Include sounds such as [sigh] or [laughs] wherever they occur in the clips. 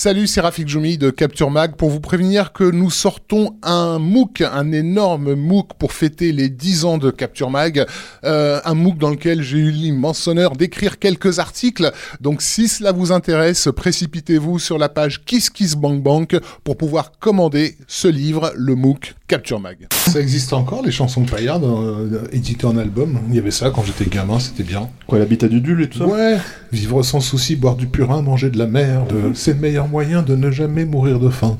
Salut, c'est Rafik Joumi de Capture Mag pour vous prévenir que nous sortons un MOOC, un énorme MOOC pour fêter les 10 ans de Capture Mag. Euh, un MOOC dans lequel j'ai eu l'immense honneur d'écrire quelques articles. Donc si cela vous intéresse, précipitez-vous sur la page Kiss Kiss Bank Bank pour pouvoir commander ce livre, le MOOC Capture Mag. Ça existe encore, les chansons de Paillard, euh, éditées en album. Il y avait ça quand j'étais gamin, c'était bien. Quoi, l'habitat du Dul et tout ça? Ouais, vivre sans souci, boire du purin, manger de la merde, c'est le meilleur moyen de ne jamais mourir de faim.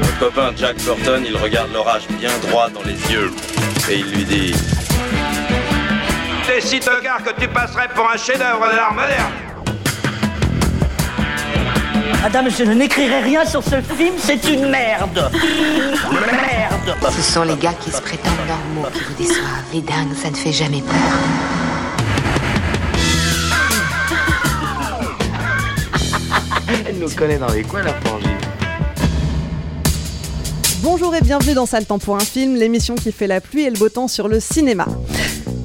Notre copain Jack Burton, il regarde l'orage bien droit dans les yeux et il lui dit T'es si tocard que tu passerais pour un chef-d'œuvre de l'art moderne. Madame, je n'écrirai rien sur ce film, c'est une merde Merde Ce sont les gars qui se prétendent normaux qui vous déçoivent. Les dingues, ça ne fait jamais peur. Elle nous connaît dans les coins, la frangine. Bonjour et bienvenue dans Sale Temps pour un film, l'émission qui fait la pluie et le beau temps sur le cinéma.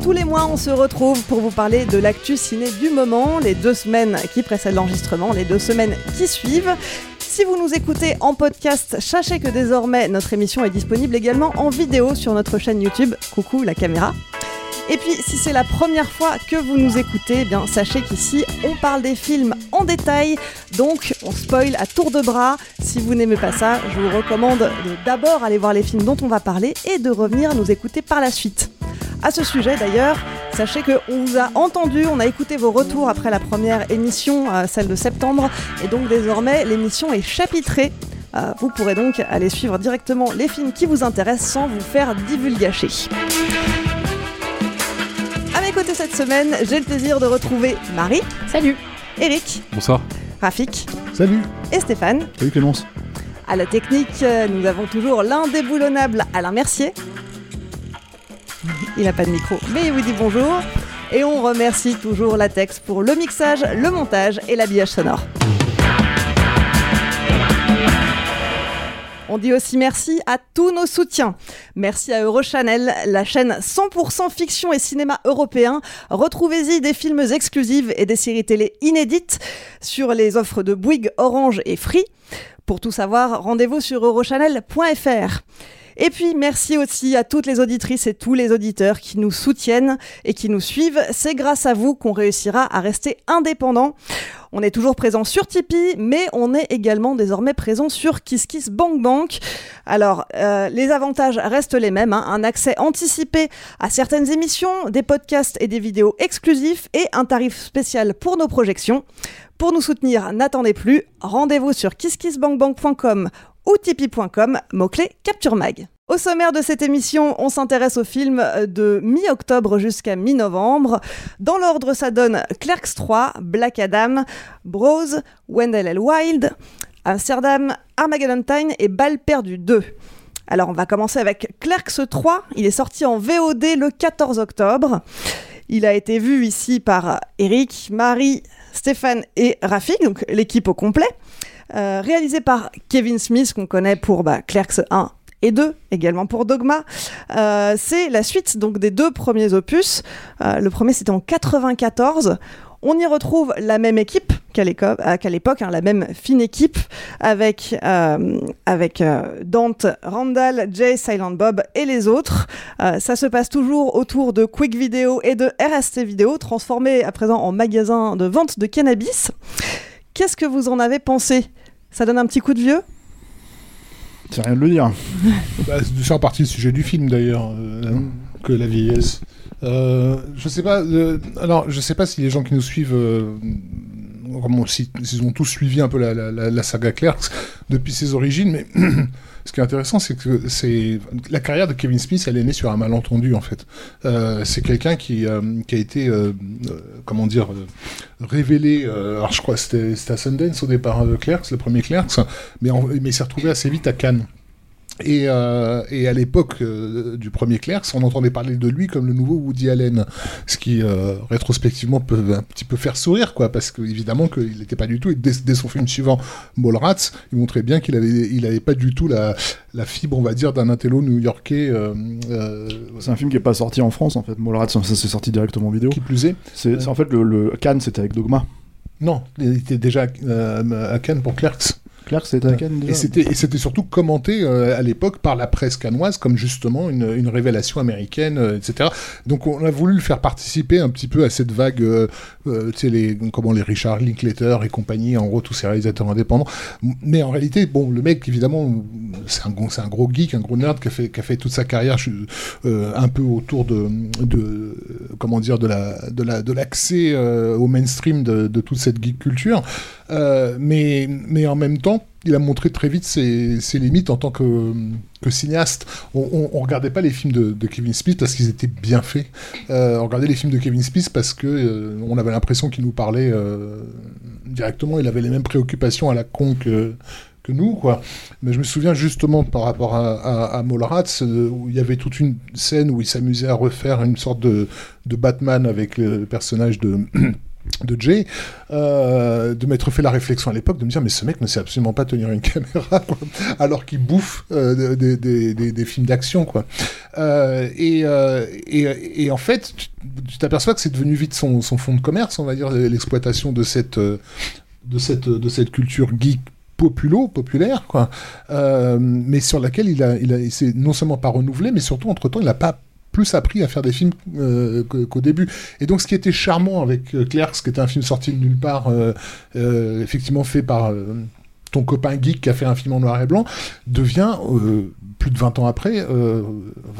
Tous les mois, on se retrouve pour vous parler de l'actu ciné du moment, les deux semaines qui précèdent l'enregistrement, les deux semaines qui suivent. Si vous nous écoutez en podcast, sachez que désormais notre émission est disponible également en vidéo sur notre chaîne YouTube. Coucou la caméra. Et puis, si c'est la première fois que vous nous écoutez, eh bien sachez qu'ici, on parle des films en détail, donc on spoil à tour de bras. Si vous n'aimez pas ça, je vous recommande de d'abord aller voir les films dont on va parler et de revenir nous écouter par la suite. À ce sujet d'ailleurs, sachez qu'on vous a entendu, on a écouté vos retours après la première émission, euh, celle de septembre, et donc désormais l'émission est chapitrée. Euh, vous pourrez donc aller suivre directement les films qui vous intéressent sans vous faire divulgacher. À mes côtés cette semaine, j'ai le plaisir de retrouver Marie. Salut. Eric. Bonsoir. Rafik. Salut Et Stéphane. Salut Clémence. À la technique, euh, nous avons toujours l'indéboulonnable Alain Mercier. Il n'a pas de micro, mais il vous dit bonjour. Et on remercie toujours Latex pour le mixage, le montage et l'habillage sonore. On dit aussi merci à tous nos soutiens. Merci à Eurochannel, la chaîne 100% fiction et cinéma européen. Retrouvez-y des films exclusifs et des séries télé inédites sur les offres de Bouygues, Orange et Free. Pour tout savoir, rendez-vous sur eurochannel.fr. Et puis merci aussi à toutes les auditrices et tous les auditeurs qui nous soutiennent et qui nous suivent. C'est grâce à vous qu'on réussira à rester indépendant. On est toujours présent sur Tipeee, mais on est également désormais présent sur KissKissBankBank. Alors, euh, les avantages restent les mêmes. hein. Un accès anticipé à certaines émissions, des podcasts et des vidéos exclusifs et un tarif spécial pour nos projections. Pour nous soutenir, n'attendez plus. Rendez-vous sur kisskissbankbank.com ou tipeee.com, mot-clé Capture Mag. Au sommaire de cette émission, on s'intéresse aux films de mi-octobre jusqu'à mi-novembre. Dans l'ordre, ça donne Clerks 3, Black Adam, Bros, Wendell L. Wild, Amsterdam, Armageddon Time et Balle perdue 2. Alors on va commencer avec Clerks 3, il est sorti en VOD le 14 octobre. Il a été vu ici par Eric, Marie, Stéphane et Rafik, donc l'équipe au complet. Euh, réalisé par Kevin Smith, qu'on connaît pour bah, Clerks 1 et 2, également pour Dogma. Euh, c'est la suite donc des deux premiers opus. Euh, le premier c'était en 94. On y retrouve la même équipe qu'à l'époque, hein, la même fine équipe avec, avec Dante, Randall, Jay, Silent Bob et les autres. Ça se passe toujours autour de Quick Video et de RST Video, transformés à présent en magasin de vente de cannabis. Qu'est-ce que vous en avez pensé? Ça donne un petit coup de vieux C'est rien de le dire. [laughs] Bah, c'est en partie le sujet du film d'ailleurs, euh, que la vieillesse. Euh, je sais pas. euh, alors, je sais pas si les gens qui nous suivent euh, vraiment, si- ils ont tous suivi un peu la- la saga Clerks depuis ses origines, mais [clears throat] ce qui est intéressant, c'est que c'est la carrière de Kevin Smith, elle est née sur un malentendu en fait. Euh, c'est quelqu'un qui, euh, a été, euh, comment dire, révélé. alors je crois que c'était à Sundance au départ, Clerks, le premier Clerks, mais il s'est retrouvé assez vite à Cannes. Et, euh, et à l'époque euh, du premier Clerks, on entendait parler de lui comme le nouveau Woody Allen, ce qui euh, rétrospectivement peut un petit peu faire sourire, quoi, parce que évidemment qu'il n'était pas du tout. Et dès, dès son film suivant, Mallrats, il montrait bien qu'il avait, il avait pas du tout la, la fibre, on va dire, d'un intello new-yorkais. C'est un film qui est pas sorti en France en fait. Mallrats, ça s'est sorti directement en vidéo. qui plus est. C'est en fait le, le Cannes, c'était avec Dogma. Non, il était déjà à Cannes pour Clerks. Clerks, c'était à Cannes déjà. Et c'était, et c'était surtout commenté euh, à l'époque par la presse cannoise comme justement une, une révélation américaine, euh, etc. Donc on a voulu le faire participer un petit peu à cette vague, euh, euh, tu sais, les, comment les Richard Linklater et compagnie, en gros tous ces réalisateurs indépendants. Mais en réalité, bon, le mec, évidemment, c'est un, un gros geek, un gros nerd qui a fait, qui a fait toute sa carrière un peu autour de, de, comment dire, de la, de la, de l'accès au mainstream de, de toute cette geek culture. Mais, mais en même temps, il a montré très vite ses, limites en tant que, cinéaste. On, on regardait pas les films de, Kevin Smith parce qu'ils étaient bien faits. Euh, on regardait les films de Kevin Smith parce que euh, on avait l'impression qu'il nous parlait euh, directement. Il avait les mêmes préoccupations à la con que nous, quoi. Mais je me souviens justement par rapport à, à, où il y avait toute une scène où il s'amusait à refaire une sorte de, de Batman avec le personnage de [clears throat] de Jay, euh, de m'être fait la réflexion à l'époque, de me dire mais ce mec ne sait absolument pas tenir une [laughs] caméra, alors qu'il bouffe euh, des, des- des- films d'action, quoi. Euh, et, et, en fait, tu t'aperçois que c'est devenu vite son, son fond de commerce, on va dire, l'exploitation de cette, de cette, de cette culture geek populo, populaire, quoi, mais sur laquelle il a, il a, il s'est non seulement pas renouvelé, mais surtout entre-temps, il n'a pas plus appris à faire des films euh, qu'au début. Et donc, ce qui était charmant avec euh, Clerks, qui était un film sorti de nulle part, euh, effectivement fait par ton copain geek qui a fait un film en noir et blanc, devient, plus de 20 ans après, euh,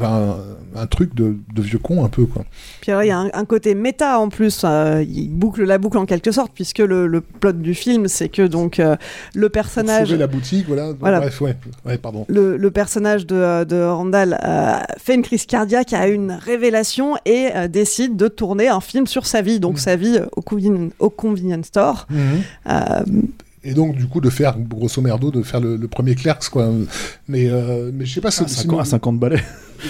un, un truc de, de vieux con un peu, quoi. Puis alors, il y a un, un côté méta en plus, euh, il boucle la boucle en quelque sorte, puisque le, le plot du film, c'est que donc euh, le personnage. sauver la boutique, voilà. Voilà. Bref, ouais, ouais, pardon. Le, le personnage de, de Randall euh, fait une crise cardiaque, a une révélation et euh, décide de tourner un film sur sa vie, donc sa vie euh, au, conven- au convenience store. Euh, Et donc, du coup, de faire, grosso merdo, de faire le, le premier Clerks, quoi. Mais, euh, mais je sais pas, à, c'est 50, à une- 50 balais,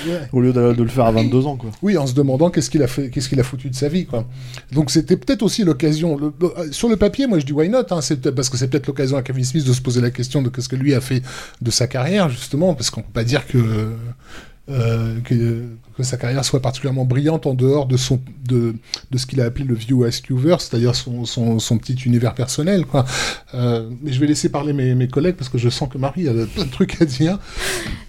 Ouais. [laughs] au lieu de, de le faire à 22 ans, quoi. Oui, en se demandant qu'est-ce qu'il a fait, qu'est-ce qu'il a foutu de sa vie, quoi. Donc c'était peut-être aussi l'occasion. le- le- sur le papier, moi je dis why not, hein, c'est parce que c'est peut-être l'occasion à Kevin Smith de se poser la question de qu'est-ce que lui a fait de sa carrière, justement, parce qu'on peut pas dire que euh, que, que sa carrière soit particulièrement brillante en dehors de son de, de ce qu'il a appelé le View Askew-verse, c'est-à-dire son, son, son petit univers personnel, quoi. Euh, mais je vais laisser parler mes, mes collègues parce que je sens que Marie a plein de trucs à dire.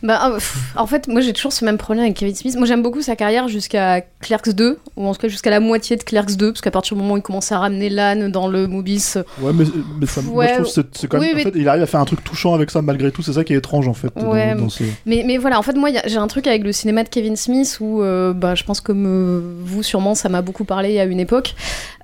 Bah, euh, en fait, moi j'ai toujours ce même problème avec Kevin Smith. Moi j'aime beaucoup sa carrière jusqu'à Clerks 2, ou en tout cas jusqu'à la moitié de Clerks 2, parce qu'à partir du moment où il commence à ramener l'âne dans le Mobis. Ouais, mais, mais ça, moi, je trouve c'est- c'est quand même. oui, en fait, il arrive à faire un truc touchant avec ça malgré tout, c'est ça qui est étrange en fait. Ouais, dans ce- Mais, mais voilà, en fait, moi, j'ai un truc avec le cinéma de Kevin Smith euh, bah, je pense comme euh, vous, sûrement, ça m'a beaucoup parlé à une époque.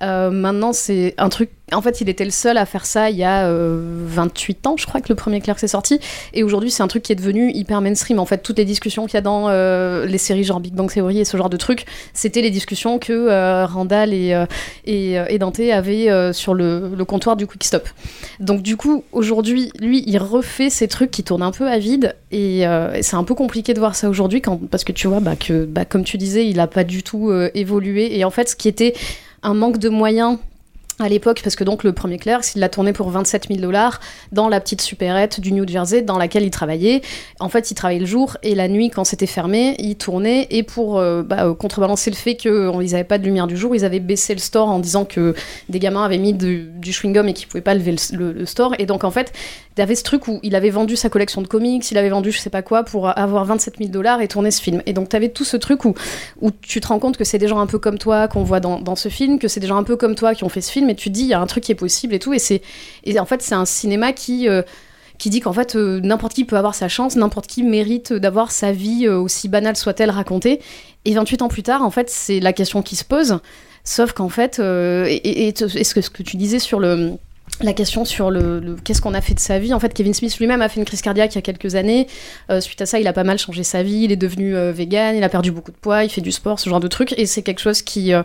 Euh, maintenant, c'est un truc. En fait, il était le seul à faire ça il y a euh, 28 ans, je crois que le premier Clerks est sorti. Et aujourd'hui, c'est un truc qui est devenu hyper mainstream. En fait, toutes les discussions qu'il y a dans euh, les séries genre Big Bang Theory et ce genre de trucs, c'était les discussions que euh, Randall et, euh, et, Dante avaient sur le, le comptoir du Quick Stop. Donc du coup, aujourd'hui, lui, il refait ces trucs qui tournent un peu à vide et, c'est un peu compliqué de voir ça aujourd'hui parce que tu vois bah, que bah, comme tu disais, il a pas du tout évolué et en fait, ce qui était un manque de moyens à l'époque, parce que donc le premier Clerks, il l'a tourné pour 27 000 dollars dans la petite supérette du New Jersey dans laquelle il travaillait. En fait, il travaillait le jour et la nuit, quand c'était fermé, il tournait. Et pour euh, bah, euh, contrebalancer le fait qu'ils n'avaient pas de lumière du jour, ils avaient baissé le store en disant que des gamins avaient mis du, du chewing-gum et qu'ils pouvaient pas lever le, le- le store. Et donc, en fait, il avait ce truc où il avait vendu sa collection de comics, il avait vendu je sais pas quoi pour avoir 27 000 dollars et tourner ce film. Et donc, tu avais tout ce truc où, où tu te rends compte que c'est des gens un peu comme toi qu'on voit dans, dans ce film, que c'est des gens un peu comme toi qui ont fait ce film, et tu te dis, il y a un truc qui est possible et tout. Et, c'est, et en fait, c'est un cinéma qui. euh, qui dit qu'en fait euh, n'importe qui peut avoir sa chance, n'importe qui mérite d'avoir sa vie euh, aussi banale soit-elle racontée. Et 28 ans plus tard, en fait, c'est la question qui se pose. Sauf qu'en fait, euh, et, et- et ce, que, ce que tu disais sur le la question sur le, qu'est-ce qu'on a fait de sa vie. En fait, Kevin Smith lui-même a fait une crise cardiaque il y a quelques années. Euh, suite à ça, il a pas mal changé sa vie. Il est devenu euh, vegan, il a perdu beaucoup de poids, il fait du sport, ce genre de trucs. Et c'est quelque chose qui, euh,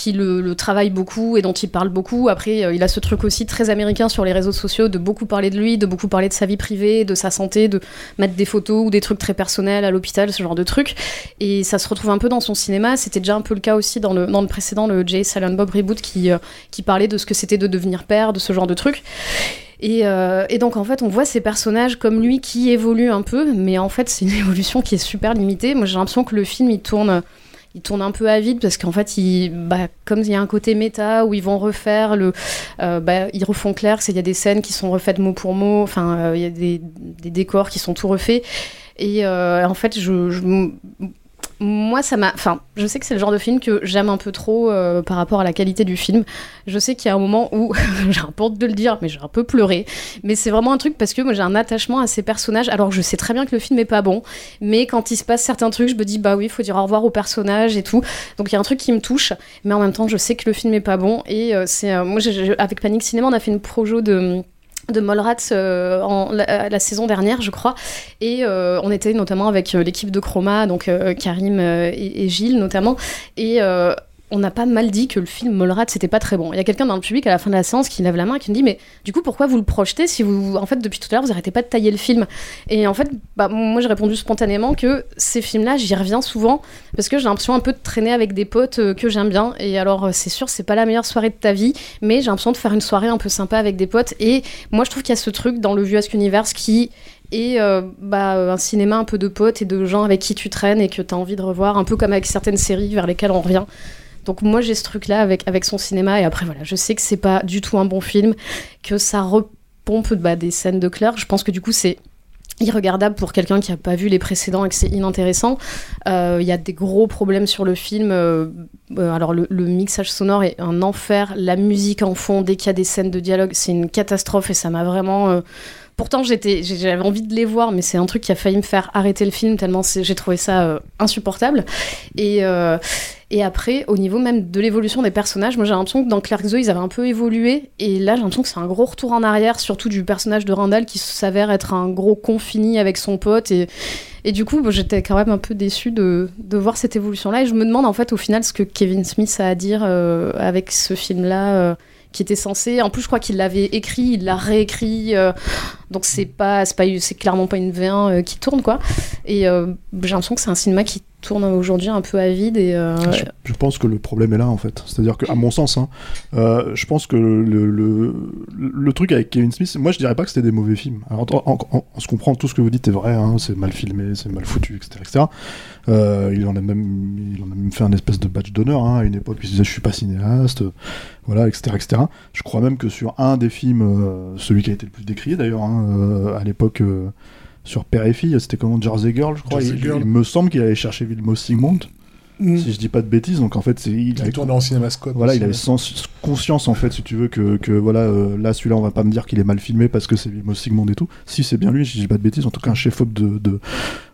qui le, le travaille beaucoup et dont il parle beaucoup. Après, euh, il a ce truc aussi très américain sur les réseaux sociaux de beaucoup parler de lui, de beaucoup parler de sa vie privée, de sa santé, de mettre des photos ou des trucs très personnels à l'hôpital, ce genre de trucs. Et ça se retrouve un peu dans son cinéma. C'était déjà un peu le cas aussi dans le, précédent, le Jay Silent Bob Reboot, qui, euh, qui parlait de ce que c'était de devenir père, de ce genre de trucs. Et, euh, et donc en fait, on voit ces personnages comme lui qui évoluent un peu, mais en fait, c'est une [laughs] évolution qui est super limitée. Moi, j'ai l'impression que le film, il tourne, il tourne un peu à vide parce qu'en fait, il, bah, comme il y a un côté méta où ils vont refaire le, euh, bah, ils refont clair, c'est il y a des scènes qui sont refaites mot pour mot. Enfin, euh, il y a des, des décors qui sont tout refaits. Et euh, en fait, je, je- moi, ça m'a. Enfin, je sais que c'est le genre de film que j'aime un peu trop euh, par rapport à la qualité du film. Je sais qu'il y a un moment où [laughs] j'ai un honte de le dire, mais j'ai un peu pleuré. Mais c'est vraiment un truc parce que moi j'ai un attachement à ces personnages. Alors je sais très bien que le film est pas bon, mais quand il se passe certains trucs, je me dis bah oui, il faut dire au revoir aux personnages et tout. Donc il y a un truc qui me touche, mais en même temps, je sais que le film est pas bon. Et euh, c'est euh, moi, avec Panic Cinéma, on a fait une projo de de Mallrats euh, en, la, saison dernière, je crois. Et euh, on était notamment avec euh, l'équipe de Chroma, donc euh, Karim et, Gilles notamment. Et on n'a pas mal dit que le film Mallrats c'était pas très bon. Il y a quelqu'un dans le public à la fin de la séance qui lève la main et qui me dit mais du coup pourquoi vous le projetez si vous en fait depuis tout à l'heure vous arrêtez pas de tailler le film? Et en fait bah, moi j'ai répondu spontanément que ces films là j'y reviens souvent parce que j'ai l'impression un peu de traîner avec des potes euh, que j'aime bien et alors euh, c'est sûr c'est pas la meilleure soirée de ta vie mais j'ai l'impression de faire une soirée un peu sympa avec des potes et moi je trouve qu'il y a ce truc dans le Vieux Universe qui et euh, bah, un cinéma un peu de potes et de gens avec qui tu traînes et que tu as envie de revoir, un peu comme avec certaines séries vers lesquelles on revient. Donc moi j'ai ce truc-là avec, avec son cinéma et après voilà, je sais que c'est pas du tout un bon film, que ça repompe bah, des scènes de Claire. Je pense que du coup c'est irregardable pour quelqu'un qui a pas vu les précédents et que c'est inintéressant. Euh, Il y a des gros problèmes sur le film. euh, euh, alors le, mixage sonore est un enfer, la musique en fond dès qu'il y a des scènes de dialogue, c'est une catastrophe et ça m'a vraiment Pourtant, j'avais envie de les voir, mais c'est un truc qui a failli me faire arrêter le film tellement j'ai trouvé ça euh, insupportable. Et, euh, et après, au niveau même de l'évolution des personnages, moi j'ai l'impression que dans Clerks 2, ils avaient un peu évolué. Et là, j'ai l'impression que c'est un gros retour en arrière, surtout du personnage de Randall qui s'avère être un gros confini avec son pote. Et, du coup, j'étais quand même un peu déçue de, de voir cette évolution-là. Et je me demande en fait au final ce que Kevin Smith a à dire euh, avec ce film-là. Qui était censé. En plus, je crois qu'il l'avait écrit, il l'a réécrit. euh, donc c'est pas, c'est pas, c'est clairement pas une V1 euh, qui tourne quoi. Et euh, j'ai l'impression que c'est un cinéma qui tourne aujourd'hui un peu à vide et. euh, Je, pense que le problème est là en fait. C'est-à-dire que, à mon sens, hein, je pense que le, truc avec Kevin Smith, moi je dirais pas que c'était des mauvais films. Alors, on se comprend, tout ce que vous dites est vrai, hein, c'est mal filmé, c'est mal foutu, etc. etc. Euh, il, en a même, il en a même fait un espèce de badge d'honneur hein, à une époque, il se disait je suis pas cinéaste, voilà, etc., etc. Je crois même que sur un des films, euh, celui qui a été le plus décrié d'ailleurs, hein, euh, à l'époque. sur Père et Fille, c'était comment Jersey Girl, je crois. Il, Girl. il me semble qu'il allait chercher Vilmos Sigmund, Mm. si je dis pas de bêtises. Donc en fait, c'est il, Il avait- tournait en cinémascope. voilà, il avait sens- conscience en fait, si tu veux, que, que voilà, euh, là celui-là, on va pas me dire qu'il est mal filmé parce que c'est Vilmos Sigmund et tout. Si c'est bien lui, si je dis pas de bêtises, en tout cas un chef-op de, de,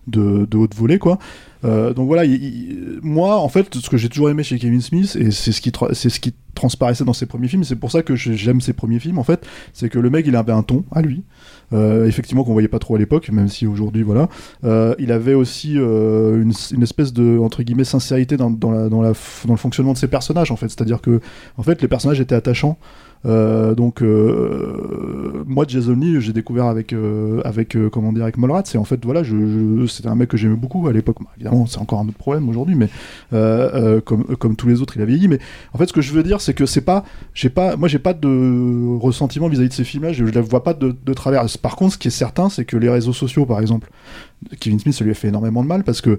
de, de haute volée, quoi. Euh, donc voilà, il- il- moi, en fait, ce que j'ai toujours aimé chez Kevin Smith, et c'est ce qui, ce qui transparaissait dans ses premiers films, c'est pour ça que j'ai- j'aime ses premiers films, en fait, c'est que le mec, il avait un ton à lui, euh, effectivement qu'on voyait pas trop à l'époque, même si aujourd'hui, voilà. Euh, il avait aussi une, espèce de, entre guillemets, sincérité dans, dans, la, dans le fonctionnement de ses personnages, en fait. C'est-à-dire que, en fait, les personnages étaient attachants. Euh, donc euh, moi Jason Lee j'ai découvert avec euh, avec euh, comment dire avec et en fait voilà c'était un mec que j'aimais beaucoup à l'époque. Évidemment c'est encore un autre problème aujourd'hui mais comme comme tous les autres il a vieilli. Mais en fait ce que je veux dire c'est que c'est pas j'ai pas moi j'ai pas de ressentiment vis-à-vis de ces films là je, je la vois pas de, de travers. Par contre ce qui est certain c'est que les réseaux sociaux par exemple Kevin Smith ça lui a fait énormément de mal parce que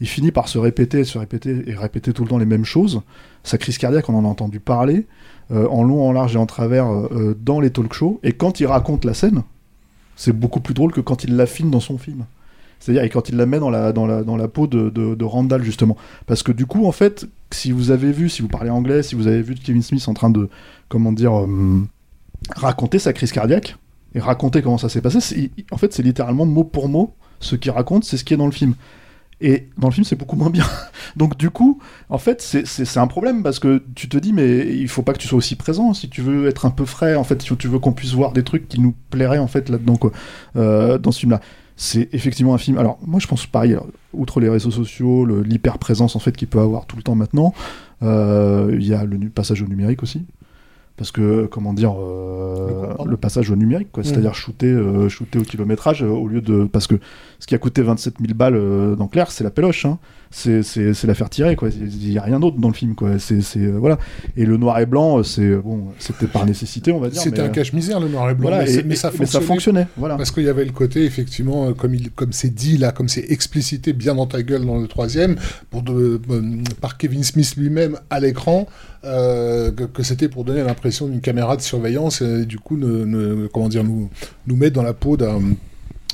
il finit par se répéter, se répéter et répéter tout le temps les mêmes choses. Sa crise cardiaque, on en a entendu parler, euh, en long, en large et en travers euh, dans les talk shows. Et quand il raconte la scène, c'est beaucoup plus drôle que quand il l'affine dans son film. C'est-à-dire, et quand il la met dans la, dans la, dans la peau de, de, Randall, justement. Parce que du coup, en fait, si vous avez vu, si vous parlez anglais, si vous avez vu Kevin Smith en train de, comment dire, euh, raconter sa crise cardiaque, et raconter comment ça s'est passé, en fait, c'est littéralement mot pour mot, ce qu'il raconte, c'est ce qui est dans le film. Et dans le film, c'est beaucoup moins bien. [laughs] Donc du coup, en fait, c'est- un problème parce que tu te dis, mais il faut pas que tu sois aussi présent si tu veux être un peu frais. En fait, si tu veux qu'on puisse voir des trucs qui nous plairaient en fait là-dedans, euh, dans ce film-là. C'est effectivement un film. Alors moi, je pense pareil. alors, outre les réseaux sociaux, l'hyper présence en fait qu'il peut avoir tout le temps maintenant, euh, il y a le passage au numérique aussi. Parce que, comment dire, euh, le, passage au numérique, quoi. Mhm. C'est-à-dire shooter, euh, shooter au kilométrage euh, au lieu de. Parce que ce qui a coûté 27 000 balles euh, dans Claire, c'est la péloche, hein. C'est, la faire tirer, quoi. Il y a rien d'autre dans le film, quoi. C'est, euh, voilà. Et le noir et blanc, euh, c'est, bon, c'était par nécessité, on va dire. C'était un cache-misère, le noir et blanc. Voilà, mais, et- ça mais ça fonctionnait. voilà. Parce qu'il y avait le côté, effectivement, euh, comme, il, comme c'est dit là, comme c'est explicité bien dans ta gueule dans le troisième, pour de, euh, par Kevin Smith lui-même à l'écran, euh, que, que c'était pour donner l'impression d'une caméra de surveillance et du coup, ne, ne- comment dire, nous, nous mettre dans la peau d'un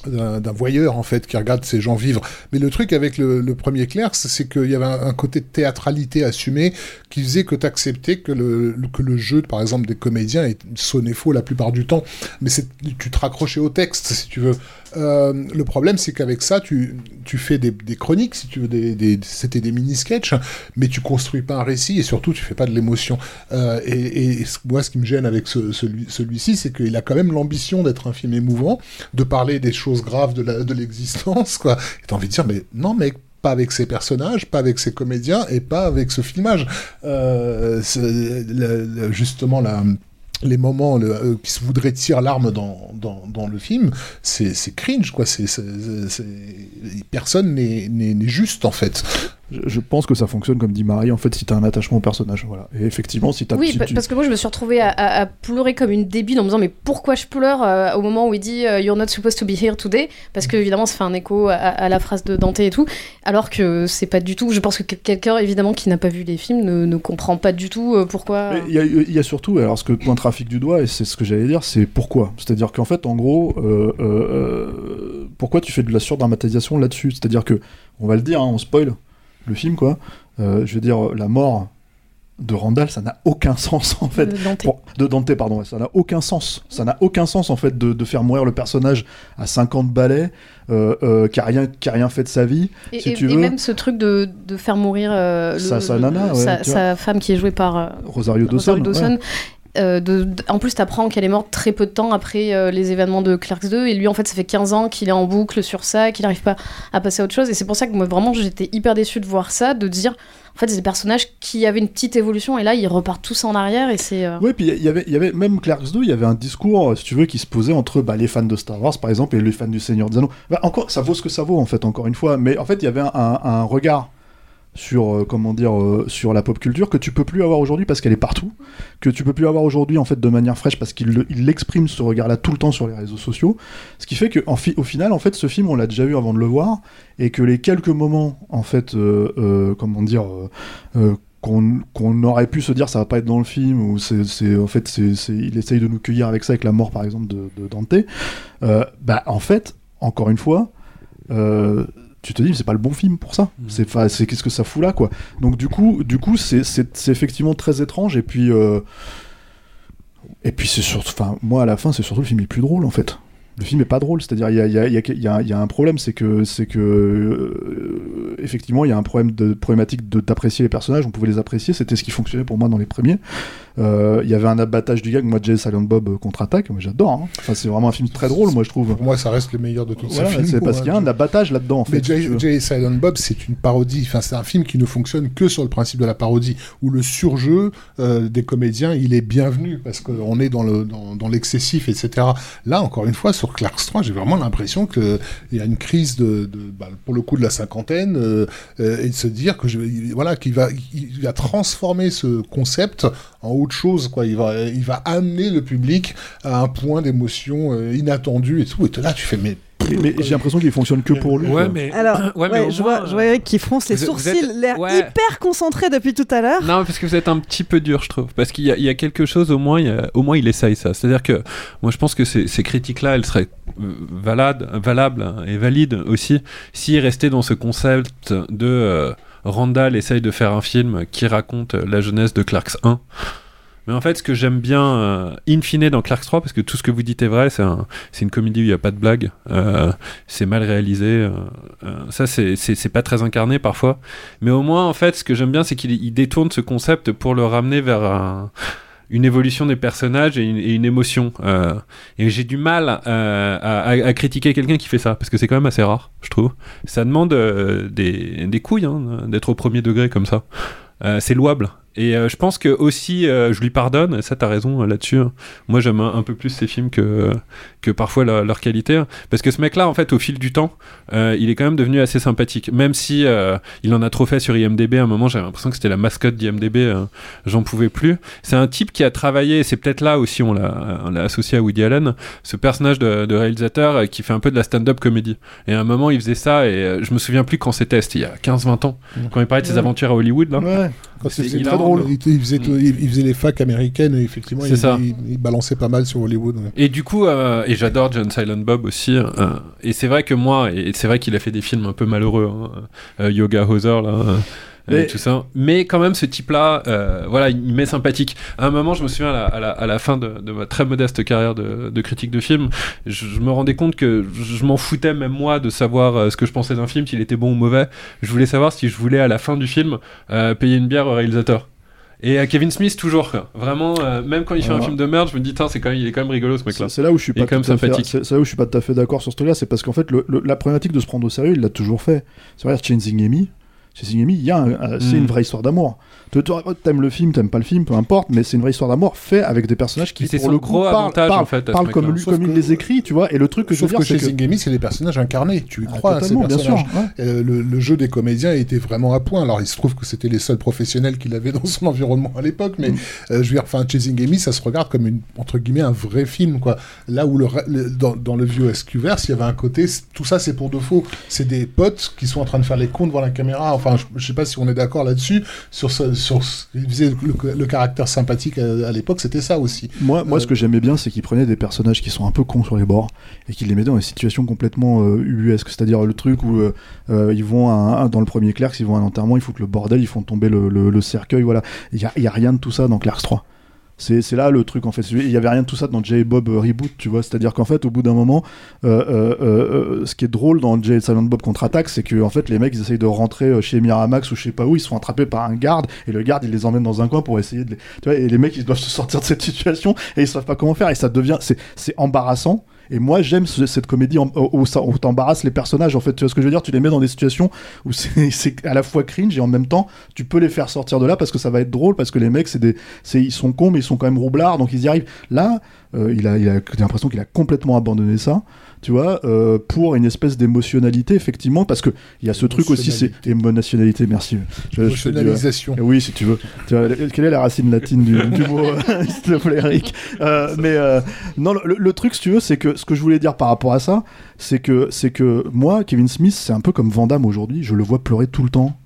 d'un voyeur en fait qui regarde ces gens vivre. Mais le truc avec le, premier Clerks, c'est qu'il y avait un, côté de théâtralité assumé qui faisait que tu acceptais que le, que le jeu, par exemple, des comédiens sonnait faux la plupart du temps. Mais tu te raccrochais au texte, si tu veux. Euh, le problème, c'est qu'avec ça, tu, fais des, chroniques, si tu veux, c'était des mini-sketchs, mais tu construis pas un récit et surtout, tu fais pas de l'émotion. Euh, et, moi, ce qui me gêne avec ce- celui, celui-ci, c'est qu'il a quand même l'ambition d'être un film émouvant, de parler des choses graves de l'existence, quoi. Et t'as envie de dire, mais non, mec, pas avec ses personnages, pas avec ses comédiens et pas avec ce filmage. Euh, justement, la, les moments euh, qui se voudraient tirer l'arme dans, dans, dans le film, c'est cringe, quoi. C'est personne n'est juste, en fait. Je, pense que ça fonctionne comme dit Marie, en fait, si t'as un attachement au personnage, voilà. Et effectivement, si t'as Oui, parce que moi je me suis retrouvée à, à- à pleurer comme une débile en me disant mais pourquoi je pleure euh, au moment où il dit euh, You're not supposed to be here today? Parce que évidemment ça fait un écho à, à la phrase de Dante et tout alors que c'est pas du tout je pense que quel- quelqu'un évidemment qui n'a pas vu les films ne, ne comprend pas du tout euh, pourquoi Il y, a, il y a surtout, alors ce que pointe trafic du doigt, et c'est ce que j'allais dire, c'est pourquoi? C'est-à-dire qu'en fait, en gros, euh, euh, euh, pourquoi tu fais de la surdramatisation là-dessus? C'est-à-dire que, on va le dire, hein, on spoil le film, quoi. Euh, je veux dire, la mort de Randall, ça n'a aucun sens en fait. De Dante. Pour- de Dante, pardon, ça n'a aucun sens. Ça n'a aucun sens en fait de, de faire mourir le personnage à 50 balais, euh, euh, qui a rien, qui a rien fait de sa vie. et, si et- tu et veux. même ce truc de, de faire mourir euh, le- Sa- sa le- nana, ouais, sa, tu vois. sa femme qui est jouée par Rosario Dawson. Rosario Dawson. ouais. Euh, en plus, t'apprends qu'elle est morte très peu de temps après euh, les événements de Clerks 2. Et lui, en fait, ça fait 15 ans qu'il est en boucle sur ça, qu'il n'arrive pas à passer à autre chose. Et c'est pour ça que moi, vraiment, j'étais hyper déçue de voir ça, de dire, en fait, c'est des personnages qui avaient une petite évolution. Et là, ils repartent tous en arrière. Et c'est. euh, Ouais, puis il y avait, il y avait même Clerks 2, il y avait un discours, si tu veux, qui se posait entre bah, les fans de Star Wars, par exemple, et les fans du Seigneur des Anneaux. Bah, encore, ça vaut ce que ça vaut, en fait, encore une fois. Mais en fait, il y avait un regard sur, euh, comment dire, euh, sur la pop culture que tu peux plus avoir aujourd'hui parce qu'elle est partout, que tu peux plus avoir aujourd'hui, en fait, de manière fraîche parce qu'il il l'exprime ce regard-là tout le temps sur les réseaux sociaux. Ce qui fait que, au final, en fait, ce film, on l'a déjà vu avant de le voir, et que les quelques moments, en fait, euh, comment dire, qu'on aurait pu se dire ça va pas être dans le film ou c'est en fait c'est il essaye de nous cueillir avec ça avec la mort par exemple de, Dante bah en fait encore une fois tu te dis c'est pas le bon film pour ça. C'est enfin, c'est qu'est-ce que ça fout là quoi. Donc du coup du coup c'est c'est c'est effectivement très étrange. Et puis euh, et puis c'est surtout enfin moi à la fin c'est surtout le film le plus drôle en fait. Le film est pas drôle, c'est-à-dire il y a, y, a, a, y a un problème, c'est que c'est que euh, effectivement il y a un problème de problématique de d'apprécier les personnages, on pouvait les apprécier, c'était ce qui fonctionnait pour moi dans les premiers. Euh, Il y avait un abattage du gag, moi Jay Silent Bob euh, contre-attaque, moi j'adore. hein. Enfin c'est vraiment un film très drôle, moi je trouve. Pour moi, ça reste le meilleur de tous ces Voilà, films. c'est parce qu'il y a un abattage là-dedans en fait. Mais Jay. Jay Silent Bob, c'est une parodie. Enfin, c'est un film qui ne fonctionne que sur le principe de la parodie, où le surjeu euh, des comédiens, il est bienvenu parce qu'on est dans le dans, dans l'excessif, etc. Là, encore une fois, sur Clarks 3, j'ai vraiment l'impression que il y a une crise de, de bah, pour le coup de la cinquantaine euh, euh, et de se dire que je, voilà qu'il va il va transformer ce concept en autre chose quoi. Il va il va amener le public à un point d'émotion euh, inattendu et tout. Et là, tu fais mais Mais, j'ai l'impression qu'il fonctionne que pour lui. Ouais, mais. Alors, [clears throat] Ouais, mais je, moins, vois, je vois Eric qui fronce les sourcils, êtes- l'air ouais. hyper concentré depuis tout à l'heure. Non, parce que vous êtes un petit peu dur, je trouve. Parce qu'il y, a- il y a quelque chose, au moins, il, y a- au moins, il essaye ça. C'est-à-dire que moi, je pense que ces, ces critiques-là, elles seraient euh, valades, valables et valides aussi s'il restait dans ce concept de euh, Randall essaye de faire un film qui raconte la jeunesse de Clarks 1. Mais en fait, ce que j'aime bien, euh, in fine, dans Clerks 3, parce que tout ce que vous dites est vrai, c'est un, une comédie où il n'y a pas de blague, euh, c'est mal réalisé, euh, euh, ça, c'est, pas très incarné parfois. Mais au moins, en fait, ce que j'aime bien, c'est qu'il il détourne ce concept pour le ramener vers un- une évolution des personnages et une, et une émotion. Euh, et j'ai du mal euh, à, à- à critiquer quelqu'un qui fait ça, parce que c'est quand même assez rare, je trouve. Ça demande euh, des, des couilles hein, d'être au premier degré comme ça. Euh, c'est louable. Et euh, je pense que aussi, euh, je lui pardonne, et ça t'as raison euh, là-dessus. hein. Moi j'aime un, un peu plus ces films que, que parfois leur qualité. hein. Parce que ce mec-là, en fait, au fil du temps, euh, il est quand même devenu assez sympathique. Même si euh, il en a trop fait sur IMDB, à un moment j'avais l'impression que c'était la mascotte d'IMDB, euh, j'en pouvais plus. C'est un type qui a travaillé, et c'est peut-être là aussi on l'a associé à Woody Allen, ce personnage de, de réalisateur euh, qui fait un peu de la stand-up comédie. Et à un moment il faisait ça, et je me souviens plus quand c'était, c'était il y a 15-20 ans, quand il parlait de ses aventures à Hollywood. Là. Ouais. C'est très drôle. Il, il faisait, tout- il, faisait les facs américaines et effectivement, il, ça. il- il balançait pas mal sur Hollywood. ouais. Et du coup, euh, et j'adore John Silent Bob aussi. euh, et c'est vrai que moi, et c'est vrai qu'il a fait des films un peu malheureux, hein, euh, Yoga Hosers là. euh, Mais- Et tout ça. Mais quand même, ce type-là, voilà, il m'est sympathique. À un moment, je me souviens à la, à la, à la fin de, de ma très modeste carrière de, de critique de film, je, je me rendais compte que je, m'en foutais même moi de savoir ce que je pensais d'un film, s'il était bon ou mauvais. Je voulais savoir si je voulais à la fin du film payer une bière au réalisateur. Et à Kevin Smith toujours, quoi. vraiment, euh, même quand il fait un film de merde, je me dis, Tain, c'est quand même, il est quand même rigolo ce mec-là. C'est c'est là où je suis Il est pas quand même tout à fait- sympathique. C'est c'est là où je suis pas tout à fait d'accord sur ce truc-là, c'est parce qu'en fait le- le- la problématique de se prendre au sérieux, il l'a toujours fait. C'est vrai, Chasing Amy, Chasing Amy, il y a un- un- c'est Mm. une vraie histoire d'amour. Tu- tu- T'aimes le film, t'aimes pas le film, peu importe, mais c'est une vraie histoire d'amour fait avec des personnages qui pour le coup parlent, en fait, parlent comme, lui, comme il les écrit, tu vois. Et le truc que je veux dire, que c'est chez que Zingami, c'est les personnages incarnés. Tu y Ah, crois à ces totalement, bien sûr, ouais. Euh, le, le jeu des comédiens était vraiment à point. Alors, il se trouve que c'était les seuls professionnels qu'il avait dans son [laughs] environnement à l'époque, mais Mm. euh, je veux dire, enfin, Chasing Amy, ça se regarde comme une entre guillemets un vrai film, quoi. Là où le, re- le- dans, dans le vieux SQverse, il y avait un côté, tout ça, c'est pour de faux. C'est des potes qui sont en train de faire les cons devant la caméra. Enfin, je, je sais pas si on est d'accord là-dessus sur ce, sur il faisait le, le caractère sympathique à, à l'époque, c'était ça aussi. Moi, moi Euh, ce que j'aimais bien, c'est qu'il prenait des personnages qui sont un peu cons sur les bords et qu'il les mettait dans des situations complètement euh, ubuesques. C'est-à-dire le truc où euh, euh, ils vont à un- dans le premier Clerks, ils vont à un enterrement, ils foutent le bordel, ils font tomber le, le- le cercueil. Voilà. Il y y a rien de tout ça dans Clerks 3. C'est là le truc en fait. Il y avait rien de tout ça dans Jay Bob euh, Reboot, tu vois. C'est-à-dire qu'en fait, au bout d'un moment, euh, euh, ce qui est drôle dans Jay Silent Bob contre-attaque, c'est que en fait, les mecs ils essayent de rentrer chez Miramax ou je sais pas où, ils se font attraper par un garde et le garde il les emmène dans un coin pour essayer de les. Tu vois, et les mecs ils doivent se [laughs] sortir de cette situation et ils savent pas comment faire et ça devient. C'est embarrassant. Et moi j'aime ce- cette comédie où, t'embarrasses les personnages en fait. Tu vois ce que je veux dire? Tu les mets dans des situations où [laughs] c'est à la fois cringe et en même temps tu peux les faire sortir de là parce que ça va être drôle parce que les mecs c'est des ils sont cons mais ils sont quand même roublards donc ils y arrivent. Là euh, il a il l'impression qu'il a complètement abandonné ça. Tu vois, euh, pour une espèce d'émotionnalité, effectivement, parce que il y a ce truc aussi, c'est émotionnalité, merci. Du- Émotionnalisation. oui, si tu veux. Tu vois, quelle est la racine latine du, du mot, [laughs] euh, s'il te plaît, Eric Euh, Mais euh, non, le, le truc, si tu veux, c'est que ce que je voulais dire par rapport à ça, c'est que, c'est que moi, Kevin Smith, c'est un peu comme Van Damme aujourd'hui. Je le vois pleurer tout le temps.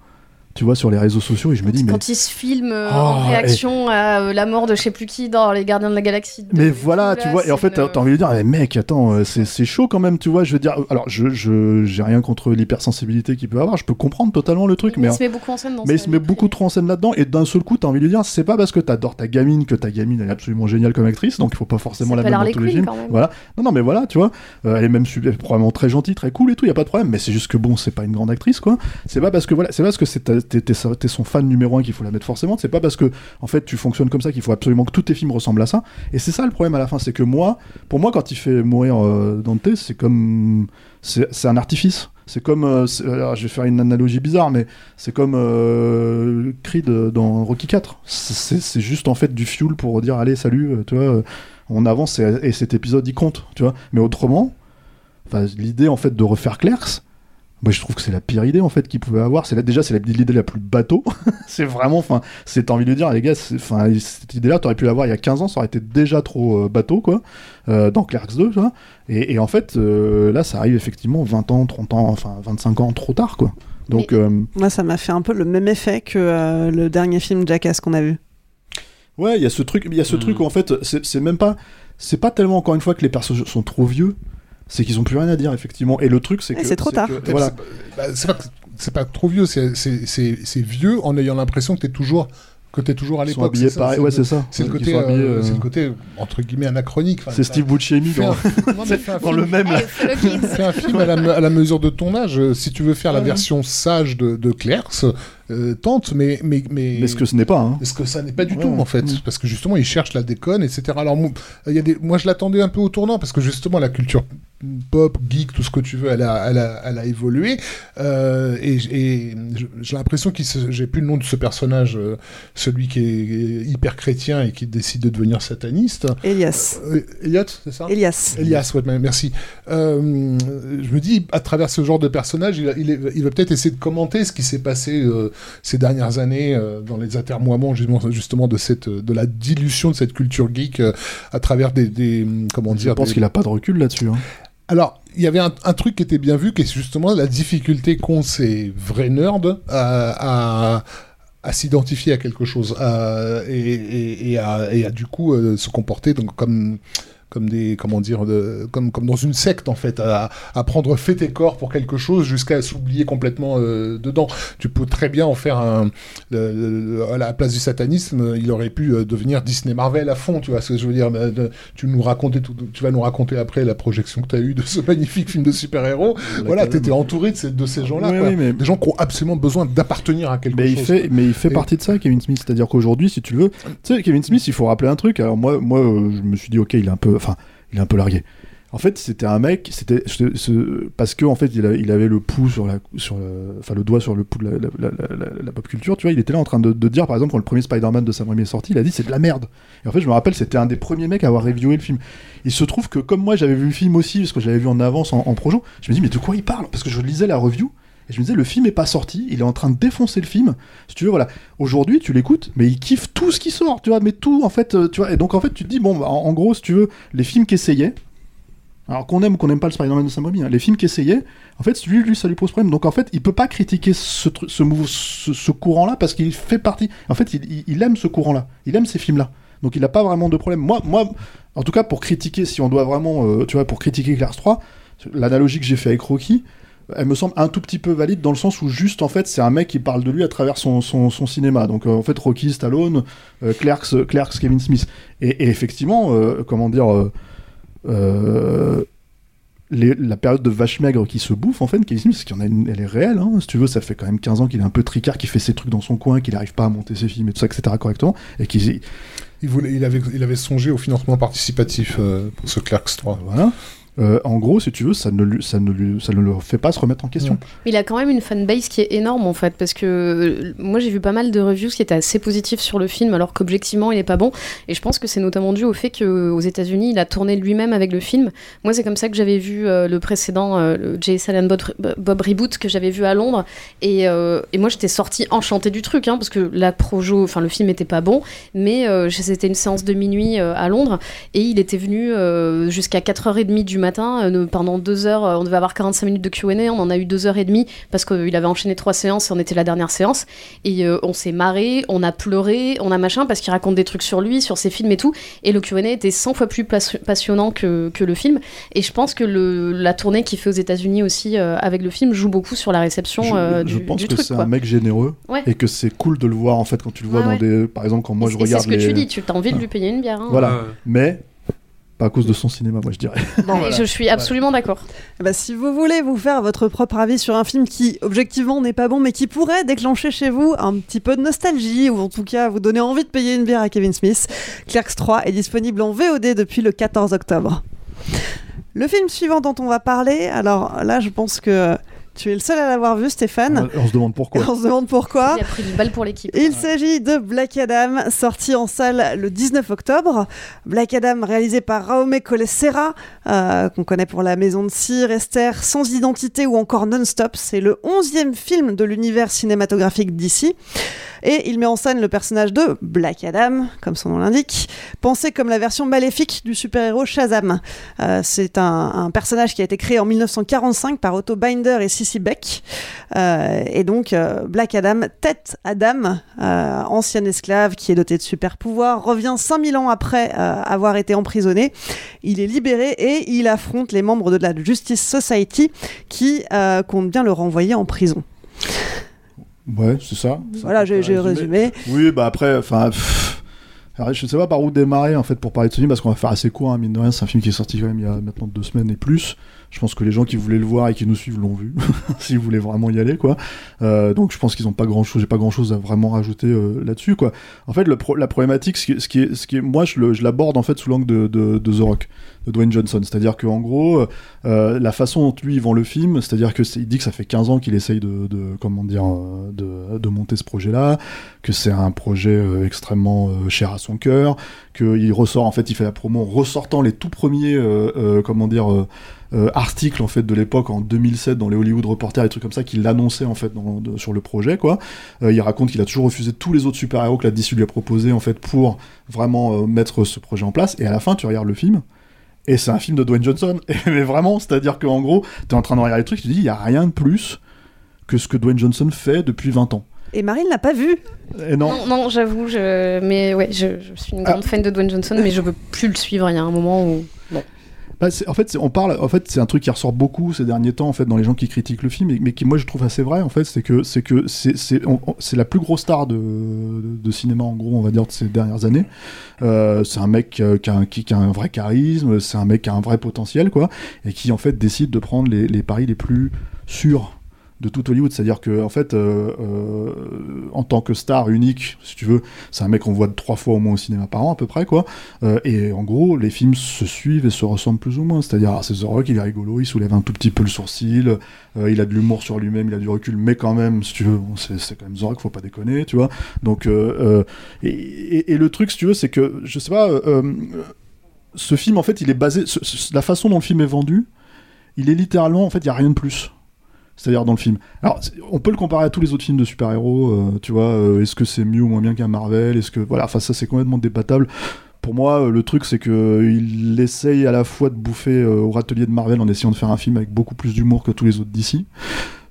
Tu vois, sur les réseaux sociaux, et je me dis, mais. Quand il se filme euh, Oh, en réaction à euh, la mort de je sais plus qui dans Les Gardiens de la Galaxie. de- Mais voilà, tu là, vois, et en fait, une- t'as envie de dire, mais mec, attends, euh, c'est chaud quand même, tu vois, je veux dire, euh, alors, je je- j'ai rien contre l'hypersensibilité qu'il peut avoir, je peux comprendre totalement le truc, Mais mais. il se met beaucoup en scène dans Mais il se met beaucoup trop en scène là-dedans, et d'un seul coup, t'as envie de lui dire, c'est pas parce que t'adores ta gamine que ta gamine elle est absolument géniale comme actrice, donc il faut pas forcément la mettre dans tous les films. Voilà. Non, non, mais voilà, tu vois, euh, elle est même probablement très gentille, très cool et tout, y a pas de problème, mais c'est juste que bon, c'est pas une grande actrice, quoi. C'est pas parce que voilà, c'est parce que c'est t'es son fan numéro un qu'il faut la mettre forcément, c'est pas parce que en fait tu fonctionnes comme ça qu'il faut absolument que tous tes films ressemblent à ça. Et c'est ça le problème à la fin, c'est que moi, pour moi, quand il fait mourir euh, Dante, c'est comme c'est un artifice. C'est comme, euh, c'est- alors, je vais faire une analogie bizarre, mais c'est comme euh, Creed dans Rocky 4. C'est- juste en fait du fuel pour dire allez salut, euh, tu vois, euh, on avance et, et cet épisode il compte, tu vois. Mais autrement, l'idée en fait de refaire Clerks, moi je trouve que c'est la pire idée en fait qu'il pouvait avoir. C'est déjà c'est la- l'idée la plus bateau. [laughs] c'est vraiment, enfin, c'est envie de dire les gars, enfin cette idée-là t'aurais pu l'avoir il y a 15 ans, ça aurait été déjà trop euh, bateau quoi, euh, dans Clerks 2, tu vois. Et, et en fait euh, là ça arrive effectivement 20 ans, 30 ans, enfin 25 ans trop tard quoi. Donc euh, Moi, ça m'a fait un peu le même effet que euh, le dernier film Jackass qu'on a vu. Ouais, il y a ce truc, il y a ce Hmm. truc où en fait, c'est c'est même pas, c'est pas tellement encore une fois que les personnages sont trop vieux, c'est qu'ils ont plus rien à dire effectivement. Et le truc, c'est que c'est trop tard. que- voilà. C'est pas- bah, c'est pas, pas trop vieux, c'est- c'est c'est- c'est vieux en ayant l'impression que t'es toujours que t'es toujours à l'époque. c'est pareil. Ouais, c'est ça. C'est le côté, euh, euh, c'est le côté entre guillemets anachronique. Enfin, C'est Steve Buscemi dans, dans film- le même. là. Fais un film à la, me- à la mesure de ton âge. Euh, Si tu veux faire la version sage de, de Clerks, euh, tente, mais mais mais. Mais ce que ce n'est pas. Hein. Est-ce que ça n'est pas du Ouais, tout ouais. en fait Mm. Parce que justement, ils cherchent la déconne, etc. Alors, mo- il y a des... moi, je l'attendais un peu au tournant parce que justement, la culture pop, geek, tout ce que tu veux, elle a, elle a, elle a évolué. Euh, et et j'ai l'impression qu'il se... j'ai plus le nom de ce personnage, euh, celui qui est hyper chrétien et qui décide de devenir sataniste. Elias. Euh, Elliot, c'est ça? Elias. Elias, ouais, mais merci. Euh, je me dis, à travers ce genre de personnage, il, il, est- il va peut-être essayer de commenter ce qui s'est passé euh, ces dernières années euh, dans les atermoiements justement, justement de cette de la dilution de cette culture geek euh, à travers des, des comment Je dire. pense des- qu'il a pas de recul là-dessus. hein. Alors, il y avait un, truc qui était bien vu, qui est justement la difficulté qu'ont ces vrais nerds à, s'identifier à quelque chose et, à, du coup euh, se comporter comme comme des comment dire de, comme comme dans une secte en fait à, à prendre fait et corps pour quelque chose jusqu'à s'oublier complètement euh, dedans tu peux très bien en faire un à la place du satanisme il aurait pu euh, devenir Disney Marvel à fond tu vois ce que je veux dire de- tu nous racontais tout, tu vas nous raconter après la projection que tu as eue de ce magnifique film de super-héros voilà Academy. t'étais entouré de ces, de ces gens là Oui, oui, mais- des gens qui ont absolument besoin d'appartenir à quelque Mais il chose fait, quoi. mais il fait Et- partie de ça, Kevin Smith. C'est-à-dire qu'aujourd'hui, si tu le veux, tu sais, Kevin Smith, il faut rappeler un truc. Alors moi, moi, euh, je me suis dit, ok, il est un peu, enfin, il est un peu largué. En fait, c'était un mec, c'était ce- ce- parce que en fait, il, avait le pouls sur la, sur, le- doigt sur le pouls de la, pop culture. Tu vois, il était là en train de, dire, par exemple, quand le premier Spider-Man de Sam Raimi est sorti, il a dit c'est de la merde. Et en fait, je me rappelle, c'était un des premiers mecs à avoir reviewé le film. Il se trouve que comme moi, j'avais vu le film aussi, parce que j'avais vu en avance en, en projo, je me dis mais de quoi il parle? Parce que je lisais la review. Et je me disais, le film est pas sorti, il est en train de défoncer le film. Si tu veux, voilà. Aujourd'hui, tu l'écoutes, mais il kiffe tout ce qui sort, tu vois, mais tout, en fait, euh, tu vois. Et donc, en fait, tu te dis, bon, bah, en, gros, si tu veux, les films qui essayaient, alors qu'on aime ou qu'on n'aime pas le Spider-Man de Sam Raimi, hein, les films qui essayaient, en fait, lui, lui, ça lui pose problème. Donc, en fait, il peut pas critiquer ce, courant-là parce qu'il fait partie. En fait, il, aime ce courant-là. Il aime ces films-là. Donc, il n'a pas vraiment de problème. Moi, moi, en tout cas, pour critiquer, si on doit vraiment, euh, tu vois, pour critiquer Clerks 3, l'analogie que j'ai fait avec Rocky, elle me semble un tout petit peu valide dans le sens où juste en fait c'est un mec qui parle de lui à travers son, son, son cinéma. Donc euh, en fait Rocky Stallone euh, Clerks, euh, Clerks Kevin Smith. Et, et effectivement euh, comment dire les- la période de vache maigre qui se bouffe en fait Kevin Smith y en a une- elle est réelle hein, si tu veux ça fait quand même 15 ans qu'il est un peu tricard qu'il fait ses trucs dans son coin qu'il n'arrive pas à monter ses films et tout ça etc correctement et qu'il il, voulait, il, avait, il avait songé au financement participatif euh, pour ce Clerks 3 voilà Euh, en gros si tu veux ça ne, le fait pas se remettre en question Il a quand même une fanbase qui est énorme en fait, parce que euh, moi j'ai vu pas mal de reviews qui étaient assez positifs sur le film, alors qu'objectivement il est pas bon. Et je pense que c'est notamment dû au fait qu'aux États-Unis il a tourné lui-même avec le film. Moi c'est comme ça que j'avais vu euh, le précédent, euh, le Jay Silent Bob, Reboot que j'avais vu à Londres. Et, moi j'étais sortie enchantée du truc, hein, parce que la projo, enfin le film était pas bon, mais c'était une séance de minuit à Londres et il était venu jusqu'à 4h30 du matin. Euh, pendant deux heures, euh, on devait avoir 45 minutes de QA, on en a eu deux heures et demie parce qu'il avait enchaîné trois séances et on était la dernière séance. Et euh, on s'est marré, on a pleuré, on a machin parce qu'il raconte des trucs sur lui, sur ses films et tout. Et le QA était 100 fois plus pas- passionnant que, que le film. Et je pense que le, la tournée qu'il fait aux États-Unis aussi euh, avec le film joue beaucoup sur la réception je, euh, je du, pense du que c'est un mec généreux Ouais. et que c'est cool de le voir en fait quand tu le vois Ouais, dans ouais. des par exemple quand moi Et- je et c'est regarde ce que les tu dis, tu as envie de lui payer une bière. hein. voilà Ouais. mais pas à cause de son cinéma moi je dirais Je suis absolument d'accord. Eh ben, si vous voulez vous faire votre propre avis sur un film qui, objectivement, n'est pas bon, mais qui pourrait déclencher chez vous un petit peu de nostalgie, ou en tout cas vous donner envie de payer une bière à Kevin Smith, Clerks 3 est disponible en VOD depuis le 14 octobre. Le film suivant dont on va parler, alors là, je pense que tu es le seul à l'avoir vu, Stéphane. on se demande pourquoi [laughs] On se demande pourquoi. Il a pris une balle pour l'équipe. Il s'agit de Black Adam, sorti en salle le 19 octobre. Black Adam, réalisé par Raume Colessera, euh, qu'on connaît pour La Maison de Cire, Esther, Sans Identité ou encore Non-Stop. C'est le 11e film de l'univers cinématographique d'ici. Et il met en scène le personnage de Black Adam, comme son nom l'indique, pensé comme la version maléfique du super-héros Shazam. Euh, c'est un, personnage qui a été créé en 1945 par Otto Binder et Sissy Beck. Euh, et donc, euh, Black Adam, tête Adam, ancien esclave qui est doté de super pouvoirs, revient 5000 ans après avoir été emprisonné. Il est libéré et il affronte les membres de la Justice Society qui comptent bien le renvoyer en prison. Ouais, c'est ça. Voilà, j'ai résumé. résumé. Oui, bah après, enfin. je sais pas par où démarrer en fait pour parler de ce film parce qu'on va faire assez court, hein, mine de rien. C'est un film qui est sorti quand même il y a maintenant deux semaines et plus. Je pense que les gens qui voulaient le voir et qui nous suivent l'ont vu, [laughs] s'ils voulaient vraiment y aller, quoi. Euh, donc je pense qu'ils ont pas grand chose, j'ai pas grand chose à vraiment rajouter euh, là-dessus, quoi. En fait, la problématique, ce qui, est, ce qui est, moi, je l'aborde en fait sous l'angle de, de, de The Rock, de Dwayne Johnson. C'est-à-dire qu'en gros, euh, la façon dont lui il vend le film, c'est-à-dire que il dit que ça fait 15 ans qu'il essaye de, comment dire, de, monter ce projet-là, que c'est un projet extrêmement cher à son cœur, qu'il ressort en fait, il fait la promo en ressortant les tout premiers, comment dire. Euh, articles en fait de l'époque en 2007 dans les Hollywood Reporters et trucs comme ça qu'il annonçait en fait dans- de- sur le projet quoi. Euh, il raconte qu'il a toujours refusé tous les autres super-héros que la DC lui a proposé en fait pour vraiment euh, mettre ce projet en place et à la fin tu regardes le film et c'est un film de Dwayne Johnson [laughs] Et- mais vraiment c'est à dire qu'en gros t'es en train de regarder le truc tu te dis il y a rien de plus que ce que Dwayne Johnson fait depuis 20 ans Et Marine l'a pas vu. et non, Non, non, j'avoue, je... mais ouais, je, je suis une grande fan de Dwayne Johnson, mais je veux plus le suivre. Il y a un moment où. Bah, en fait, on parle. En fait, c'est un truc qui ressort beaucoup ces derniers temps, en fait, dans les gens qui critiquent le film, mais qui, moi, je trouve assez vrai. En fait, c'est que c'est que c'est la plus grosse star de, de cinéma, en gros, on va dire, de ces dernières années. Euh, c'est un mec euh, qui a, un, qui a un vrai charisme, c'est un mec qui a un vrai potentiel, quoi, et qui en fait décide de prendre les, les paris les plus sûrs de tout Hollywood. C'est-à-dire que, en fait, euh, euh, en tant que star unique, si tu veux, c'est un mec qu'on voit trois fois au moins au cinéma par an, à peu près, quoi. Euh, et en gros, les films se suivent et se ressemblent plus ou moins. C'est-à-dire, ah, c'est The Rock, il est rigolo, il soulève un tout petit peu le sourcil, il a de l'humour sur lui-même, il a du recul, mais quand même, si tu veux, c'est, quand même The Rock, faut pas déconner, tu vois. Donc, et, le truc, si tu veux, c'est que, je sais pas, ce film, en fait, il est basé, la façon dont le film est vendu, il est littéralement, en fait, il y a rien de plus. C'est-à-dire dans le film. Alors, on peut le comparer à tous les autres films de super-héros, euh, tu vois. euh, Est-ce que c'est mieux ou moins bien qu'un Marvel Est-ce que voilà, enfin ça c'est complètement débattable. Pour moi, euh, le truc c'est que euh, il essaye à la fois de bouffer au râtelier de Marvel en essayant de faire un film avec beaucoup plus d'humour que tous les autres d'ici,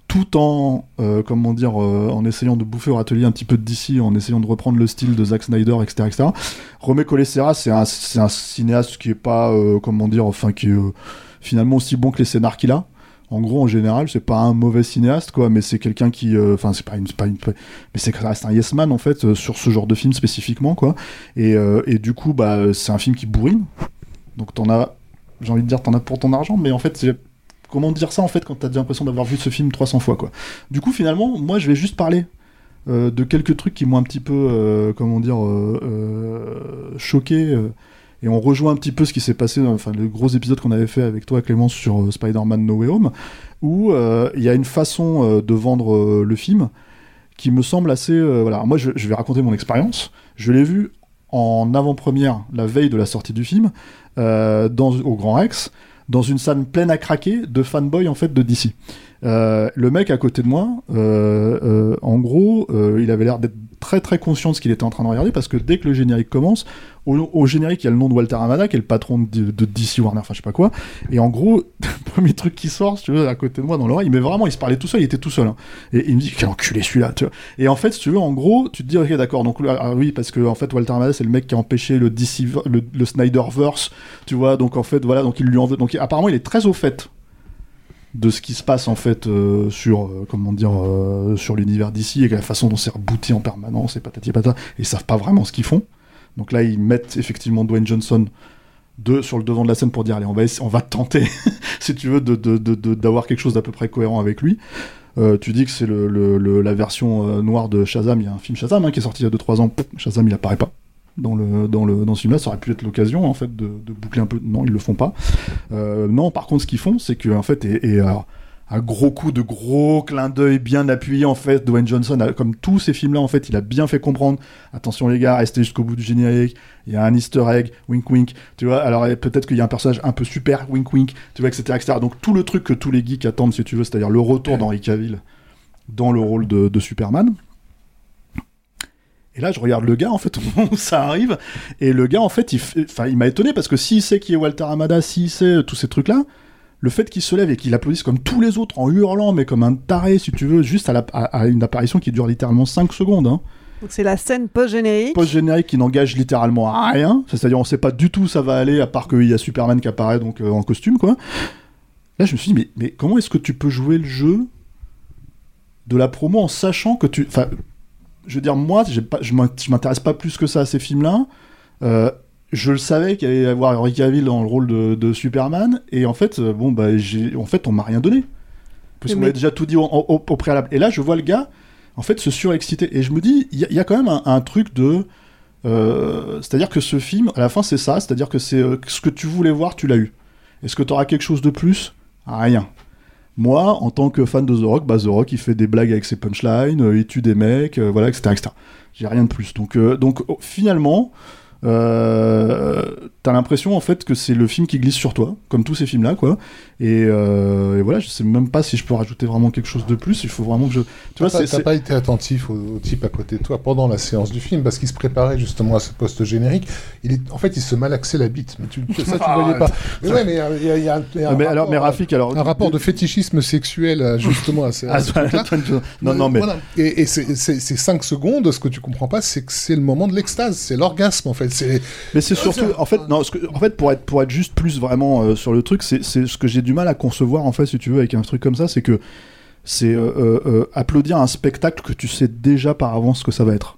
tout en comment dire, en essayant de bouffer au râtelier un petit peu de DC, en essayant de reprendre le style de Zack Snyder, etc., etc. Romé Colessera, c'est un, cinéaste qui est pas, comment dire, enfin qui est finalement aussi bon que les scénars qu'il a. En gros, en général, c'est pas un mauvais cinéaste, quoi, mais c'est quelqu'un qui, euh, enfin, c'est pas une, pas une, mais c'est reste un yes man en fait euh, sur ce genre de film spécifiquement, quoi. Et, euh, et du coup, bah, c'est un film qui bourrine. Donc t'en as, j'ai envie de dire, t'en as pour ton argent, mais en fait, comment dire ça en fait quand t'as l'impression d'avoir vu ce film 300 fois, quoi. Du coup, finalement, moi, je vais juste parler de quelques trucs qui m'ont un petit peu, comment dire, choqué. Et on rejoint un petit peu ce qui s'est passé, dans- enfin le gros épisode qu'on avait fait avec toi, Clémence, sur euh, Spider-Man No Way Home, où euh, il y a une façon euh, de vendre le film qui me semble assez. voilà, moi je, je vais raconter mon expérience. Je l'ai vu en avant-première, la veille de la sortie du film, dans, au Grand Rex, dans une salle pleine à craquer de fanboys en fait de DC. Euh, le mec à côté de moi, euh, euh, en gros, il avait l'air d'être très très conscient de ce qu'il était en train de regarder parce que dès que le générique commence, au, générique il y a le nom de Walter Amada qui est le patron de, DC Warner, enfin je sais pas quoi, et en gros, [laughs] le premier truc qui sort, si tu veux, à côté de moi dans l'oreille, mais vraiment il se parlait tout seul, il était tout seul, hein. et il me dit quel enculé celui-là, tu vois. Et en fait, si tu veux, en gros, tu te dis ok d'accord, donc ah oui parce que en fait Walter Amada c'est le mec qui a empêché le DC, le, le Snyderverse, tu vois, donc en fait voilà, donc il lui en veut, donc apparemment il est très au fait de ce qui se passe en fait euh, sur euh, euh, sur l'univers d'ici et la façon dont c'est rebooté en permanence et patati et patata et ils savent pas vraiment ce qu'ils font. Donc là ils mettent effectivement Dwayne Johnson de, sur le devant de la scène pour dire allez on va on va tenter [laughs] si tu veux de- de- d'avoir quelque chose d'à peu près cohérent avec lui. Tu dis que c'est le, la version noire de Shazam. Il y a un film Shazam hein, qui est sorti il y a 2-3 ans. Shazam il apparaît pas dans le dans le dans ce film-là, ça aurait pu être l'occasion en fait de, de boucler un peu. Non, ils le font pas. Euh, non, par contre, ce qu'ils font, c'est que en fait, et, et alors, un gros coup de gros clin d'œil bien appuyé en fait, Dwayne Johnson, a- comme tous ces films-là, en fait, il a bien fait comprendre. Attention les gars, restez jusqu'au bout du générique. Il y a un Easter egg, wink wink. Tu vois, alors peut-être qu'il y a un personnage un peu super, wink wink. Tu vois, etc., etc. Donc tout le truc que tous les geeks attendent, si tu veux, c'est-à-dire le retour d'Henry Cavill dans le rôle de, de Superman. Et là, je regarde le gars, en fait, [laughs] au moment où ça arrive, et le gars, en fait, il, fait- enfin, il m'a étonné parce que s'il sait qui est Walter Amada, s'il sait tous ces trucs-là, le fait qu'il se lève et qu'il applaudisse comme tous les autres en hurlant, mais comme un taré, si tu veux, juste à, la- à- à une apparition qui dure littéralement 5 secondes, hein. Donc c'est la scène post-générique. post-générique qui n'engage littéralement à rien, c'est-à-dire on sait pas du tout où ça va aller, à part qu'il y a Superman qui apparaît donc euh, en costume, quoi. Là, je me suis dit, mais, mais comment est-ce que tu peux jouer le jeu de la promo en sachant que tu. Enfin, je veux dire, moi, pas, je m'in- je m'intéresse pas plus que ça à ces films-là. Euh, je le savais qu'il allait y avoir Henry Cavill dans le rôle de, de Superman, et en fait, euh, bon, bah, en fait, on m'a rien donné. Parce qu'on m'avait déjà tout dit au, au- au préalable. Et là, je vois le gars, en fait, se surexciter. Et je me dis, il y, a- il y a quand même un, un truc de. euh, c'est-à-dire que ce film, à la fin, c'est ça. C'est-à-dire que c'est euh, ce que tu voulais voir, tu l'as eu. Est-ce que tu auras quelque chose de plus? Rien. Moi, en tant que fan de The Rock, bah, The Rock, il fait des blagues avec ses punchlines, euh, il tue des mecs, euh, voilà, etc., etc. J'ai rien de plus. Donc, euh, donc oh, finalement, t'as l'impression en fait que c'est le film qui glisse sur toi, comme tous ces films-là, quoi. Et, euh, et voilà, je sais même pas si je peux rajouter vraiment quelque chose de plus. Il faut vraiment que je. Tu vois, T'as pas- pas été attentif au, au type à côté de toi pendant la séance du film parce qu'il se préparait justement à ce poste générique. Il est, en fait, il se malaxait la bite. Mais tu, ça, tu Ah, voyais pas. ouais. Mais ouais, mais euh, il y a, il y a un, il y a un mais alors, rapport, mais Rafik, alors. un rapport de fétichisme sexuel euh, justement à, ce- à Ah, ce truc-là. non, non, mais. Voilà. Et, et c'est- c'est c'est 5 secondes, ce que tu comprends pas, c'est que c'est le moment de l'extase, c'est l'orgasme en fait. C'est Mais c'est surtout, en fait, non, ce que- en fait, pour être, pour être juste plus vraiment euh, sur le truc, c'est c'est ce que j'ai du mal à concevoir, en fait, si tu veux, avec un truc comme ça, c'est que c'est euh, euh, euh, applaudir un spectacle que tu sais déjà par avance ce que ça va être.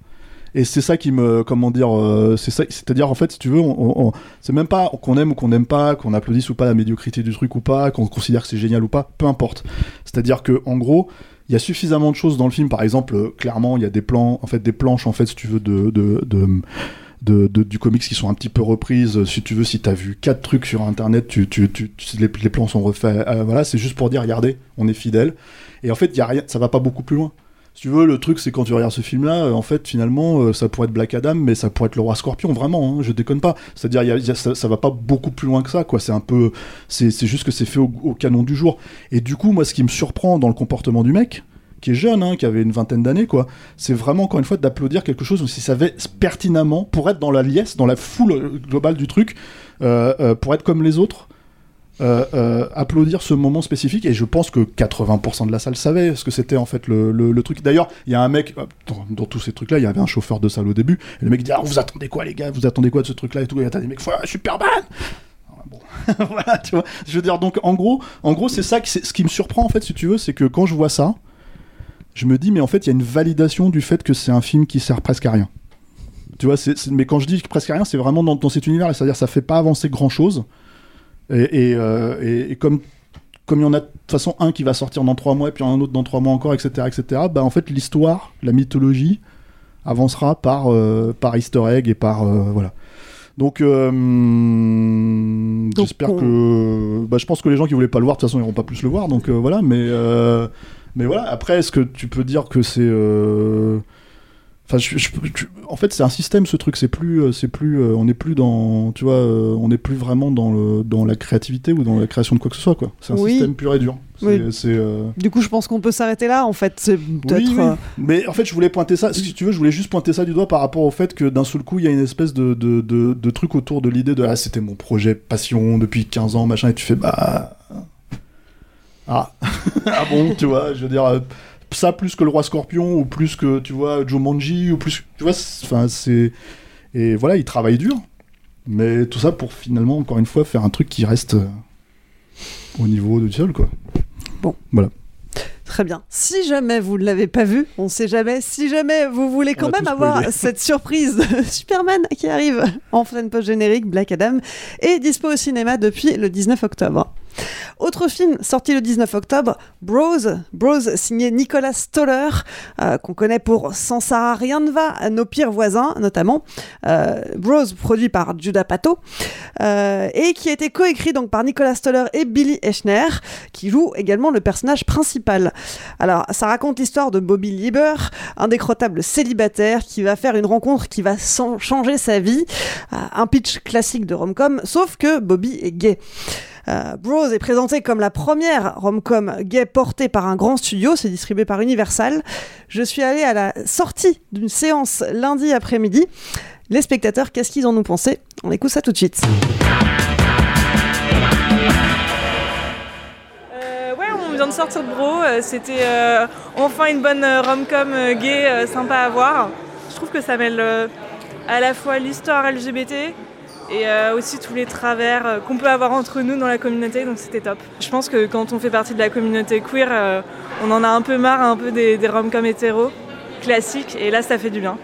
Et c'est ça qui me, comment dire, c'est ça, c'est-à-dire en fait, si tu veux, on, c'est même pas qu'on aime ou qu'on n'aime pas, qu'on applaudisse ou pas la médiocrité du truc ou pas, qu'on considère que c'est génial ou pas, peu importe. C'est-à-dire que en gros, il y a suffisamment de choses dans le film. Par exemple, clairement, il y a des plans, en fait, des planches, en fait, si tu veux, de, de de, du comics qui sont un petit peu reprises. Si tu veux, si t'as vu quatre trucs sur internet, tu, tu, tu, les, plans sont refaits. Euh, voilà, c'est juste pour dire, regardez, on est fidèle. Et en fait, y a rien, ça va pas beaucoup plus loin. Si tu veux, le truc, c'est quand tu regardes ce film-là, euh, en fait, finalement, euh, ça pourrait être Black Adam, mais ça pourrait être le roi Scorpion, vraiment, hein, je déconne pas. C'est-à-dire, ça, ça va pas beaucoup plus loin que ça, quoi. C'est un peu. C'est juste que c'est fait au canon du jour. Et du coup, moi, ce qui me surprend dans le comportement du mec, qui est jeune, hein, qui avait une vingtaine d'années, quoi, c'est vraiment, encore une fois, d'applaudir quelque chose où s'il savait pertinemment, pour être dans la liesse, dans la foule globale du truc, euh, euh, pour être comme les autres, euh, applaudir ce moment spécifique et je pense que 80% de la salle savait ce que c'était en fait le, le- truc. D'ailleurs, il y a un mec dans, tous ces trucs-là, il y avait un chauffeur de salle au début. Et le mec dit ah, vous attendez quoi les gars? Vous attendez quoi de ce truc-là? et tout Et t'as des mecs Superman. Ah, Bon. [laughs] voilà, tu vois. Je veux dire donc en gros, en gros c'est ça ce qui me surprend en fait si tu veux, c'est que quand je vois ça, je me dis mais en fait il y a une validation du fait que c'est un film qui sert presque à rien. Tu vois, mais quand je dis presque à rien, c'est vraiment dans, dans cet univers, c'est-à-dire ça fait pas avancer grand-chose. Et, et, euh, et- et comme comme il y en a de toute façon un qui va sortir dans trois mois, et puis un autre dans trois mois encore, etc., etc., bah en fait l'histoire, la mythologie avancera par, euh, par easter egg et par... euh, voilà. Donc, j'espère que... Bah, je pense que les gens qui voulaient pas le voir, de toute façon, ils vont pas plus le voir, donc voilà, mais... mais voilà, après, est-ce que tu peux dire que c'est... euh, Enfin, je- je- je- en fait, c'est un système ce truc. C'est plus, euh, c'est plus, euh, on n'est plus dans, tu vois, on n'est plus vraiment dans le, dans la créativité ou dans la création de quoi que ce soit, quoi. C'est un Oui. système pur et dur. Oui. euh, Du coup, je pense qu'on peut s'arrêter là, en fait. C'est peut-être. oui, oui. euh, Mais en fait, je voulais pointer ça. Si tu veux, je voulais juste pointer ça du doigt par rapport au fait que d'un seul coup, il y a une espèce de, de, de, de truc autour de l'idée de ah, c'était mon projet passion depuis 15 ans, machin, et tu fais bah. Ah, [laughs] ah bon, tu vois, je veux dire. euh, Ça plus que le roi scorpion, ou plus que, tu vois, Jumanji, ou plus. Tu vois, enfin, c'est. Et voilà, il travaille dur. Mais tout ça pour finalement, encore une fois, faire un truc qui reste euh, au niveau du sol, quoi. Bon. Voilà. Très bien. Si jamais vous ne l'avez pas vu, on ne sait jamais. Si jamais vous voulez quand même avoir spoilé. [laughs] cette surprise de [laughs] Superman qui arrive en fin de post-générique, Black Adam, est dispo au cinéma depuis le 19 octobre. Autre film sorti le 19 octobre, Bros. Bros signé Nicolas Stoller, euh, qu'on connaît pour Sans Sarah rien ne va, Nos pires voisins notamment. Euh, Bros produit par Judah Pato euh, et qui a été coécrit donc par Nicolas Stoller et Billy Eichner, qui joue également le personnage principal. Alors, ça raconte l'histoire de Bobby Lieber, un décrottable célibataire qui va faire une rencontre qui va changer sa vie. Un pitch classique de rom-com, sauf que Bobby est gay. Euh, Bros est présenté comme la première rom-com gay portée par un grand studio, c'est distribué par Universal. Je suis allé à la sortie d'une séance lundi après-midi. Les spectateurs, qu'est-ce qu'ils en ont pensé? On écoute ça tout de suite. Euh, vient de sortir de Bro. euh, C'était enfin une bonne rom-com gay, sympa à voir. Je trouve que ça mêle à la fois l'histoire LGBT et euh, aussi tous les travers euh, qu'on peut avoir entre nous dans la communauté, donc c'était top. Je pense que quand on fait partie de la communauté queer, euh, on en a un peu marre un peu des, des rom-coms hétéros classiques, et là ça fait du bien.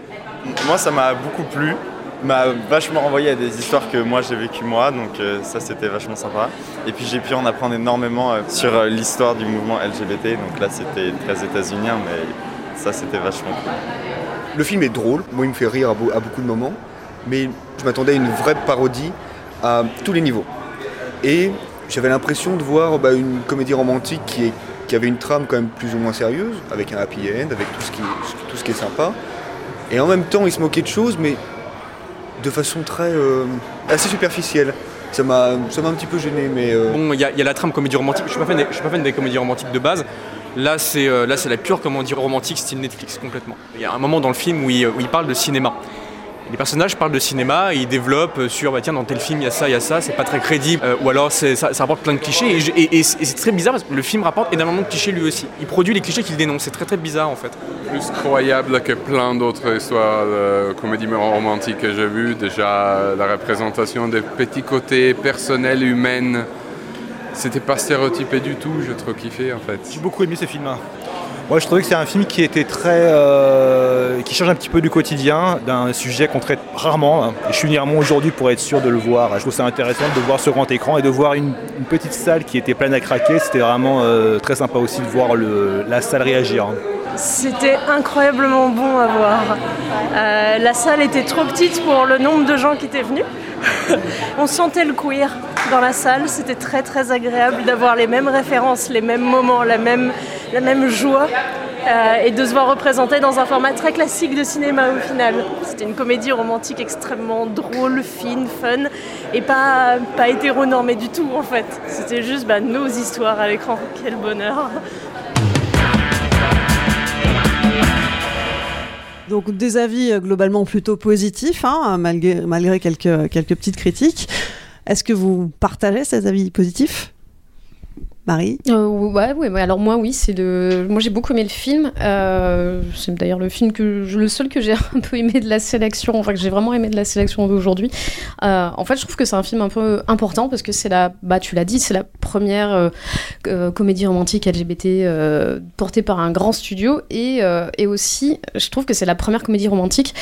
Moi ça m'a beaucoup plu, m'a vachement renvoyé à des histoires que moi j'ai vécues moi, donc euh, ça c'était vachement sympa. Et puis j'ai pu en apprendre énormément euh, sur euh, l'histoire du mouvement LGBT, donc là c'était très états-unien, mais ça c'était vachement cool. Le film est drôle, moi il me fait rire à beaucoup de moments, mais je m'attendais à une vraie parodie à tous les niveaux. Et j'avais l'impression de voir bah, une comédie romantique qui, avait une trame quand même plus ou moins sérieuse, avec un happy end, avec tout ce qui, tout ce qui est sympa. Et en même temps, il se moquait de choses, mais de façon très euh, assez superficielle. Ça m'a ça m'a un petit peu gêné, mais euh, Bon, il y, y a la trame comédie romantique. Je suis suis pas fan des comédies romantiques de base. Là, c'est euh, là, c'est la pure comédie romantique style Netflix complètement. Il y a un moment dans le film où où il parle de cinéma. Les personnages parlent de cinéma et ils développent sur bah tiens dans tel film il y a ça, il y a ça, c'est pas très crédible Euh, ou alors ça, ça rapporte plein de clichés et, je- et- et c'est et c'est très bizarre parce que le film rapporte énormément de clichés lui aussi. Il produit les clichés qu'il dénonce, c'est très très bizarre en fait. plus croyable que plein d'autres histoires de comédies romantiques que j'ai vues. Déjà, la représentation des petits côtés personnels, humains, c'était pas stéréotypé du tout, j'ai trop kiffé en fait. J'ai beaucoup aimé ce film. Moi, je trouvais que c'est un film qui était très, euh, qui change un petit peu du quotidien, d'un sujet qu'on traite rarement. Je suis venu rarement aujourd'hui pour être sûr de le voir. Je trouve ça intéressant de voir sur grand écran et de voir une, petite salle qui était pleine à craquer. C'était vraiment euh, très sympa aussi de voir la salle réagir. C'était incroyablement bon à voir. Euh, la salle était trop petite pour le nombre de gens qui étaient venus. [laughs] On sentait le queer dans la salle. C'était très très agréable d'avoir les mêmes références, les mêmes moments, la même, joie. euh, et de se voir représenté dans un format très classique de cinéma au final. C'était une comédie romantique extrêmement drôle, fine, fun et pas, pas hétéronormée du tout en fait. C'était juste bah, nos histoires à l'écran. Quel bonheur! Donc des avis euh, globalement plutôt positifs, hein, malgré, malgré quelques, quelques petites critiques. Est-ce que vous partagez ces avis positifs? Marie? Euh, ouais, ouais, ouais, alors moi oui, c'est le, moi j'ai beaucoup aimé le film. Euh, c'est d'ailleurs le film que je- le seul que j'ai [laughs] un peu aimé de la sélection, enfin que j'ai vraiment aimé de la sélection d'aujourd'hui. Euh, en fait, je trouve que c'est un film un peu important parce que c'est la, bah tu l'as dit, c'est la première euh, euh, comédie romantique LGBT euh, portée par un grand studio et, et aussi, je trouve que c'est la première comédie romantique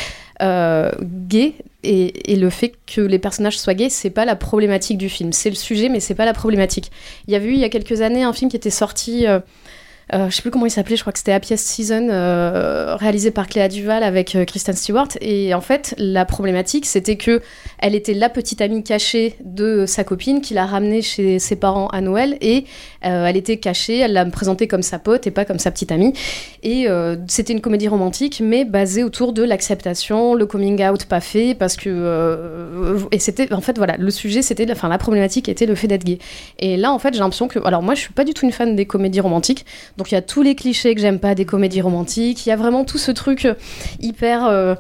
euh, gay et, et le fait que les personnages soient gays, c'est pas la problématique du film. C'est le sujet, mais c'est pas la problématique. Il y avait eu il y a quelques années un film qui était sorti. euh, euh, je sais plus comment il s'appelait, je crois que c'était Happiest Season, euh, réalisé par Cléa Duval avec euh, Kristen Stewart. Et en fait, la problématique, c'était que elle était la petite amie cachée de sa copine qui l'a ramenée chez ses parents à Noël et euh, elle était cachée, elle l'a présentée comme sa pote et pas comme sa petite amie. Et c'était une comédie romantique, mais basée autour de l'acceptation, le coming out pas fait, parce que et c'était en fait voilà, le sujet c'était, enfin la problématique était le fait d'être gay. Et là en fait j'ai l'impression que, alors moi je suis pas du tout une fan des comédies romantiques, donc il y a tous les clichés que j'aime pas des comédies romantiques, il y a vraiment tout ce truc euh, hyper euh,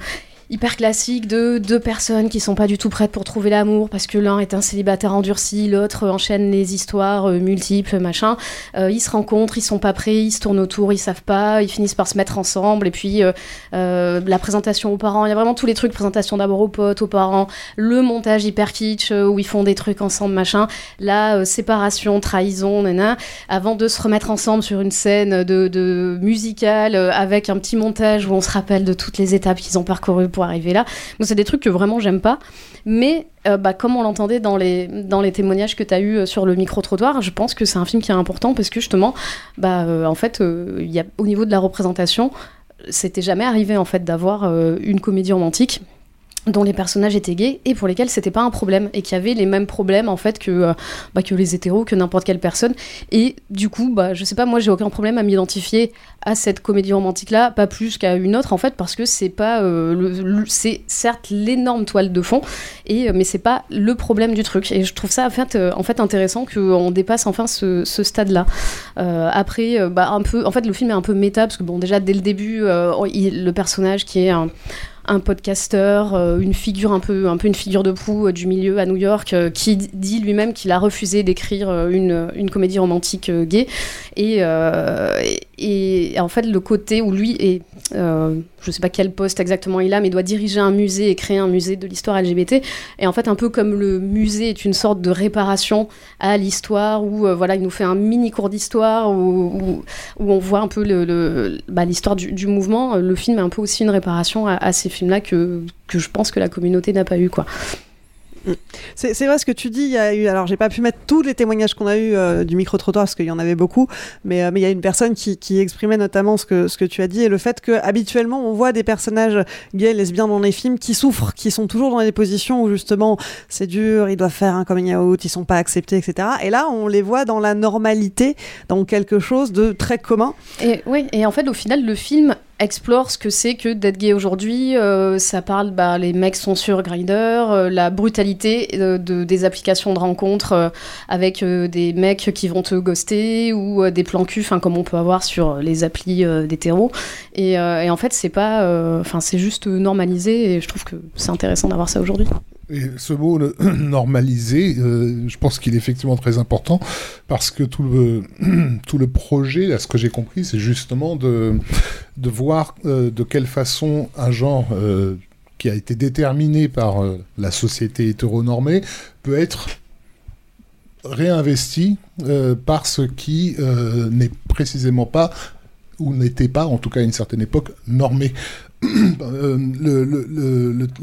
hyper classique de deux personnes qui sont pas du tout prêtes pour trouver l'amour parce que l'un est un célibataire endurci, l'autre enchaîne les histoires euh, multiples, machin. Euh, ils se rencontrent, ils sont pas prêts, ils se tournent autour, ils savent pas, ils finissent par se mettre ensemble. Et puis euh, la présentation aux parents, il y a vraiment tous les trucs, présentation d'abord aux potes, aux parents, le montage hyper kitsch où ils font des trucs ensemble, machin, la séparation, trahison, nana, avant de se remettre ensemble sur une scène de, de musicale avec un petit montage où on se rappelle de toutes les étapes qu'ils ont parcourues pour arriver là. Moi, c'est des trucs que vraiment j'aime pas. Mais euh, bah, comme on l'entendait dans les, dans les témoignages que tu as eu sur le micro-trottoir, je pense que c'est un film qui est important parce que justement, bah, euh, en fait, euh, il y a, au niveau de la représentation, c'était jamais arrivé en fait d'avoir euh, une comédie romantique dont les personnages étaient gays et pour lesquels c'était pas un problème et qui avaient les mêmes problèmes en fait que, euh, bah, que les hétéros, que n'importe quelle personne. Et du coup, bah, je sais pas, moi j'ai aucun problème à m'identifier à cette comédie romantique là, pas plus qu'à une autre en fait, parce que c'est pas, euh, c'est certes l'énorme toile de fond, et, euh, mais c'est pas le problème du truc. Et je trouve ça en fait, en fait intéressant qu'on dépasse enfin ce, ce stade là. après, bah, un peu, en fait, le film est un peu méta parce que bon, déjà dès le début, le personnage qui est un un podcasteur, euh, une figure un peu, un peu une figure de proue euh, du milieu à New York, euh, qui dit lui-même qu'il a refusé d'écrire une, une comédie romantique gay. Et- et en fait, le côté où lui est, euh, je sais pas quel poste exactement il a, mais doit diriger un musée et créer un musée de l'histoire LGBT. Et en fait, un peu comme le musée est une sorte de réparation à l'histoire, où euh, voilà, il nous fait un mini cours d'histoire, où, où, on voit un peu bah, l'histoire du, du mouvement. Le film est un peu aussi une réparation à, à ces films-là que, que je pense que la communauté n'a pas eu, quoi. C'est c'est vrai ce que tu dis. Il y a eu, alors j'ai pas pu mettre tous les témoignages qu'on a eu euh, du micro trottoir parce qu'il y en avait beaucoup, mais euh, mais il y a une personne qui, qui exprimait notamment ce que ce que tu as dit et le fait que habituellement on voit des personnages gays, lesbiens dans les films qui souffrent, qui sont toujours dans des positions où justement c'est dur, ils doivent faire un coming out, ils sont pas acceptés, etc. Et là on les voit dans la normalité, dans quelque chose de très commun. Et oui, et en fait, au final, le film explore ce que c'est que d'être gay aujourd'hui. Euh, ça parle, bah, les mecs sont sur Grindr, euh, la brutalité euh, de, des applications de rencontres avec des mecs qui vont te ghoster ou des plans cul, comme on peut avoir sur les applis d'hétéros. Et, et en fait, c'est pas, enfin, c'est juste normalisé et je trouve que c'est intéressant d'avoir ça aujourd'hui. Ce mot le- [clears throat] normalisé, euh, je pense qu'il est effectivement très important parce que tout le, [clears throat] projet, à ce que j'ai compris, c'est justement de, voir euh, de quelle façon un genre euh, qui a été déterminé par la société hétéronormée peut être réinvesti par ce qui n'est précisément pas ou n'était pas, en tout cas à une certaine époque, normé. [clears throat]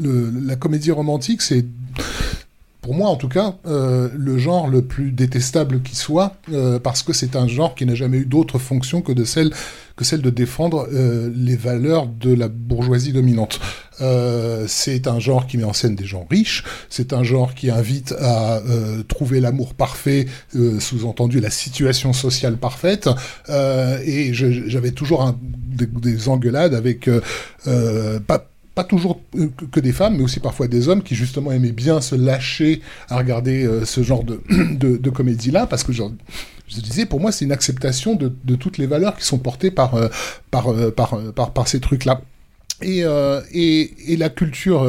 Euh, la comédie romantique, c'est, pour moi en tout cas, euh, le genre le plus détestable qui soit, euh, parce que c'est un genre qui n'a jamais eu d'autre fonction que, de celle, que celle de défendre euh, les valeurs de la bourgeoisie dominante. Euh, c'est un genre qui met en scène des gens riches, c'est un genre qui invite à euh, trouver l'amour parfait, euh, sous-entendu la situation sociale parfaite, euh, et j'avais toujours un- des, des engueulades avec euh, pas pas toujours euh, que- des femmes, mais aussi parfois des hommes qui justement aimaient bien se lâcher à regarder euh, ce genre de, [clears throat] de, de comédie-là, parce que je disais, pour moi, c'est une acceptation de, de toutes les valeurs qui sont portées par, euh, par, par, par, par ces trucs-là. Et, et, et la culture...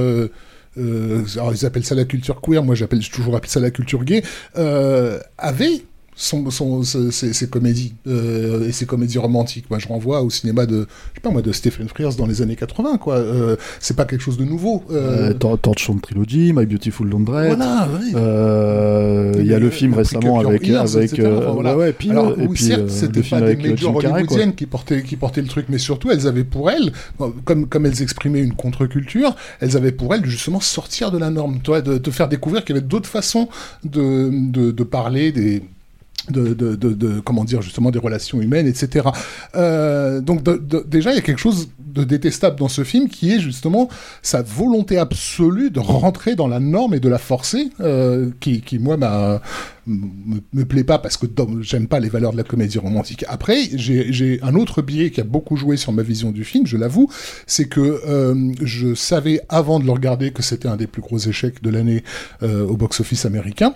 alors ils appellent ça la culture queer, moi j'appelle toujours appelé ça la culture gay, avait son, son, ses, ses comédies euh, et ses comédies romantiques. Moi, je renvoie au cinéma de, je sais pas moi, de Stephen Frears dans les années 80. Quoi, euh, c'est pas quelque chose de nouveau. Euh, Euh, Tor- Torchon Trilogy, My Beautiful Laundrette. Voilà, oui. Euh, Il y a le film Le récemment avec avec voilà. ouais, puis, Alors, et oui, puis, certes, c'était pas des majors hollywoodiennes qui portaient, qui portaient le truc, mais surtout, elles avaient pour elles, comme, comme elles exprimaient une contre-culture, elles avaient pour elles justement sortir de la norme, toi, de te faire découvrir qu'il y avait d'autres façons de, de, de parler des de, de, de, de- comment dire justement des relations humaines etc Euh, donc déjà il y a quelque chose de détestable dans ce film qui est justement sa volonté absolue de rentrer dans la norme et de la forcer euh, qui, qui moi m'a me, me plaît pas parce que j'aime pas les valeurs de la comédie romantique. Après j'ai j'ai un autre biais qui a beaucoup joué sur ma vision du film je l'avoue c'est que euh, je savais avant de le regarder que c'était un des plus gros échecs de l'année euh, au box-office américain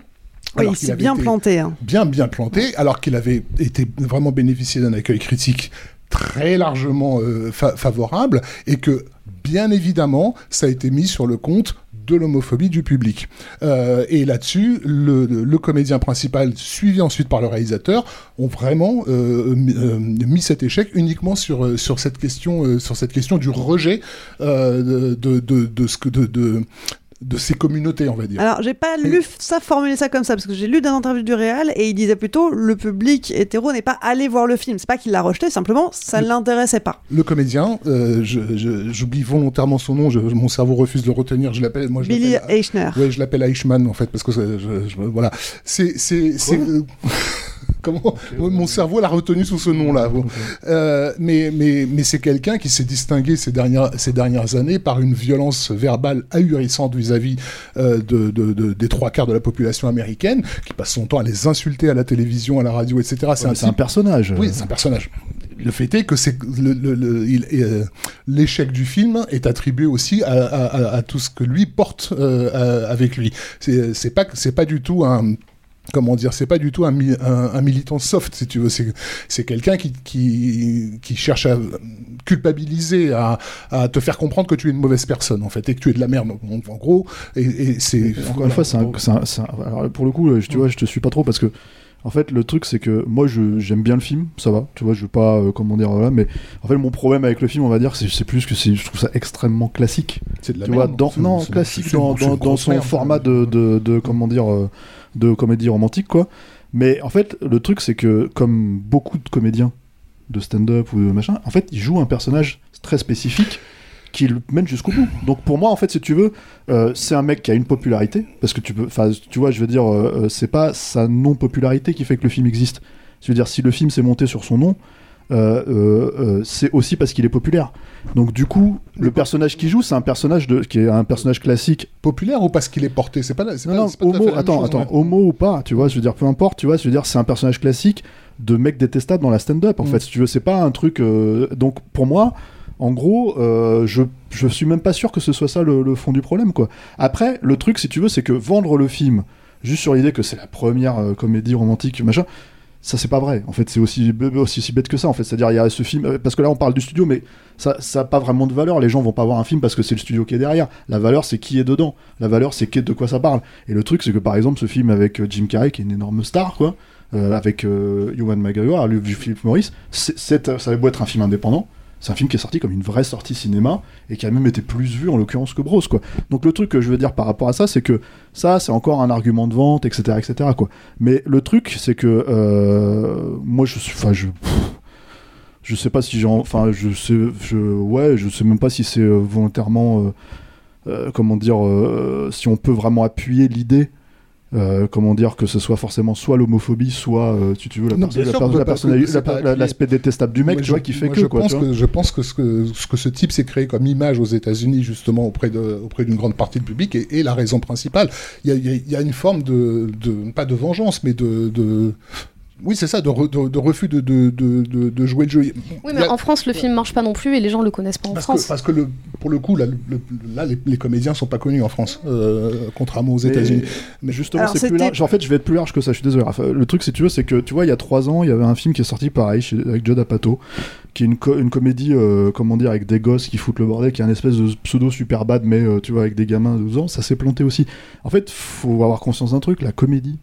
Oui, il s'est bien planté. hein. bien bien planté, alors qu'il avait été vraiment bénéficié d'un accueil critique très largement euh, fa- favorable, et que bien évidemment, ça a été mis sur le compte de l'homophobie du public. Euh, et là-dessus, le, le comédien principal, suivi ensuite par le réalisateur, ont vraiment euh, mis, euh, mis cet échec uniquement sur, sur, cette, question, sur cette question du rejet de, de, de, ce que de, de, de ces communautés, on va dire. Alors, j'ai pas lu ça, formulé ça comme ça, parce que j'ai lu des interviews du réal et il disait plutôt le public hétéro n'est pas allé voir le film. C'est pas qu'il l'a rejeté, simplement ça ne l'intéressait pas. Le comédien, euh, je- je- j'oublie volontairement son nom, je- mon cerveau refuse de le retenir, je l'appelle, moi je Billy l'appelle- Eichner. Ouais, je l'appelle Eichmann en fait parce que c'est- je, je- voilà, c'est c'est [laughs] mon cerveau l'a retenu sous ce nom-là. bon. Euh, mais mais mais c'est quelqu'un qui s'est distingué ces dernières ces dernières années par une violence verbale ahurissante vis-à-vis euh, de, de- de- des trois quarts de la population américaine, qui passe son temps à les insulter à la télévision, à la radio, etc. c'est un type- personnage. Oui, c'est un personnage. Le fait est que c'est euh, l'échec du film est attribué aussi à, à- à- à tout ce que lui porte euh, à- avec lui. C'est c'est pas c'est pas du tout un comment dire, c'est pas du tout un, mi- un- un militant soft, si tu veux. C'est quelqu'un qui, qui, qui cherche à culpabiliser, à, à te faire comprendre que tu es une mauvaise personne, en fait, et que tu es de la merde, en, gros. Et, et c'est Encore une fois, pour le coup, euh, tu vois, je te suis pas trop parce que En fait, le truc, c'est que moi, je- j'aime bien le film, ça va, tu vois, je veux pas, euh, comment dire, voilà, mais en fait, mon problème avec le film, on va dire, c'est c'est plus que c'est- je trouve ça extrêmement classique. C'est de la tu merde, vois, dans, c'est- non, classique dans, son format de, de, de, comment dire, euh, de comédie romantique, quoi. Mais en fait, le truc, c'est que, comme beaucoup de comédiens de stand-up ou de machin, en fait, il joue un personnage très spécifique qui le mène jusqu'au bout. Donc pour moi, en fait, si tu veux, euh, c'est un mec qui a une popularité, parce que tu peux, enfin, tu vois, je veux dire, euh, euh, c'est pas sa non-popularité qui fait que le film existe. Je veux dire, si le film s'est monté sur son nom, c'est aussi parce qu'il est populaire. Donc du coup, le personnage qu'il joue, c'est un personnage de, qui est un personnage classique. Populaire ou parce qu'il est porté? C'est pas, Non, pas, non, pas homo, la même attends, chose, attends, homo ou pas, tu vois, je veux dire, peu importe, tu vois, je veux dire, c'est un personnage classique de mec détestable dans la stand-up, en Mm. fait, si tu veux, c'est pas un truc. euh, donc, pour moi, en gros, euh, je, je suis même pas sûr que ce soit ça le, le fond du problème, quoi. Après, le truc, si tu veux, c'est que vendre le film juste sur l'idée que c'est la première euh, comédie romantique, machin. Ça, c'est pas vrai. En fait, c'est aussi, aussi, aussi bête que ça. En fait, c'est-à-dire, il y a ce film. euh, Parce que là, on parle du studio, mais ça n'a pas vraiment de valeur. Les gens vont pas voir un film parce que c'est le studio qui est derrière. La valeur, c'est qui est dedans. La valeur, c'est de quoi ça parle. Et le truc, c'est que par exemple, ce film avec euh, Jim Carrey, qui est une énorme star, quoi, euh, avec Ewan McGregor, Philip Morris, c'est, ça avait être un film indépendant. C'est un film qui est sorti comme une vraie sortie cinéma et qui a même été plus vu en l'occurrence que Bros quoi. Donc le truc que je veux dire par rapport à ça, c'est que ça c'est encore un argument de vente, etc., etc. Mais le truc c'est que euh, moi je suis, je, sais pas si j'en, enfin je sais, je, ouais, je sais même pas si c'est euh, volontairement, euh, comment dire, si on peut vraiment appuyer l'idée. Euh, comment dire que ce soit forcément soit l'homophobie soit euh, si tu veux la, Non, la la la- l'aspect détestable du mec Moi, tu vois qui fait moi, que je quoi pense tu vois. que je pense que ce que ce, que ce type s'est créé comme image aux États-Unis justement auprès de auprès d'une grande partie du public est, est la raison principale. Il y a, il y a- il y a une forme de, de pas de vengeance mais de, de oui c'est ça de, re- de, de refus de, de, de, de- de jouer le jeu. Oui, mais en France, le film marche pas non plus et les gens le connaissent pas en parce France. que, parce que le, pour le coup, là, le- le- là les, les comédiens sont pas connus en France, euh, contrairement aux États-Unis. Mais justement, c'est plus large. En fait, je vais être plus large que ça. Je suis désolé. Raph. Le truc, si tu veux, c'est que tu vois, il y a trois ans, il y avait un film qui est sorti pareil chez- avec Judd Apatow, qui est une, co- une comédie, euh, comment dire, avec des gosses qui foutent le bordel, qui est un espèce de pseudo super bad, mais euh, tu vois, avec des gamins de 12 ans, ça s'est planté aussi. En fait, faut avoir conscience d'un truc. La comédie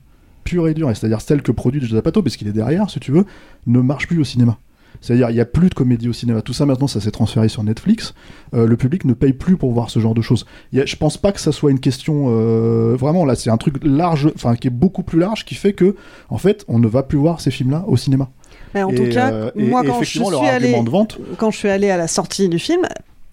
pure et dure, et c'est-à-dire celle que produit Judd Apatow, parce qu'il est derrière, si tu veux, ne marche plus au cinéma. C'est-à-dire, il n'y a plus de comédie au cinéma. Tout ça, maintenant, ça s'est transféré sur Netflix. Euh, le public ne paye plus pour voir ce genre de choses. Je pense pas que ça soit une question. euh, vraiment, là, c'est un truc large, enfin, qui est beaucoup plus large, qui fait que, en fait, on ne va plus voir ces films-là au cinéma. Mais en Et, tout cas, euh, moi, et quand je, suis allé, vente. quand je suis allé à la sortie du film,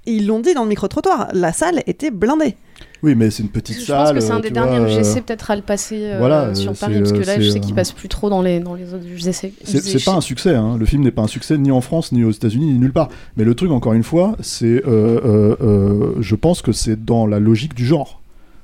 ils l'ont dit dans le micro-trottoir, la salle était blindée. Oui, mais c'est une petite Je salle. pense que c'est un euh, des tu derniers vois, euh, UGC peut-être à le passer euh, voilà, sur Paris, parce que là, je sais qu'il passe plus trop dans les, dans les autres UGC. C'est pas un succès, hein. le film n'est pas un succès ni en France, ni aux États-Unis, ni nulle part. Mais le truc, encore une fois, c'est. je pense que c'est dans la logique du genre.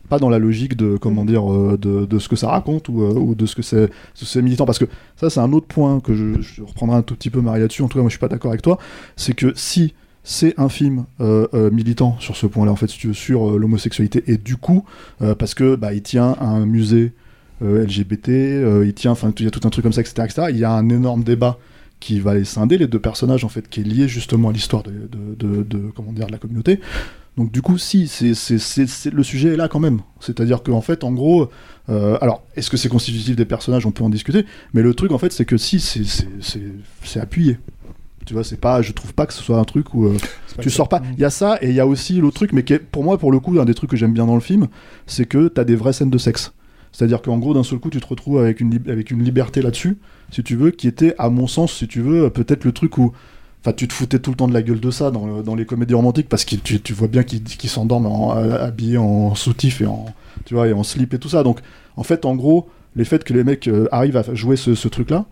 Pas dans la logique de, comment dire, euh, de, de ce que ça raconte ou, ou de ce que c'est ce que c'est militant. Parce que ça, c'est un autre point que je, je reprendrai un tout petit peu Marie là-dessus. En tout cas, moi, je suis pas d'accord avec toi. C'est que si c'est un film euh, euh, militant sur ce point-là, en fait, sur euh, l'homosexualité, et du coup, parce que bah, il tient un musée LGBT, il tient, enfin, il y a tout un truc comme ça, etc.. Il y a un énorme débat qui va les scinder les deux personnages en fait, qui est lié justement à l'histoire de, comment dire de la communauté. Donc du coup, si, c'est, le sujet est là quand même. C'est-à-dire qu'en fait, en gros, alors, est-ce que c'est constitutif des personnages? On peut en discuter. Mais le truc, en fait, c'est que si, c'est appuyé. Tu vois, c'est pas, je trouve pas que ce soit un truc où euh, tu sors pas. Il y a ça et il y a aussi l'autre truc, mais qui est, pour moi, pour le coup, un des trucs que j'aime bien dans le film, c'est que t'as des vraies scènes de sexe. C'est-à-dire qu'en gros, d'un seul coup, tu te retrouves avec une, avec une liberté là-dessus, si tu veux, qui était, à mon sens, si tu veux, peut-être le truc où. Enfin, tu te foutais tout le temps de la gueule de ça dans, le- dans les comédies romantiques parce que tu, tu vois bien qu'ils qu'ils s'endorment en- habillés en soutif et en, tu vois, et en slip et tout ça. Donc, en fait, en gros, les faits que les mecs euh, arrivent à jouer ce, ce truc-là,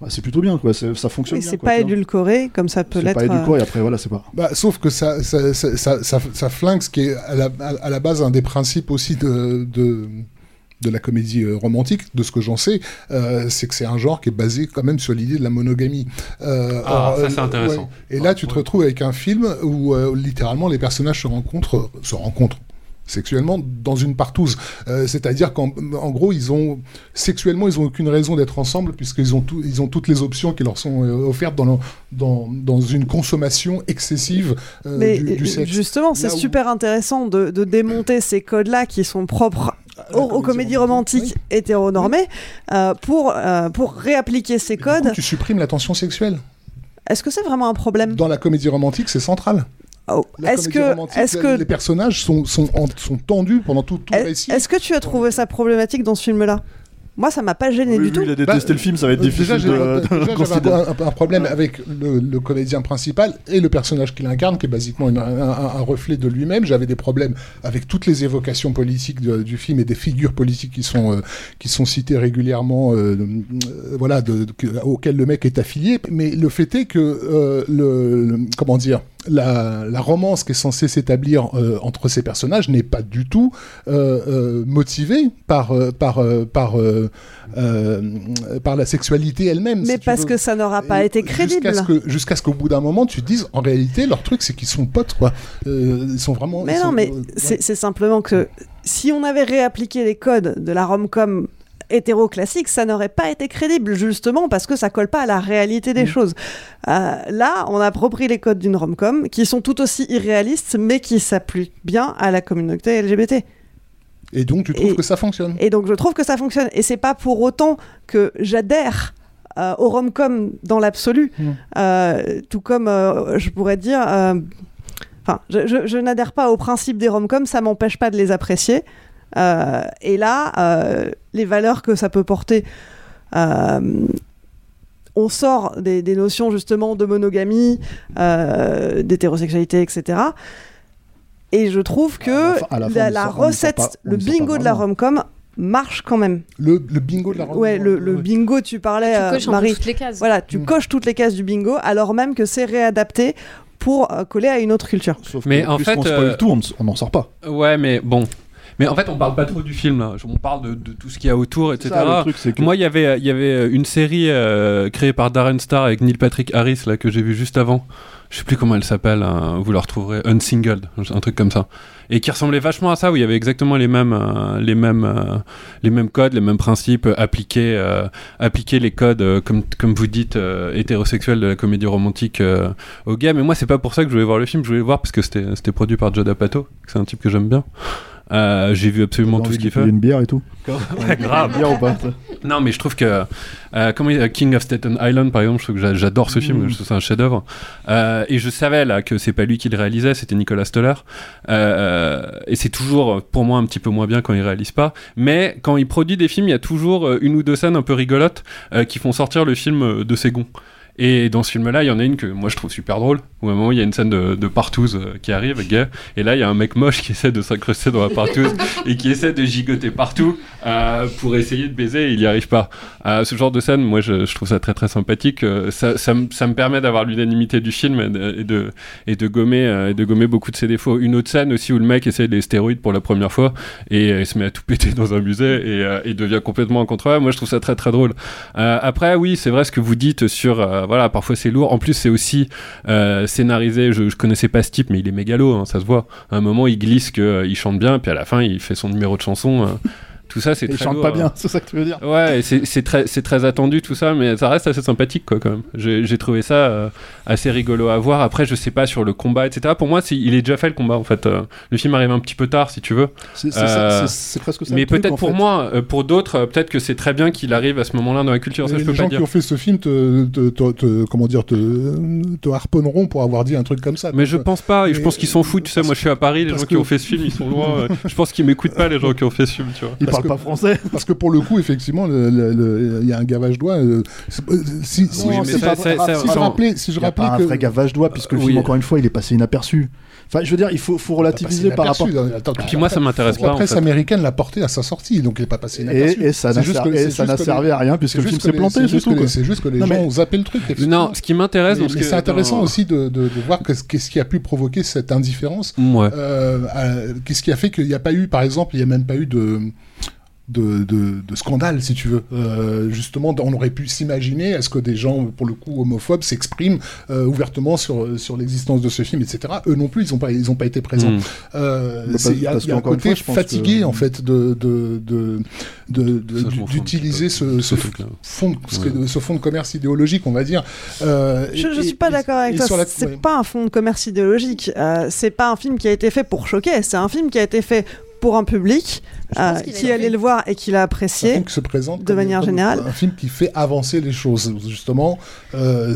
bah, c'est plutôt bien, quoi. C'est- Ça fonctionne Et bien. c'est pas édulcoré comme ça peut C'est l'être. pas édulcoré, euh, après, voilà, c'est pas. Bah, sauf que ça, ça, ça, ça, ça- ça flingue ce qui est à la, à- à la base un des principes aussi de, de, de la comédie euh, romantique, de ce que j'en sais, euh, c'est que c'est un genre qui est basé quand même sur l'idée de la monogamie. Euh, Ah, ça, c'est intéressant. ouais. Et là, tu te retrouves avec un film où euh, littéralement les personnages se rencontrent, se rencontrent sexuellement dans une partouze. Euh, C'est-à-dire qu'en en gros, ils ont sexuellement, ils ont aucune raison d'être ensemble puisqu'ils ont tout, ils ont toutes les options qui leur sont euh, offertes dans, le- dans, dans une consommation excessive euh, Mais du, du sexe. justement, c'est où- super intéressant de, de démonter ces codes-là qui sont propres aux, aux comédies romantiques hétéronormées euh, pour, pour réappliquer ces codes. Tu supprimes la tension sexuelle. Est-ce que c'est vraiment un problème? Dans la comédie romantique, c'est central. Oh, Est-ce que, les- que, les personnages sont, sont, sont tendus pendant tout, tout le récit est-ce que tu as trouvé ça problématique dans ce film-là? Moi, ça m'a pas gêné du tout. il a détesté le film, ça va être Euh, difficile déjà, j'ai- de, déjà, considérer. un, problème avec le, le comédien principal et le personnage qu'il incarne, qui est basiquement une- un, un- un reflet de lui-même. J'avais des problèmes avec toutes les évocations politiques de- du film et des figures politiques qui sont euh, qui sont citées régulièrement, euh, euh, voilà, de, de- que- auxquelles le mec est affilié. Mais le fait est que euh, le, le- comment dire. La, la romance qui est censée s'établir euh, entre ces personnages n'est pas du tout euh, euh, motivée par, par, par, par la sexualité elle-même. Mais si parce que ça n'aura pas été crédible. Jusqu'à ce que- jusqu'à ce qu'au bout d'un moment, tu te dises, en réalité, leur truc, c'est qu'ils sont potes, quoi. Ils sont vraiment. Mais non, sont- mais c'est c'est simplement que si on avait réappliqué les codes de la rom-com hétéro classique, ça n'aurait pas été crédible, justement parce que ça colle pas à la réalité Mm. des choses. Euh, là, on a repris les codes d'une rom-com qui sont tout aussi irréalistes, mais qui s'appliquent bien à la communauté LGBT. Et donc, tu trouves Et- que ça fonctionne? Et donc, je trouve que ça fonctionne. Et c'est pas pour autant que j'adhère euh, au rom-com dans l'absolu. Mm. Euh, tout comme euh, je pourrais dire. Enfin, je, je- je n'adhère pas au principe des rom-coms, ça m'empêche pas de les apprécier. Euh, et là, euh, les valeurs que ça peut porter. euh, on sort des, des notions justement de monogamie, euh, d'hétérosexualité, etc. Et je trouve que À la fin- à sort- recette, pas- le bingo de la rom-com marche quand même. Le, le bingo de la Ouais, le, le bingo, tu parlais, Tu euh, coches Marie. toutes les cases. Voilà, tu coches toutes les cases du bingo, alors même que c'est réadapté pour coller à une autre culture. Mais en fait, on spoil euh, tout, on n'en sort pas. Ouais, mais bon. Mais en fait, on parle pas trop du film là. On parle de, de tout ce qu'il y a autour, etc. Ça, le truc, c'est que- Moi, il y avait, il y avait une série euh, créée par Darren Star avec Neil Patrick Harris là que j'ai vu juste avant. Je sais plus comment elle s'appelle. hein, vous la retrouverez. Unsingled, un truc comme ça. Et qui ressemblait vachement à ça, où il y avait exactement les mêmes, euh, les mêmes, euh, les mêmes codes, les mêmes principes euh, appliqués, euh, appliquer les codes, euh, comme, comme vous dites, euh, hétérosexuels de la comédie romantique euh, aux gays. Mais moi, c'est pas pour ça que je voulais voir le film. Je voulais le voir parce que c'était, produit par Joe D'Apato. C'est un type que j'aime bien. Euh, j'ai vu absolument tout ce qu'il fait. une bière et tout. Ouais, grave. Une bière ou pas Non, mais je trouve que euh, comment il- King of Staten Island, par exemple, je trouve que j'a- j'adore ce film. Mm. Je trouve que c'est un chef-d'œuvre. Euh, et je savais là que c'est pas lui qui le réalisait, c'était Nicolas Stoller. Euh, et c'est toujours pour moi un petit peu moins bien quand il réalise pas. Mais quand il produit des films, il y a toujours euh, une ou deux scènes un peu rigolotes euh, qui font sortir le film euh, de ses gonds. Et dans ce film-là, il y en a une que moi je trouve super drôle. Où à un moment, il y a une scène de, de partouze euh, qui arrive, gay. Et là, il y a un mec moche qui essaie de s'incruster dans la partouze [laughs] et qui essaie de gigoter partout euh, pour essayer de baiser et il n'y arrive pas. Euh, ce genre de scène, moi je, je trouve ça très très sympathique. Ça, ça, me- ça me permet d'avoir l'unanimité du film et de, et de, et de gommer, et de gommer beaucoup de ses défauts. Une autre scène aussi où le mec essaie des stéroïdes pour la première fois et il se met à tout péter dans un musée et, et devient complètement incontrôlable. Moi je trouve ça très très drôle. Euh, après, oui, c'est vrai ce que vous dites sur. Euh, voilà, parfois c'est lourd. En plus, c'est aussi euh, scénarisé. Je, je connaissais pas ce type, mais il est mégalo, hein, ça se voit. Un moment, il glisse qu'il chante bien, puis à la fin, il fait son numéro de chanson. Euh. Tout ça, c'est très chante pas hein. bien, [laughs] c'est ça que tu veux dire Ouais, c'est très, c'est très attendu tout ça, mais ça reste assez sympathique quoi quand même. J'ai trouvé ça euh, assez rigolo à voir. Après, je sais pas sur le combat, etc. Pour moi, c'est- il est déjà fait le combat en fait. Euh, le film arrive un petit peu tard, si tu veux. C'est- c'est presque ça Mais peut-être pour fait. moi, euh, pour d'autres, euh, peut-être que c'est très bien qu'il arrive à ce moment-là dans la culture. Ça, je peux les pas gens dire. qui ont fait ce film te, te- te- te- comment dire, te, harponneront pour avoir dit un truc comme ça. Mais je pense pas, et je pense qu'ils s'en foutent, tu sais, moi je suis à Paris, les gens qui ont fait ce film, ils sont loin, euh, [laughs] je pense qu'ils m'écoutent pas, les gens qui ont fait ce film, tu vois. Parce que- [laughs] Parce que pour le coup, effectivement, il y a un gavage doigt. euh, euh, si, si, c'est si pas je- vrai. si je Attends, rappelais, si je a pas que un vrai gavage doigt, puisque le Oui. film, encore une fois, il est passé inaperçu. Enfin, je veux dire, il faut, faut relativiser par rapport. inaperçu, attends, Puis moi, ça m'intéresse la pas, en presse fait. américaine l'a porté à sa sortie, donc il n'est pas passé inaperçu. Et, et ça n'a ça servi à rien puisque le film s'est planté, c'est tout. que les- quoi. C'est juste que les gens ont zappé le truc. Non, ce qui m'intéresse c'est intéressant aussi de, voir qu'est-ce qui a pu provoquer cette indifférence. Euh, Qu'est-ce qui a fait qu'il n'y a pas eu, par exemple, il n'y a même pas eu de. De, de, de scandale, si tu veux. Euh, justement, on aurait pu s'imaginer à ce que des gens, pour le coup, homophobes, s'expriment euh, ouvertement sur, sur l'existence de ce film, etc. Eux non plus, ils n'ont pas, ils ont pas été présents. Mm. Euh, Bah, c'est- Il y a, y un côté fois, je pense fatigué, que- en fait, de, d'utiliser ce, ce fond, ce, Ouais. ce fond de commerce idéologique, on va dire. Euh, Je, et- suis pas d'accord avec et toi. sur la- C'est ouais. pas un fond de commerce idéologique. Euh, c'est pas un film qui a été fait pour choquer. C'est un film qui a été fait pour un public euh, qui allait le voir et qui l'a Un apprécié. film qui se présente de comme- manière générale. Un film qui fait avancer les choses, justement. Euh,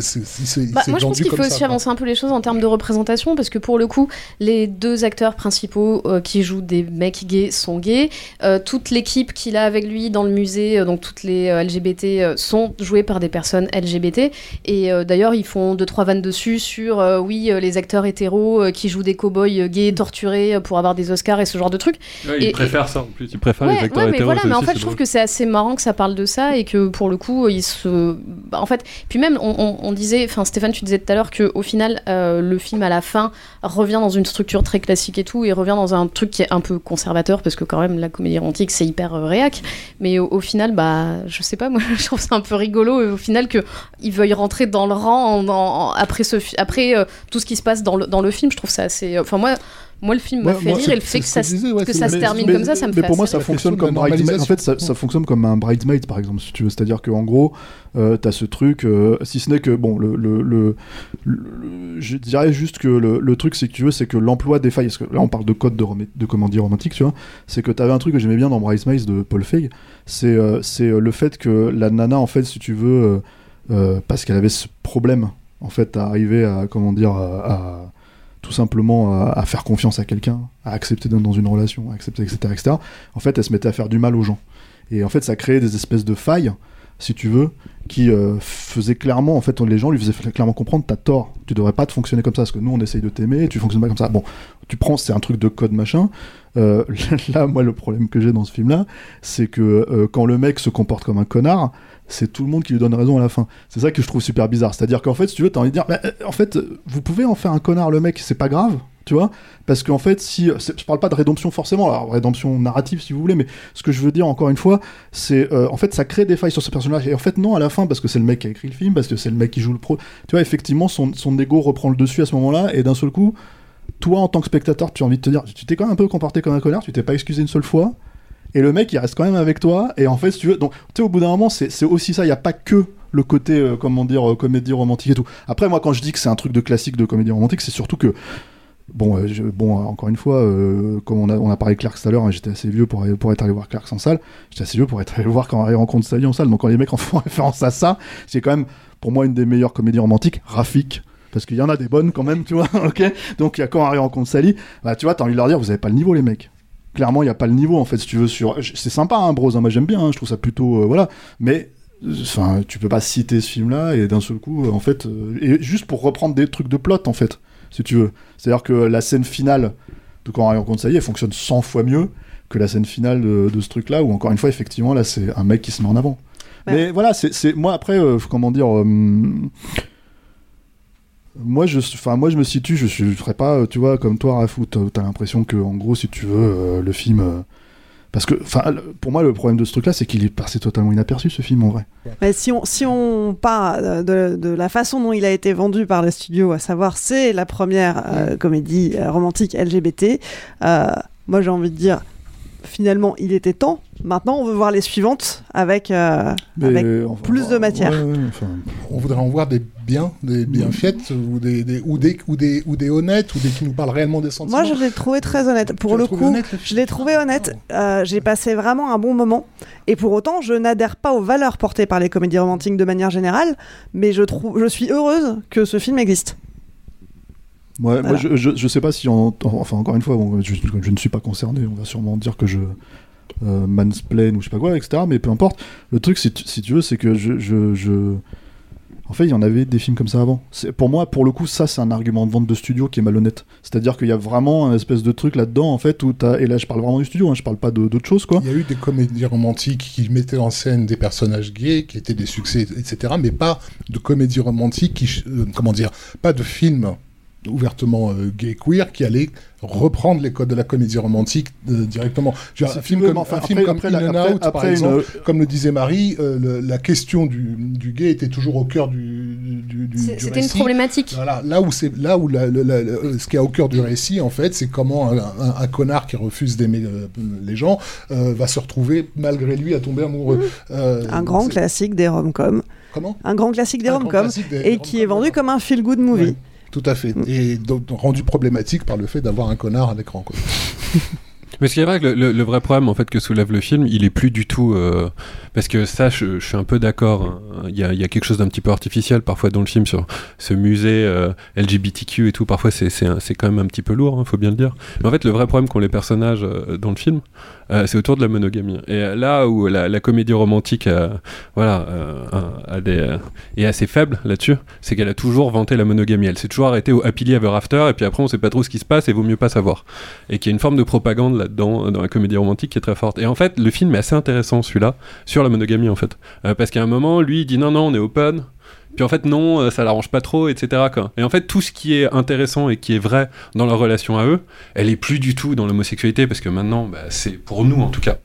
Bah, moi, je pense qu'il faut aussi quoi. avancer un peu les choses en termes de représentation, parce que pour le coup, les deux acteurs principaux euh, qui jouent des mecs gays sont gays. Euh, toute l'équipe qu'il a avec lui dans le musée, euh, donc toutes les euh, LGBT, euh, sont jouées par des personnes LGBT. Et euh, d'ailleurs, ils font deux trois vannes dessus sur, euh, oui, euh, les acteurs hétéros euh, qui jouent des cow-boys euh, gays torturés euh, pour avoir des Oscars et ce genre de trucs. Ouais, Et- ils préfèrent ça en plus. Ils préfèrent Ouais, les acteurs ouais, mais hétéros. voilà, mais en fait, je trouve que c'est assez marrant que ça parle de ça et que pour le coup, il se. bah, en fait, puis même, on, on- on disait, enfin, Stéphane, tu disais tout à l'heure qu'au final, euh, le film à la fin revient dans une structure très classique et tout, et revient dans un truc qui est un peu conservateur parce que quand même, la comédie romantique, c'est hyper euh, réac. Mais au, au final, bah, je sais pas, [laughs] moi, je trouve ça un peu rigolo euh, au final que ils veuillent rentrer dans le rang en- en- après ce, fi- après euh, tout ce qui se passe dans le, dans le film. Je trouve ça assez. Enfin, moi. Moi, le film m'a Ouais, fait moi, rire et le fait que ça, que je disais, ouais, que c'est ça la- se termine mais- comme ça, ça me mais fait pour moi, ça rire. fonctionne comme bridesmaid. En fait, ça, fonctionne comme un bridesmaid, par exemple, si tu veux. C'est-à-dire qu'en gros, euh, t'as ce truc, euh, si ce n'est que, bon, le, le, le- le- je dirais juste que le, le truc, c'est que tu veux, c'est que l'emploi des failles, parce que là, on parle de code de, de comédie romantique, tu vois, c'est que t'avais un truc que j'aimais bien dans Bridesmaids de Paul Feig, c'est euh, c'est euh, le fait que la nana, en fait, si tu veux, euh, euh, parce qu'elle avait ce problème, en fait, à arriver à, comment dire, à- à tout simplement à, faire confiance à quelqu'un, à accepter d'être dans une relation, à accepter, etc.. En fait, elle se mettait à faire du mal aux gens. Et en fait, ça créait des espèces de failles, si tu veux, qui euh, faisaient clairement, en fait, les gens lui faisaient clairement comprendre, t'as tort, tu devrais pas te fonctionner comme ça, parce que nous, on essaye de t'aimer, tu fonctionnes pas comme ça. Bon, tu prends, c'est un truc de code machin. Euh, [laughs] là, moi, le problème que j'ai dans ce film-là, c'est que euh, quand le mec se comporte comme un connard, c'est tout le monde qui lui donne raison à la fin. C'est ça que je trouve super bizarre. C'est-à-dire qu'en fait, si tu veux, t'as envie de dire, euh, en fait, vous pouvez en faire un connard le mec, c'est pas grave, tu vois Parce qu'en fait, si. Je parle pas de rédemption forcément, alors rédemption narrative si vous voulez, mais ce que je veux dire encore une fois, c'est. euh, en fait, ça crée des failles sur ce personnage. Et en fait, non, à la fin, parce que c'est le mec qui a écrit le film, parce que c'est le mec qui joue le pro. Tu vois, effectivement, son, son ego reprend le dessus à ce moment-là, et d'un seul coup, toi, en tant que spectateur, tu as envie de te dire, tu t'es quand même un peu comporté comme un connard, tu t'es pas excusé une seule fois. Et le mec, il reste quand même avec toi. Et en fait, si tu veux, donc, tu sais, au bout d'un moment, c'est aussi ça. Il n'y a pas que le côté, euh, comment dire, euh, comédie romantique et tout. Après, moi, quand je dis que c'est un truc de classique de comédie romantique, c'est surtout que. Bon, euh, bon, encore une fois, comme on a, on a parlé de Clerks tout à l'heure, hein, j'étais assez vieux pour, pour être allé voir Clerks en salle. J'étais assez vieux pour être allé voir quand Harry rencontre Sally en salle. Donc quand les mecs en font [laughs] référence à ça, c'est quand même, pour moi, une des meilleures comédies romantiques. Rafik. Parce qu'il y en a des bonnes quand même, tu vois, [laughs] ok? Donc il y a quand Harry rencontre Sally, bah tu vois, t'as envie de leur dire, vous avez pas le niveau, les mecs. Clairement, il n'y a pas le niveau, en fait, si tu veux, sur... C'est sympa, hein, Bros, hein, moi j'aime bien, hein, je trouve ça plutôt... euh, voilà. Mais, euh, enfin, tu peux pas citer ce film-là, et d'un seul coup, euh, en fait... euh, et juste pour reprendre des trucs de plot, en fait, si tu veux. C'est-à-dire que la scène finale de quand Harry rencontre Sally, elle fonctionne 100 fois mieux que la scène finale de, de ce truc-là, où encore une fois, effectivement, là, c'est un mec qui se met en avant. Mais voilà, c'est c'est- moi après, euh, comment dire, euh, moi je, enfin moi je me situe, je, je, ferais pas, euh, tu vois, comme toi, Raph, où t'as l'impression que en gros, si tu veux, euh, le film, euh, parce que, enfin, pour moi, le problème de ce truc-là, c'est qu'il est passé totalement inaperçu, ce film en vrai. Mais si on, si on part de, de la façon dont il a été vendu par le studio, à savoir c'est la première euh, comédie romantique LGBT, moi j'ai envie de dire finalement il était temps. Maintenant on veut voir les suivantes avec, euh, Mais avec enfin, plus de matière. Ouais, ouais, enfin, on voudrait en voir des biens, des bien faites, ou des, des- ou, des, ou, des, ou des honnêtes, ou des qui nous parlent réellement des sentiments. Moi, je l'ai trouvé très honnête. Pour le coup, honnête, je l'ai trouvé honnête. Euh, J'ai passé vraiment un bon moment. Et pour autant, je n'adhère pas aux valeurs portées par les comédies romantiques de manière générale. Mais je, trouve, je suis heureuse que ce film existe. Ouais, Voilà. Moi, je, je, je sais pas si, en- enfin, encore une fois, bon, je, je ne suis pas concerné, on va sûrement dire que je euh, mansplain ou je sais pas quoi, etc. Mais peu importe. Le truc, si tu, si tu veux, c'est que je, je, je- En fait, il y en avait des films comme ça avant. Pour moi, pour le coup, ça, c'est un argument de vente de studio qui est malhonnête. C'est-à-dire qu'il y a vraiment un espèce de truc là-dedans, en fait, où t'as. Et là, je parle vraiment du studio, hein, je parle pas de- d'autre chose, quoi. Il y a eu des comédies romantiques qui mettaient en scène des personnages gays, qui étaient des succès, etc. Mais pas de comédies romantiques qui, euh, comment dire, pas de films ouvertement euh, gay queer qui allaient reprendre les codes de la comédie romantique euh, directement. Dire, un film comme, enfin, un film après- comme après In la- and après- Out, par après une- exemple, comme le disait Marie, euh, le- la question du, du gay était toujours au cœur du, du, C'était une problématique. Voilà, là où c'est là où la- la- la- la- ce qui est au cœur du récit en fait, c'est comment un, un- un connard qui refuse d'aimer euh, les gens euh, va se retrouver malgré lui à tomber amoureux. Euh, Un grand classique des rom-coms. Comment? Un grand classique des rom-coms. Et qui est vendu comme un feel-good movie. Ouais, tout à fait. Et rendu problématique par le fait d'avoir un connard à l'écran. [laughs] Mais c'est vrai que le, le- vrai problème en fait que soulève le film, il est plus du tout euh, parce que ça, je, suis un peu d'accord. hein. Il y, a, il quelque chose d'un petit peu artificiel parfois dans le film sur ce musée euh, LGBTQ et tout. Parfois, c'est quand même un petit peu lourd, hein, faut bien le dire. Mais en fait, le vrai problème qu'ont les personnages euh, dans le film, euh, c'est autour de la monogamie. Et euh, là où la, comédie romantique, euh, voilà, des, est assez faible là-dessus, c'est qu'elle a toujours vanté la monogamie. Elle s'est toujours arrêtée au happily ever after, et puis après on sait pas trop ce qui se passe et vaut mieux pas savoir. Et qu'il y a une forme de propagande là-dedans, dans la comédie romantique, qui est très forte. Et en fait, le film est assez intéressant, celui-là, sur la monogamie en fait. Parce qu'à un moment, lui, il dit non, non, on est open. Puis en fait, non, euh, ça l'arrange pas trop, etc. Et en fait, tout ce qui est intéressant et qui est vrai dans leur relation à eux, elle est plus du tout dans l'homosexualité, parce que maintenant, bah, c'est pour nous en tout cas,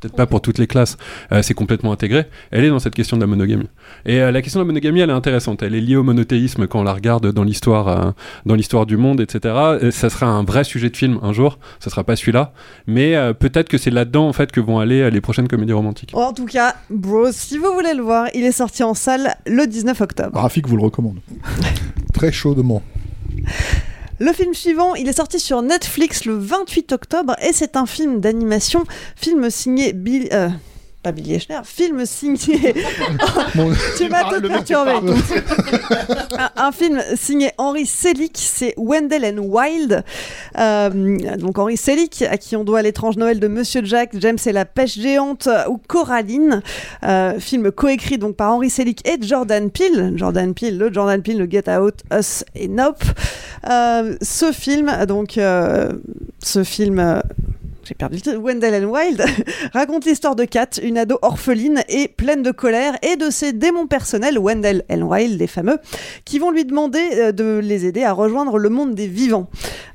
peut-être pas pour toutes les classes, euh, c'est complètement intégré. Elle est dans cette question de la monogamie. Et euh, la question de la monogamie, elle est intéressante. Elle est liée au monothéisme quand on la regarde dans l'histoire, dans l'histoire du monde, etc. Et ça sera un vrai sujet de film un jour. Ça sera pas celui-là, mais peut-être que c'est là-dedans en fait que vont aller les prochaines comédies romantiques. En tout cas, Bros, si vous voulez le voir, il est sorti en salle le 19 octobre. Rafik vous le recommande. [laughs] Très chaudement. Le film suivant, il est sorti sur Netflix le 28 octobre et c'est un film d'animation, film signé Bill... euh, pas Billy Eichner, film signé... [laughs] [laughs] tu m'as tout perturbé. [laughs] un, un film signé Henry Selick, c'est Wendell and Wild. Euh, donc Henry Selick, à qui on doit l'étrange Noël de Monsieur Jack, James et la pêche géante ou Coraline. Euh, film coécrit donc par Henry Selick et Jordan Peele. Jordan Peele, le Jordan Peele, le Get Out, Us et Nope. Euh, ce film, donc ce film. Wendell and Wild, [laughs] raconte l'histoire de Kat, une ado orpheline et pleine de colère, et de ses démons personnels, Wendell and Wild, les fameux, qui vont lui demander euh, de les aider à rejoindre le monde des vivants.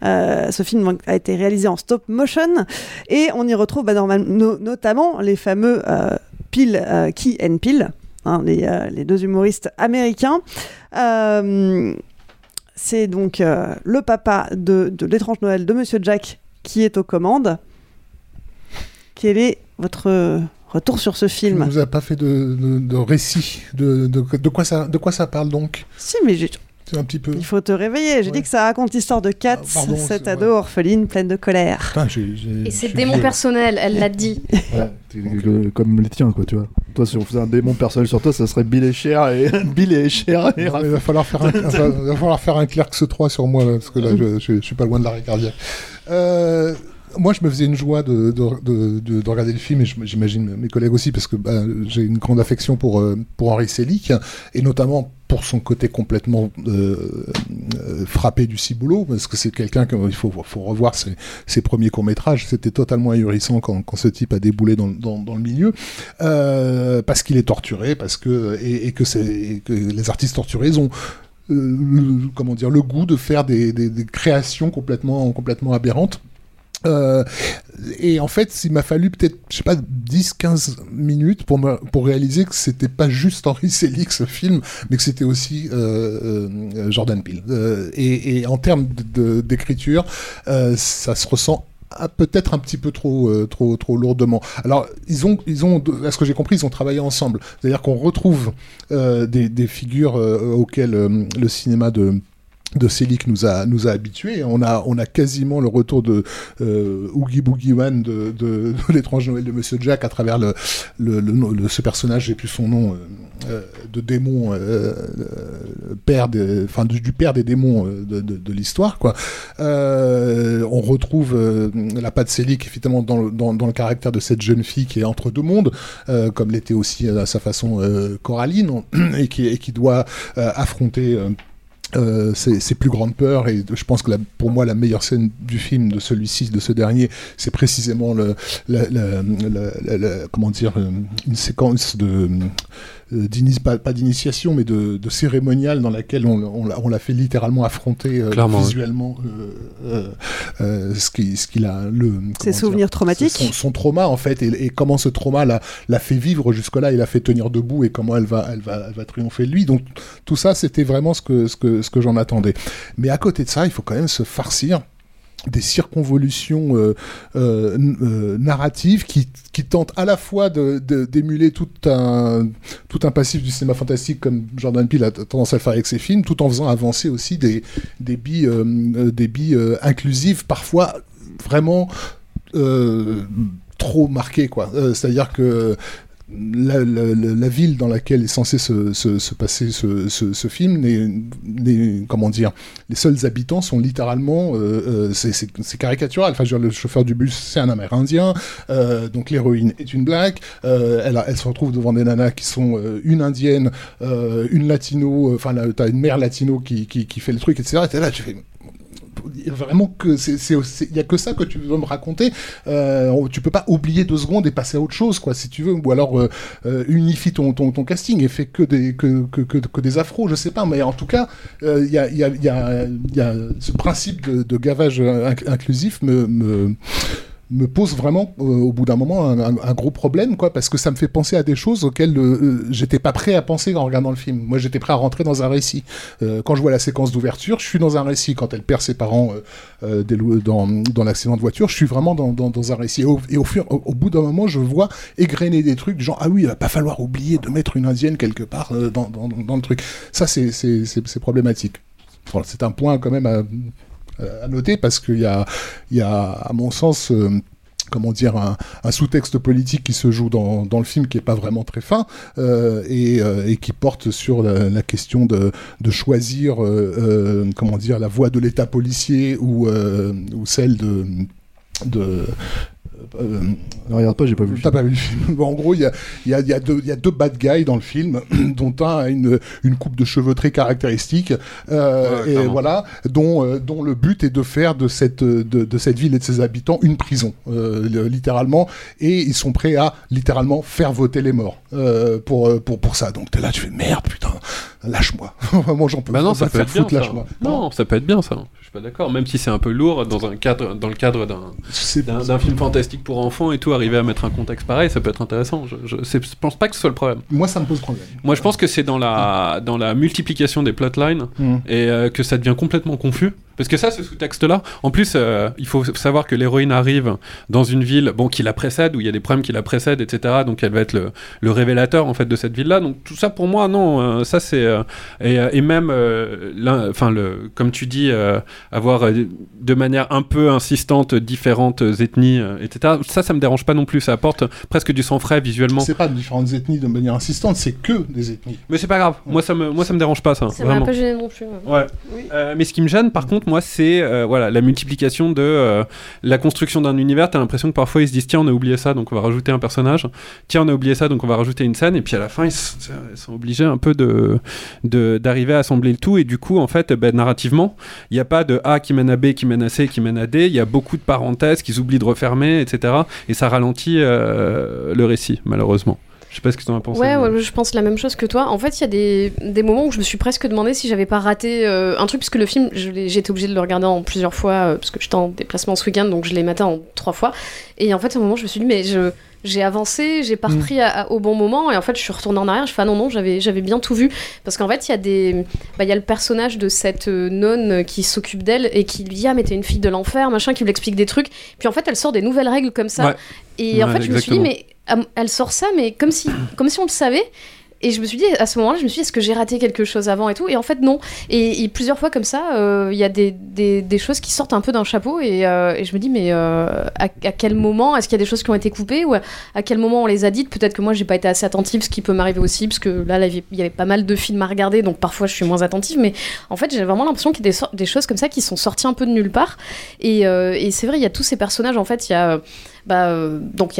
Euh, ce film a été réalisé en stop motion, et on y retrouve bah, notamment les fameux euh, Peel, Key and Peel, hein, les, deux humoristes américains. C'est donc le papa de, de l'étrange Noël de Monsieur Jack qui est aux commandes. Quel est votre retour sur ce film nous as pas fait de, de- de récit de, de, de quoi ça, de quoi ça parle donc? Si, mais j'ai- C'est un petit peu. il faut te réveiller. J'ai dit que ça raconte l'histoire de Kat, pardon, cette ado orpheline pleine de colère. Putain, j'ai- j'ai- Et ses démons personnels, elle l'a dit. [laughs] Ouais, que- comme les tiens, quoi, tu vois. Toi, si on faisait un démon personnel sur toi, ça serait Bill et Cher et [laughs] Bill et Cher et Non, mais il va falloir faire un, il va- va falloir faire un Clerks 3 sur moi, là, parce que là, [laughs] je, je- je suis pas loin de l'arrêt cardiaque. Euh, moi, je me faisais une joie de, de, de- de- de regarder le film, et j'imagine mes collègues aussi, parce que bah, j'ai une grande affection pour, euh, pour Henri Selick, et notamment pour son côté complètement euh, euh, frappé du ciboulot, parce que c'est quelqu'un qu'il faut, faut revoir ses, premiers courts-métrages. C'était totalement ahurissant quand, ce type a déboulé dans, le milieu, parce qu'il est torturé, parce que, et, que, les artistes torturés ont le, comment dire, le goût de faire des, des- des créations complètement, complètement aberrantes. Euh, et en fait, il m'a fallu peut-être, je sais pas, 10-15 minutes pour, pour réaliser que c'était pas juste Henri Selick ce film, mais que c'était aussi euh, euh, Jordan Peele. Et, en termes d'écriture, ça se ressent peut-être un petit peu trop, trop, trop lourdement. Alors, ils ont, ils ont, à ce que j'ai compris, ils ont travaillé ensemble. C'est-à-dire qu'on retrouve des, figures auxquelles le cinéma de de Selick nous a nous a habitués. On a on a quasiment le retour de euh, Oogie Boogie Man de, de, de l'étrange Noël de Monsieur Jack à travers le, le, ce personnage, j'ai plus son nom, euh, euh, de démon, euh, père, des- enfin du, père des démons de, de, de l'histoire quoi. On retrouve la patte Selick effectivement dans dans, dans le caractère de cette jeune fille qui est entre deux mondes, comme l'était aussi à sa façon Coraline, et qui et qui doit affronter euh, euh, ses, ses plus grandes peurs et je pense que pour moi la meilleure scène du film de celui-ci de ce dernier c'est précisément le, la- la- comment dire euh, une séquence de euh, pas, pas d'initiation mais de, de cérémonial dans laquelle on, on l'a- on l'a fait littéralement affronter euh, visuellement euh, euh, euh, ce qui ce qu'il a le Ses souvenirs traumatiques. son, son trauma en fait et, et comment ce trauma l'a fait vivre jusque là et l'a fait tenir debout et comment elle va elle va elle va triompher de lui. Donc tout ça c'était vraiment ce que ce que ce que j'en attendais. Mais à côté de ça il faut quand même se farcir des circonvolutions euh, euh, euh, narratives qui, qui tentent à la fois de- de- d'émuler tout un, tout un passif du cinéma fantastique comme Jordan Peele a tendance à le faire avec ses films, tout en faisant avancer aussi des, des billes, des billes inclusives, parfois vraiment trop marqué, quoi. Euh, C'est-à-dire que la, la- la- ville dans laquelle est censé se, se- se passer ce, ce- ce film, n'est- n'est- comment dire, les seuls habitants sont littéralement, euh, euh, c'est- caricatural. Enfin, je dire, le chauffeur du bus, c'est un Amérindien, euh, donc l'héroïne est une black. euh, elle, elle se retrouve devant des nanas qui sont euh, une indienne, euh, une latino, enfin, t'as une mère latino qui, qui, qui fait le truc, etc. Et là, tu fais vraiment que c'est il y a que ça que tu veux me raconter. Euh, tu peux pas oublier deux secondes et passer à autre chose quoi si tu veux. Ou alors euh, euh, unifie ton, casting et fais que des que, que, que, des afros je sais pas. Mais en tout cas euh, il il y, a, y, a, y a ce principe de, gavage inc- inclusif me me pose vraiment euh, au bout d'un moment un, gros problème quoi parce que ça me fait penser à des choses auxquelles euh, euh, j'étais pas prêt à penser en regardant le film. Moi j'étais prêt à rentrer dans un récit. Euh, quand je vois la séquence d'ouverture je suis dans un récit. Quand elle perd ses parents dans, dans l'accident de voiture je suis vraiment dans, dans, un récit. Et au, fur au, bout d'un moment je vois égrener des trucs genre ah oui il va pas falloir oublier de mettre une indienne quelque part dans, dans, le truc. Ça c'est problématique. C'est un point quand même à, à noter parce qu'il y a, y a, à mon sens, euh, comment dire, un, un sous-texte politique qui se joue dans, le film qui est pas vraiment très fin euh, et, euh, qui porte sur la, question de, choisir, euh, euh, comment dire, la voie de l'État policier ou, euh, celle de euh, Ne regarde pas, j'ai pas vu. le T'as pas vu le film. Bon, en gros, il y a, il y, a, y, a deux- il y a deux bad guys dans le film, [clears throat] dont un a une, une coupe de cheveux très caractéristique, euh, Ouais, et clairement. voilà, dont, euh, dont le but est de faire de cette, de, de cette ville et de ses habitants une prison, euh, le- littéralement, et ils sont prêts à littéralement faire voter les morts euh, pour, pour, pour ça. Donc t'es là, tu fais merde, putain, lâche-moi. [laughs] Vraiment, j'en peux Bah non, ça peut être bien. foutre, ça. lâche-moi. Non, ça peut être bien ça. Je suis pas d'accord. Même si c'est un peu lourd dans un cadre, dans le cadre d'un d'un film fantastique pour enfants et tout, arriver à mettre un contexte pareil, ça peut être intéressant. Je, je, je pense pas que ce soit le problème. Moi, ça me pose problème. Moi, je pense que c'est dans la dans la multiplication des plotlines Mm. et euh, que ça devient complètement confus. Parce que ça, ce sous-texte-là, en plus, euh, il faut savoir que l'héroïne arrive dans une ville, bon, qui la précède, où il y a des problèmes qui la précèdent, etc. Donc, elle va être le, le révélateur en fait de cette ville-là. Donc, tout ça, pour moi, non, euh, ça c'est euh, et, et même, euh, enfin, le, comme tu dis, euh, avoir de manière un peu insistante différentes ethnies, etc. Ça, ça me dérange pas non plus. Ça apporte presque du sang frais visuellement. C'est pas différentes ethnies de manière insistante, c'est que des ethnies. Mais c'est pas grave. Moi, ça me, moi, ça me dérange pas, ça. Ça m'a pas gêné non plus. Ouais. Euh, mais ce qui me gêne, par contre, moi, c'est euh, voilà la multiplication de euh, la construction d'un univers. T'as l'impression que parfois ils se disent tiens, on a oublié ça, donc on va rajouter un personnage. Tiens, on a oublié ça, donc on va rajouter une scène. Et puis à la fin, ils, sont obligés un peu de de- d'arriver à assembler le tout. Et du coup, en fait, ben, narrativement, il n'y a pas de A qui mène à B, qui mène à C, qui mène à D. Il y a beaucoup de parenthèses qu'ils oublient de refermer, etc. Et ça ralentit euh, le récit, malheureusement. Je sais pas ce que tu en as pensé. Ouais, mais- ouais, je pense la même chose que toi. En fait, il y a des, des moments où je me suis presque demandé si j'avais pas raté euh, un truc, parce que le film, été obligée de le regarder en plusieurs fois, euh, parce que j'étais en déplacement ce week-end, donc je l'ai maté en trois fois. Et en fait, à un moment, je me suis dit, mais je. J'ai avancé, j'ai pas Mm. repris au bon moment, et en fait, je suis retournée en arrière. Je fais ah non, non, j'avais j'avais bien tout vu. Parce qu'en fait, il y, a des- bah, y a le personnage de cette euh, nonne qui s'occupe d'elle et qui lui dit Ah, mais t'es une fille de l'enfer, machin, qui lui explique des trucs. Puis en fait, elle sort des nouvelles règles comme ça. Ouais. Et en fait, je me suis dit, mais elle sort ça, mais comme si, comme si on le savait. Et je me suis dit, à ce moment-là, je me suis dit, est-ce que j'ai raté quelque chose avant et tout? Et en fait, non. Et, plusieurs fois comme ça, euh, il y a des, des, choses qui sortent un peu d'un chapeau. Et, euh, je me dis, mais euh, à, quel moment? Est-ce qu'il y a des choses qui ont été coupées? Ou à, quel moment on les a dites? Peut-être que moi, j'ai pas été assez attentive, ce qui peut m'arriver aussi, parce que là, il y avait pas mal de films à regarder, donc parfois je suis moins attentive. Mais en fait, j'ai vraiment l'impression qu'il y a des, choses comme ça qui sont sorties un peu de nulle part. Et c'est vrai, il y a tous ces personnages, en fait, il y a. bah, euh, donc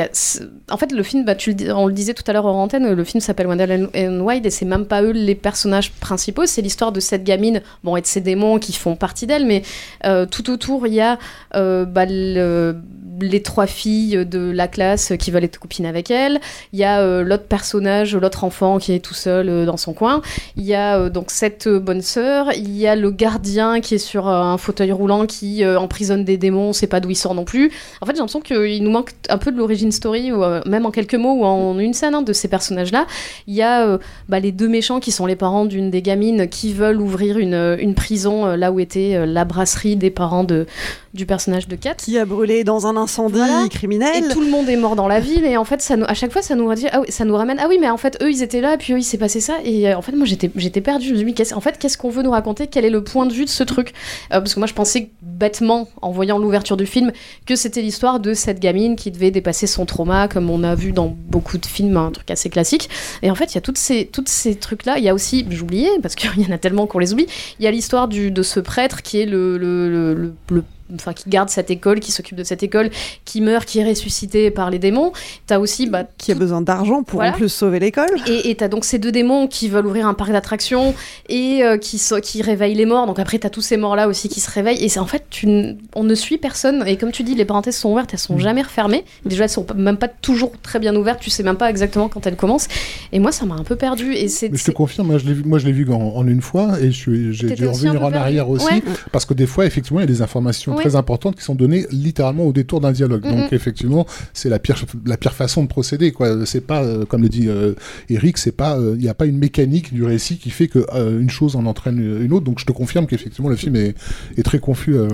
en fait le film, bah, on le disait tout à l'heure en antenne, le film s'appelle Wendell and- Wild et c'est même pas eux les personnages principaux, c'est l'histoire de cette gamine, bon et de ses démons qui font partie d'elle, mais euh, tout autour il y a euh, bah, le- les trois filles de la classe qui veulent être copines avec elle, il y a euh, l'autre personnage, l'autre enfant qui est tout seul euh, dans son coin, il y a euh, donc cette bonne sœur, il y a le gardien qui est sur un fauteuil roulant qui emprisonne des démons, on sait pas d'où il sort non plus. En fait, j'ai l'impression qu'il nous manque un peu de l'origine story, ou même en quelques mots ou en une scène hein, de ces personnages-là. Il y a bah, les deux méchants qui sont les parents d'une des gamines qui veulent ouvrir une, prison là où était la brasserie des parents de, du personnage de Kat. Qui a brûlé dans un incendie criminel. Et tout le monde est mort dans la ville et en fait ça nous, à chaque fois ça nous, dit, ah oui, ça nous ramène ah oui mais en fait eux ils étaient là puis eux il s'est passé ça et euh, en fait moi j'étais j'étais perdue. Je me suis dit qu'est-ce- en fait qu'est-ce qu'on veut nous raconter? Quel est le point de vue de ce truc? Euh, parce que moi je pensais bêtement en voyant l'ouverture du film que c'était l'histoire de cette gamine qui devait dépasser son trauma comme on a vu dans beaucoup de films un truc assez classique. Et en fait il y a toutes ces toutes ces trucs là il y a aussi j'oubliais parce qu'il y en a tellement qu'on les oublie. Il y a l'histoire de ce prêtre qui est le, le, le- le- le- enfin qui garde cette école, qui s'occupe de cette école, qui meurt, qui est ressuscité par les démons. T'as aussi bah, qui a besoin d'argent pour Voilà. en plus sauver l'école. et t'as donc ces deux démons qui veulent ouvrir un parc d'attractions et euh, qui, so- qui réveillent les morts. Donc après, t'as tous ces morts-là aussi qui se réveillent. Et c'est en fait, tu n- on ne suit personne. Et comme tu dis, les parenthèses sont ouvertes, elles sont Mm. jamais refermées. Déjà, elles sont même pas toujours très bien ouvertes. Tu sais même pas exactement quand elles commencent. Et moi, ça m'a un peu perdu. Et c'est Mais je te confirme, moi je l'ai vu, moi je l'ai vu en, en une fois et j'ai dû revenir en arrière aussi Ouais. parce que des fois effectivement il y a des informations Ouais. très importantes qui sont données littéralement au détour d'un dialogue. Donc effectivement c'est la pire la pire façon de procéder quoi. C'est pas euh, comme le dit euh, Eric, c'est pas euh, il n'y a pas une mécanique du récit qui fait que euh, une chose en entraîne une autre. Donc je te confirme qu'effectivement le film est, est très confus euh,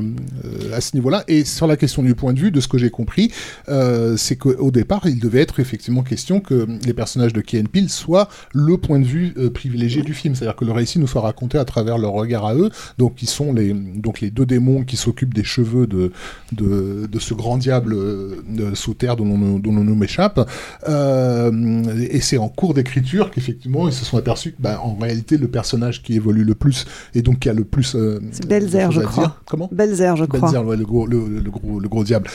euh, à ce niveau-là. Et sur la question du point de vue, de ce que j'ai compris, euh, c'est qu'au départ il devait être effectivement question que les personnages de Key and Peele soient le point de vue euh, privilégié du film, c'est-à-dire que le récit nous soit raconté à travers leur regard à eux, donc qui sont les donc les deux démons qui s'occupent des cheveux de de, de ce grand diable euh, sous terre dont on, dont on nous m'échappe, Euh, et c'est en cours d'écriture qu'effectivement ils se sont aperçus que bah, en réalité le personnage qui évolue le plus et donc qui a le plus euh, C'est Belzer, je crois. Comment? Belzer, je crois. Belzer, ouais, le, gros, le, le gros, le gros diable.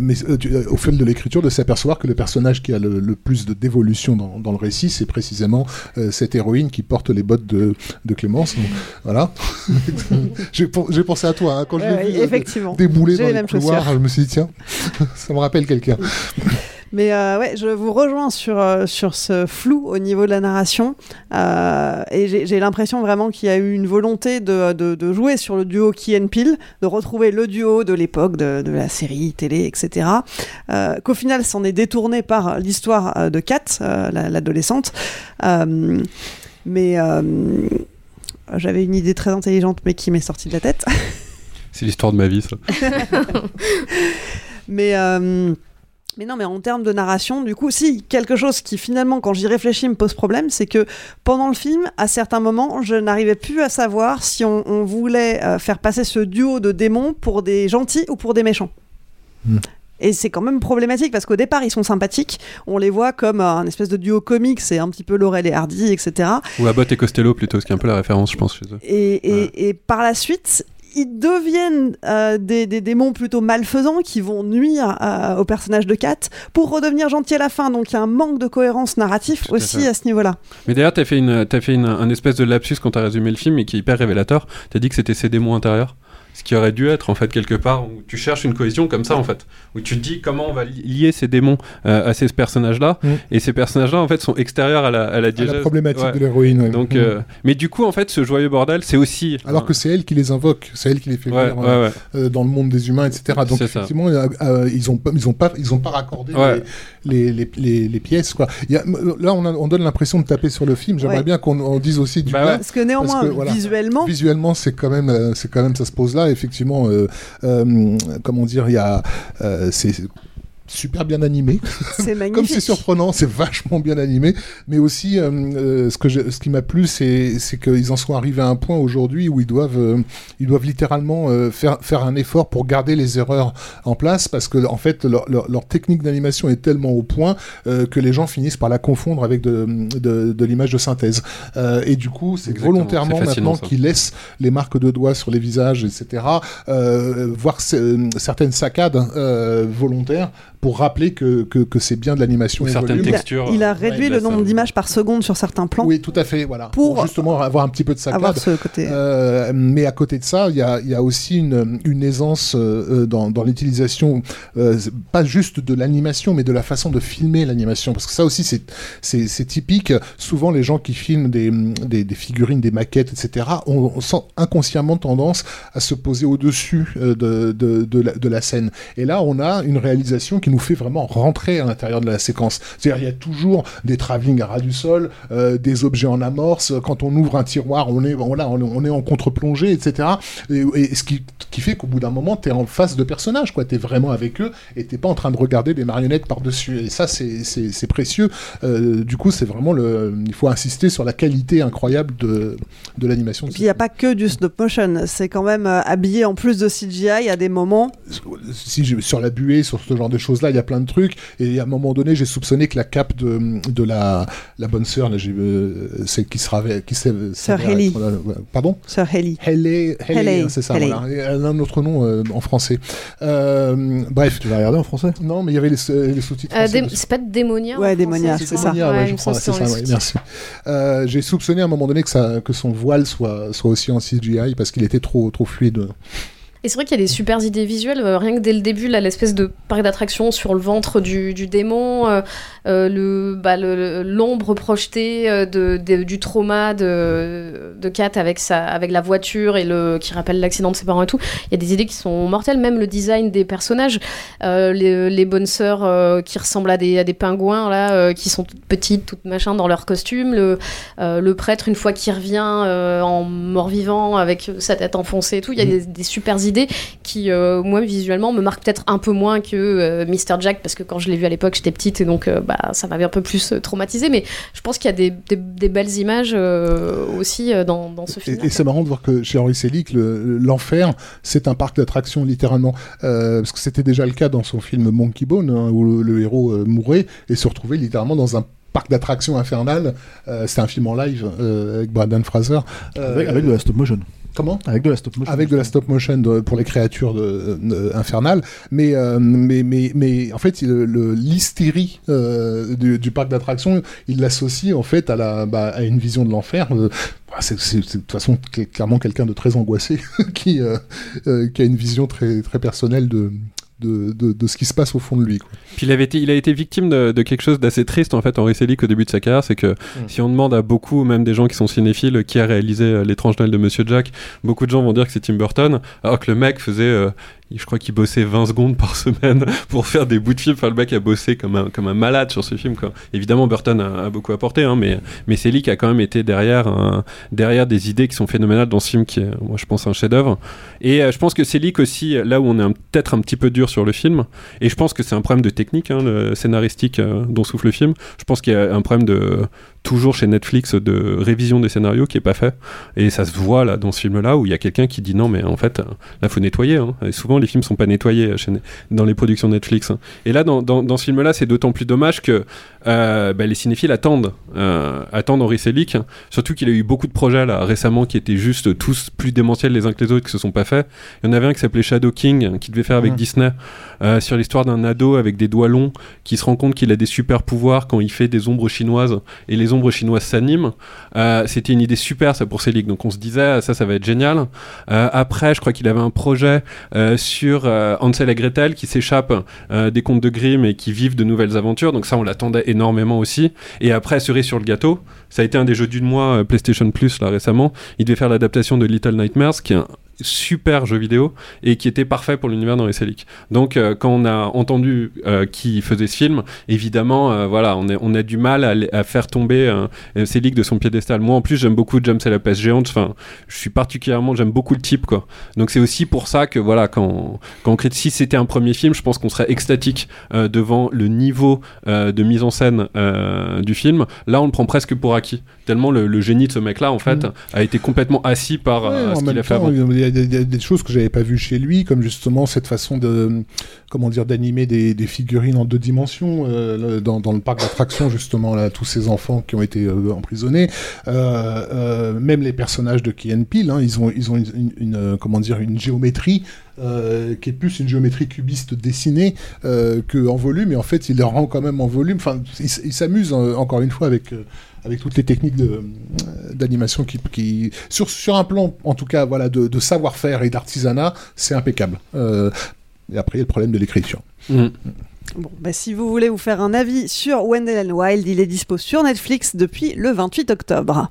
Mais tu- au fil de l'écriture, de s'apercevoir que le personnage qui a le, le plus de d'évolution dans, dans le récit, c'est précisément euh, cette héroïne qui porte les bottes de, de Clémence. Donc, voilà. [laughs] j'ai pensé à toi hein, quand je vu euh, effectivement. débouler J'ai dans les les, mêmes couloirs. Je me suis dit tiens, [laughs] ça me rappelle quelqu'un. [laughs] Mais euh, ouais, je vous rejoins sur, euh, sur ce flou au niveau de la narration. Euh, et j'ai l'impression vraiment qu'il y a eu une volonté de, de, de jouer sur le duo Key and Peele, de retrouver le duo de l'époque, de, de la série télé, etc. Euh, Qu'au final, s'en est détourné par l'histoire de Kat, la- l'adolescente. Mais j'avais une idée très intelligente, mais qui m'est sortie de la tête. [laughs] C'est l'histoire de ma vie, ça. [laughs] mais, euh, mais non, mais en termes de narration, du coup, si, quelque chose qui finalement, quand j'y réfléchis, me pose problème, c'est que pendant le film, à certains moments, je n'arrivais plus à savoir si on, on voulait euh, faire passer ce duo de démons pour des gentils ou pour des méchants. Et c'est quand même problématique parce qu'au départ, ils sont sympathiques. On les voit comme euh, un espèce de duo comique, c'est un petit peu Laurel et Hardy, etc. Ou Abbott et Costello plutôt, ce qui est un peu la référence, je pense, chez eux. Et, et, et par la suite, ils deviennent euh, des, des démons plutôt malfaisants qui vont nuire euh, au personnage de Kat pour redevenir gentils à la fin. Donc il y a un manque de cohérence narratif à aussi à ce niveau-là. Mais d'ailleurs, t'as fait, une, as fait une, un espèce de lapsus quand t'as résumé le film et qui est hyper révélateur. T'as dit que c'était ses démons intérieurs. Ce qui aurait dû être en fait quelque part où tu cherches une cohésion comme ça en fait, où tu te dis comment on va li- lier ces démons euh, à ces personnages-là, Mm. et ces personnages-là en fait sont extérieurs à la, à la diégèse. problématique Ouais. de l'héroïne, ouais. Donc, Mm. euh, mais du coup en fait, ce joyeux bordel, c'est aussi. Alors que c'est elle qui les invoque, c'est elle qui les fait Ouais, venir euh, euh, dans le monde des humains, etc. Donc effectivement, euh, euh, ils ont pas, ils ont pas, ils ont pas raccordé les, les, les, les- les pièces quoi. Il y a- là, on, a- on donne l'impression de taper sur le film. J'aimerais Ouais. bien qu'on on dise aussi du Bah bien. Parce que néanmoins, visuellement- visuellement, c'est quand même, euh, c'est quand même, ça se pose là. Effectivement, euh, euh, comment dire, il y a, euh, c'est super bien animé. C'est [laughs] Comme magnifique. c'est surprenant, c'est vachement bien animé. Mais aussi, euh, euh, ce, que je- ce qui m'a plu, c'est c'est qu'ils en sont arrivés à un point aujourd'hui où ils doivent, euh, ils doivent littéralement euh, faire, faire un effort pour garder les erreurs en place parce que, en fait, leur, leur- leur technique d'animation est tellement au point euh, que les gens finissent par la confondre avec de, de, de l'image de synthèse. Euh, et du coup, c'est Exactement, volontairement c'est maintenant ça. qu'ils laissent les marques de doigts sur les visages, etc. Euh, voir ce- certaines saccades euh, volontaires pour rappeler que, que, que c'est bien de l'animation. Certaines évoluée. Il a, il a réduit le nombre d'images par seconde sur certains plans. Oui, tout à fait, voilà. Pour Pour, justement avoir un petit peu de saccade. avoir ce côté. Euh, mais à côté de ça, il y a, il y a aussi une, une aisance euh, euh, dans, dans l'utilisation, euh, pas juste de l'animation, mais de la façon de filmer l'animation. Parce que ça aussi, c'est- typique. Souvent, les gens qui filment des, des, des figurines, des maquettes, etc., ont, ont sent inconsciemment tendance à se poser au-dessus euh, de, de, de, la, de la scène. Et là, on a une réalisation qui nous fait vraiment rentrer à l'intérieur de la séquence. C'est-à-dire il y a toujours des travelling à ras du sol, euh, des objets en amorce. Quand on ouvre un tiroir, on est voilà, on, on est en contre-plongée, etc. Et, et ce qui, qui fait qu'au bout d'un moment, t'es en face de personnages, quoi. T'es vraiment avec eux et t'es pas en train de regarder des marionnettes par-dessus. Et ça, c'est précieux. Euh, du coup, c'est vraiment le. Il faut insister sur la qualité incroyable de de l'animation. Puis il n'y a pas que du stop motion, c'est quand même euh, habillé en plus de CGI à des moments. si sur la buée, sur ce genre de choses-là, il y a plein de trucs. Et à un moment donné, j'ai soupçonné que la cape de, de la, la bonne sœur, là, euh, c'est qui sera, qui s'est, Sœur Haley. être, euh, Pardon? Sœur Haley. Haley, Haley, Haley, c'est ça. Haley. Voilà. Elle a un autre nom euh, en français. Euh, bref. Tu l'as regardé en français? Non, mais il y avait les, les sous-titres. Euh, c'est pas Démonia Ouais, Démonia, c'est ça. Démonia, ouais, Ouais, je crois, c'est ça, ouais, merci. Euh, j'ai soupçonné à un moment donné que, ça, que son voile soit, soit aussi en CGI parce qu'il était trop, trop fluide. Et c'est vrai qu'il y a des super idées visuelles, euh, rien que dès le début, là, l'espèce de parc d'attraction sur le ventre du, du démon, euh, euh, le, bah, le- l'ombre projetée de, de- du trauma de, de Kat avec, sa, avec la voiture et le, qui rappelle l'accident de ses parents et tout. Il y a des idées qui sont mortelles, même le design des personnages, les, les bonnes sœurs qui ressemblent à des, à des pingouins, là, qui sont toutes petites, toutes machin dans leur costume, le, le prêtre, une fois qu'il revient en mort-vivant avec sa tête enfoncée et tout, il y a des, des super idées qui, euh, moi, visuellement, me marquent peut-être un peu moins que euh, Mr. Jack, parce que quand je l'ai vu à l'époque, j'étais petite et donc euh, bah, ça m'avait un peu plus euh, traumatisé. Mais je pense qu'il y a des, des- des belles images euh, aussi euh, dans, dans ce film. Et, et c'est marrant de voir que chez Henri Selick, le- l'enfer, c'est un parc d'attractions littéralement. Euh, parce que c'était déjà le cas dans son film Monkey Bone, hein, où le, le héros euh, mourait et se retrouvait littéralement dans un parc d'attractions infernal. Euh, c'est un film en live euh, avec Brandon Fraser. Euh, Avec, avec de la stop motion. Comment Avec de la stop motion. avec de la stop motion de- pour les créatures de, de- infernales, mais, euh, mais, mais, mais en fait, l'hystérie euh, du, du parc d'attractions, il l'associe en fait à, la, bah, à une vision de l'enfer. Euh, bah, c'est de toute façon cl- clairement quelqu'un de très angoissé [laughs] qui, euh, euh, qui a une vision très, très personnelle de, de, de, de ce qui se passe au fond de lui. Quoi. Puis il, avait été, il a été victime de, de quelque chose d'assez triste en fait, Henri Selick au début de sa carrière, c'est que si on demande à beaucoup, même des gens qui sont cinéphiles, qui a réalisé euh, l'étrange Noël de Monsieur Jack, beaucoup de gens vont dire que c'est Tim Burton, alors que le mec faisait, euh, je crois qu'il bossait 20 secondes par semaine [laughs] pour faire des bouts de film. Enfin, a bossé comme un, malade sur ce film. Évidemment, Burton a, beaucoup apporté, hein, mais, mais a quand même été derrière, un- derrière des idées qui sont phénoménales dans ce film qui est, moi, je pense, un chef-d'œuvre. Et euh, je pense que Selick aussi, là où on est peut-être un petit peu dur sur le film, et je pense que c'est un problème de technique, hein, le scénaristique euh, dont souffle le film. Je pense qu'il y a un problème de toujours chez Netflix de révision des scénarios qui est pas fait. Et ça se voit là dans ce film-là où il y a quelqu'un qui dit non mais en fait là faut nettoyer. hein. Et souvent les films sont pas nettoyés euh, chez dans les productions Netflix. hein. Et là dans, dans, dans ce film-là c'est d'autant plus dommage que euh, bah, les cinéphiles attendent euh, attendent Henri Selick. Surtout qu'il a eu beaucoup de projets là récemment qui étaient juste tous plus démentiels les uns que les autres qui se sont pas faits. Il y en avait un qui s'appelait Shadow King hein, qui devait faire avec Mhm. Disney euh, sur l'histoire d'un ado avec des doigts longs qui se rend compte qu'il a des super pouvoirs quand il fait des ombres chinoises et les ombres chinoises s'animent. Euh, C'était une idée super ça pour Selig, donc on se disait ça ça va être génial. Euh, après je crois qu'il avait un projet euh, sur Hansel et Gretel qui s'échappent des contes de Grimm et qui vivent de nouvelles aventures, donc ça on l'attendait énormément aussi. Et après cerise sur le gâteau, ça a été un des jeux du mois PlayStation Plus là récemment. Il devait faire l'adaptation de Little Nightmares qui est un super jeu vidéo et qui était parfait pour l'univers dans les Selick. Donc euh, quand on a entendu euh, qui faisait ce film, évidemment euh, voilà, on, est- on a du mal à, à faire tomber Selick de son piédestal. Moi en plus j'aime beaucoup James et la peste géante, enfin je suis particulièrement j'aime beaucoup le type quoi. Donc c'est aussi pour ça que voilà quand quand on si c'était un premier film, je pense qu'on serait extatique devant le niveau de mise en scène du film. Là on le prend presque pour acquis tellement le, le génie de ce mec là en fait Mhm. a été complètement assis par Ouais, ce qu'il a fait temps, avant. il y a des, choses que j'avais pas vues chez lui, comme justement cette façon de, comment dire, d'animer des, figurines en deux dimensions euh, dans, le parc d'attractions justement là, tous ces enfants qui ont été euh, emprisonnés, Euh, même les personnages de Key and hein, ils ont, ils ont une, une- comment dire, une géométrie euh, qui est plus une géométrie cubiste dessinée euh, que en volume, et en fait, il les rend quand même en volume. Enfin, il, il s'amuse euh, encore une fois avec euh, avec toutes les techniques d'animation qui, qui sur sur un plan, en tout cas, voilà, de, de savoir-faire et d'artisanat, c'est impeccable. Euh, et après, il y a le problème de l'écriture. Bon, bah, si vous voulez vous faire un avis sur Wendell and Wild, il est dispo sur Netflix depuis le 28 octobre.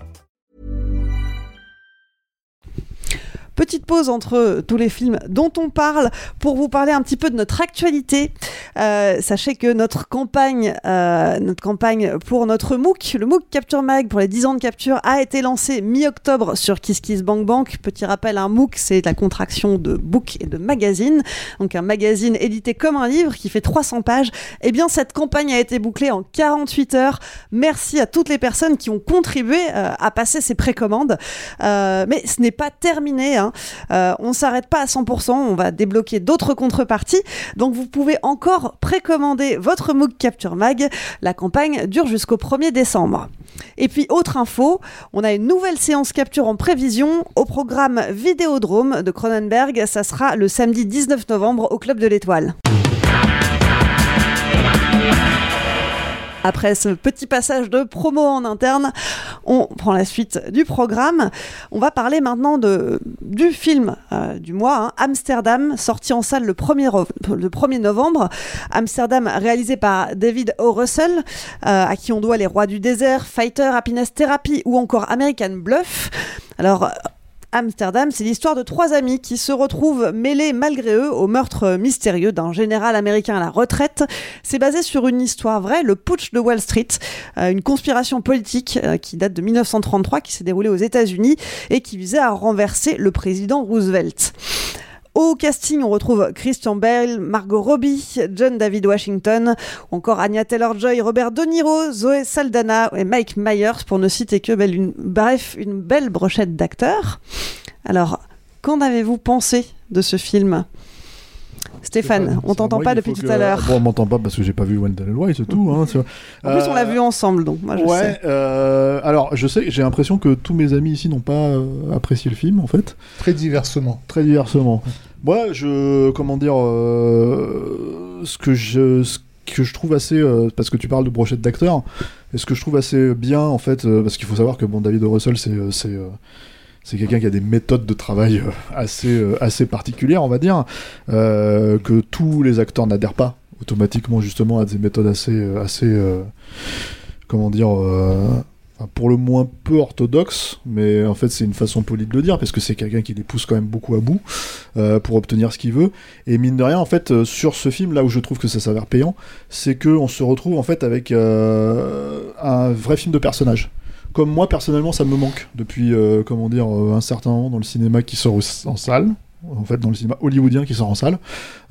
Petite pause entre tous les films dont on parle pour vous parler un petit peu de notre actualité. Euh, sachez que notre campagne, euh, notre campagne pour notre MOOC, le MOOC Capture Mag pour les 10 ans de capture, a été lancée mi-octobre sur KissKissBankBank. Petit rappel, un MOOC, c'est la contraction de book et de magazine. Donc un magazine édité comme un livre qui fait 300 pages. Eh bien, cette campagne a été bouclée en 48 heures. Merci à toutes les personnes qui ont contribué euh, à passer ces précommandes. Mais ce n'est pas terminé. Hein. Euh, on s'arrête pas à 100%, on va débloquer d'autres contreparties. Donc vous pouvez encore précommander votre MOOC Capture Mag. La campagne dure jusqu'au 1er décembre. Et puis autre info, on a une nouvelle séance capture en prévision au programme Vidéodrome de Cronenberg. Ça sera le samedi 19 novembre au Club de l'Étoile. Après ce petit passage de promo en interne, on prend la suite du programme. On va parler maintenant de, du film euh, du mois, hein, Amsterdam, sorti en salle le 1er, ro- le 1er novembre. Amsterdam, réalisé par David O. Russell, euh, à qui on doit Les Rois du désert, Fighter, Happiness Therapy ou encore American Bluff. Alors, Amsterdam, c'est l'histoire de trois amis qui se retrouvent mêlés malgré eux au meurtre mystérieux d'un général américain à la retraite. C'est basé sur une histoire vraie, le putsch de Wall Street, euh, une conspiration politique euh, qui date de 1933, qui s'est déroulée aux États-Unis et qui visait à renverser le président Roosevelt. Au casting, on retrouve Christian Bale, Margot Robbie, John David Washington, ou encore Anya Taylor-Joy, Robert De Niro, Zoé Saldana et Mike Myers, pour ne citer que bref, une belle brochette d'acteurs. Alors, qu'en avez-vous pensé de ce film? Stéphane, on t'entend pas depuis tout que- à l'heure. Bon, on m'entend pas parce que j'ai pas vu Wendell Wild, c'est tout. Hein. En plus, on l'a Euh, vu ensemble, donc moi je ouais, sais. euh, alors je sais, j'ai l'impression que tous mes amis ici n'ont pas euh, apprécié le film en fait. Très diversement. Très diversement. Moi, je, comment dire, euh, ce que je, ce que je trouve assez, euh, parce que tu parles de brochette d'acteurs, et ce que je trouve assez bien en fait, euh, parce qu'il faut savoir que bon, David O. Russell, c'est, c'est, c'est quelqu'un qui a des méthodes de travail euh, assez, euh, assez particulières, on va dire, euh, que tous les acteurs n'adhèrent pas automatiquement justement à des méthodes assez, assez, comment dire, pour le moins peu orthodoxe, mais en fait c'est une façon polie de le dire, parce que c'est quelqu'un qui les pousse quand même beaucoup à bout pour obtenir ce qu'il veut. Et mine de rien, en fait, sur ce film, là où je trouve que ça s'avère payant, c'est que on se retrouve en fait avec un vrai film de personnage. Comme moi personnellement, ça me manque depuis, euh, comment dire, euh, un certain moment dans le cinéma qui sort en salle, en fait dans le cinéma hollywoodien qui sort en salle,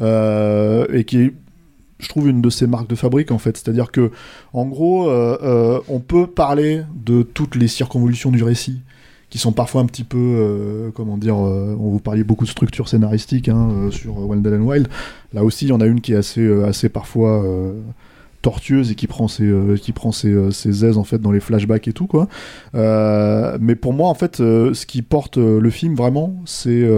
euh, et qui est je trouve une de ces marques de fabrique en fait. C'est-à-dire que, en gros, on peut parler de toutes les circonvolutions du récit qui sont parfois un petit peu, comment dire, on vous parlait beaucoup de structure scénaristique hein, sur Wendell and Wild. Là aussi, il y en a une qui est assez, parfois tortueuse et qui prend ses, euh, qui prend ses, euh, ses aises en fait dans les flashbacks et tout quoi. Euh, mais pour moi, en fait, ce qui porte le film vraiment, c'est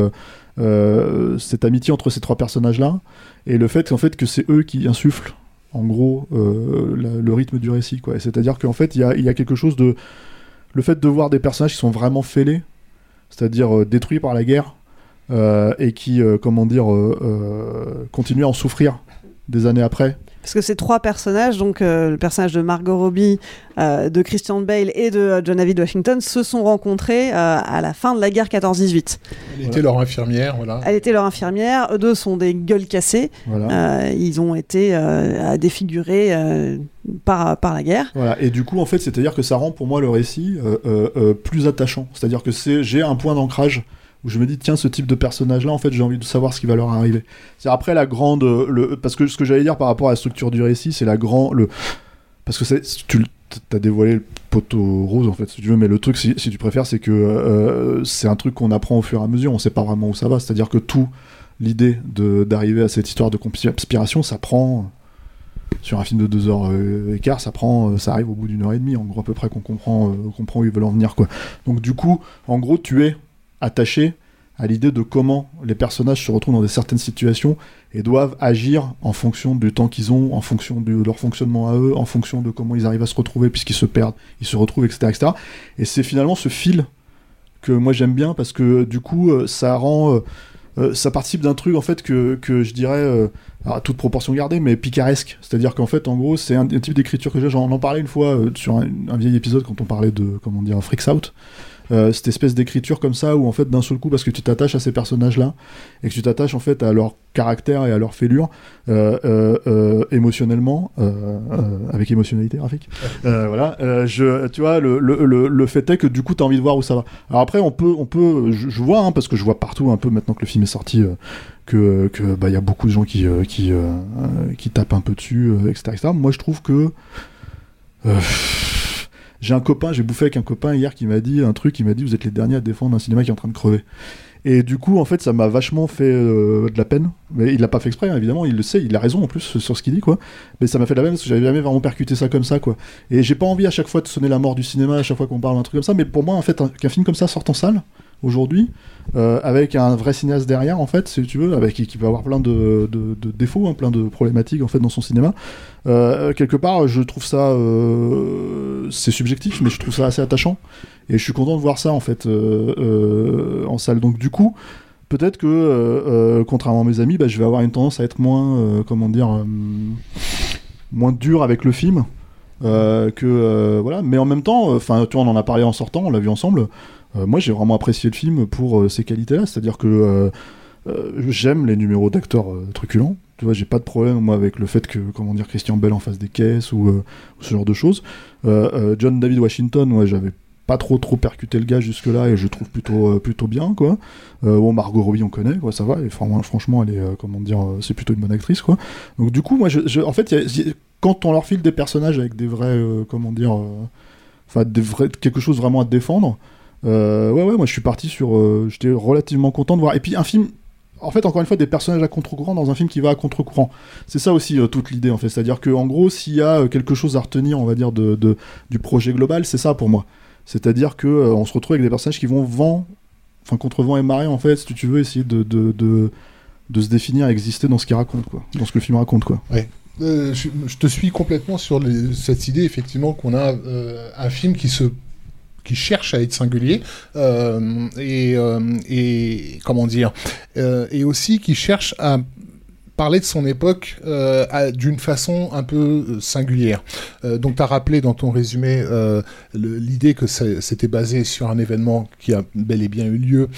cette amitié entre ces trois personnages là et le fait en fait que c'est eux qui insufflent en gros le rythme du récit quoi. Et C'est-à-dire qu'en fait, il y a, y a quelque chose de le fait de voir des personnages qui sont vraiment fêlés, c'est-à-dire détruits par la guerre, et qui, comment dire, continuent à en souffrir des années après. Parce que ces trois personnages, donc euh, le personnage de Margot Robbie, euh, de Christian Bale et de euh, John David Washington, se sont rencontrés euh, à la fin de la guerre 14-18. Elle était leur infirmière, voilà. Elle était leur infirmière, eux deux sont des gueules cassées. Voilà. Euh, ils ont été euh, défigurés euh, par, par la guerre. Voilà, et du coup, en fait, c'est-à-dire que ça rend pour moi le récit euh, euh, euh, plus attachant. C'est-à-dire que c'est, j'ai un point d'ancrage où je me dis, tiens, ce type de personnage-là, en fait, j'ai envie de savoir ce qui va leur arriver. C'est après la grande. Le, parce que ce que j'allais dire par rapport à la structure du récit, c'est la grande. Le, parce que c'est, tu as dévoilé le poteau rose, en fait, si tu veux, mais le truc, si, tu préfères, c'est que euh, c'est un truc qu'on apprend au fur et à mesure, on sait pas vraiment où ça va. C'est-à-dire que tout, l'idée d'arriver à cette histoire de conspiration, ça prend sur un film de deux heures euh, et quart, ça prend, euh, ça arrive au bout d'une heure et demie, en gros à peu près qu'on comprend, euh, comprend où ils veulent en venir quoi. Donc du coup, en gros, tu es attaché à l'idée de comment les personnages se retrouvent dans des certaines situations et doivent agir en fonction du temps qu'ils ont, en fonction de leur fonctionnement à eux, en fonction de comment ils arrivent à se retrouver puisqu'ils se perdent, ils se retrouvent, etc. etc. Et c'est finalement ce fil que moi j'aime bien parce que du coup euh, ça rend... euh, euh, ça participe d'un truc en fait que, que je dirais, à toute proportion gardée, mais picaresque. C'est-à-dire qu'en fait, en gros, c'est un, type d'écriture que j'ai. J'en en parlais une fois sur un, un vieil épisode quand on parlait de, comment dire, Freaks Out. Euh, cette espèce d'écriture comme ça où en fait d'un seul coup parce que tu t'attaches à ces personnages là et que tu t'attaches en fait à leur caractère et à leur fêlure euh, euh, émotionnellement avec émotionnalité graphique voilà je tu vois le, le, le, le fait est que du coup tu as envie de voir où ça va alors après on peut on peut je, vois hein, parce que je vois partout un peu maintenant que le film est sorti que que bah il y a beaucoup de gens qui qui qui tapent un peu dessus etc., etc. moi je trouve que j'ai un copain, j'ai bouffé avec un copain hier qui m'a dit un truc, il m'a dit vous êtes les derniers à défendre un cinéma qui est en train de crever. Et du coup, en fait, ça m'a vachement fait euh, de la peine. Mais il l'a pas fait exprès, hein, évidemment, il le sait, il a raison en plus sur ce qu'il dit, quoi. Mais ça m'a fait de la peine parce que j'avais jamais vraiment percuté ça comme ça, quoi. Et j'ai pas envie à chaque fois de sonner la mort du cinéma, à chaque fois qu'on parle d'un truc comme ça, mais pour moi, en fait, un- qu'un film comme ça sorte en salle, aujourd'hui, euh, avec un vrai cinéaste derrière, en fait, si tu veux, qui peut avoir plein de, défauts, hein, plein de problématiques, en fait, dans son cinéma. Euh, quelque part, je trouve ça, euh, c'est subjectif, mais je trouve ça assez attachant. Et je suis content de voir ça, en fait, en salle. Donc, du coup, peut-être que, contrairement à mes amis, bah, je vais avoir une tendance à être moins, comment dire, moins dur avec le film. que voilà mais en même temps enfin tu vois on en a parlé en sortant on l'a vu ensemble moi j'ai vraiment apprécié le film pour euh, ces qualités là c'est à dire que euh, euh, j'aime les numéros d'acteurs euh, truculents. Tu vois j'ai pas de problème moi avec le fait que comment dire Christian Bell en fasse des caisses ou, euh, ce genre de choses. Euh, euh, John David Washington ouais j'avais pas trop trop percuté le gars jusque là et je trouve plutôt euh, plutôt bien quoi. Euh, bon Margot Robbie on connaît quoi ça va. Et fran- franchement elle est euh, comment dire euh, c'est plutôt une bonne actrice quoi. Donc du coup moi en fait quand on leur file des personnages avec des vrais euh, comment dire euh, enfin quelque chose vraiment à défendre euh, ouais ouais moi je suis parti sur euh, j'étais relativement content de voir et puis un film en fait, encore une fois, des personnages à contre-courant dans un film qui va à contre-courant. C'est ça aussi euh, toute l'idée, en fait. C'est-à-dire que, en gros, s'il y a euh, quelque chose à retenir, on va dire, de, du projet global, c'est ça pour moi. C'est-à-dire que euh, on se retrouve avec des personnages qui vont vent, enfin contre vent et marée, en fait, si tu veux, essayer de, de, de, se définir, exister dans ce qu'il raconte, quoi, dans ce que le film raconte, quoi. Ouais. Euh, je, te suis complètement sur cette idée, effectivement, qu'on a euh, un film qui se qui cherche à être singulier euh, et, euh, et comment dire euh, et aussi qui cherche à parler de son époque d'une façon un peu singulière. Donc tu as rappelé dans ton résumé l'idée que c'était basé sur un événement qui a bel et bien eu lieu,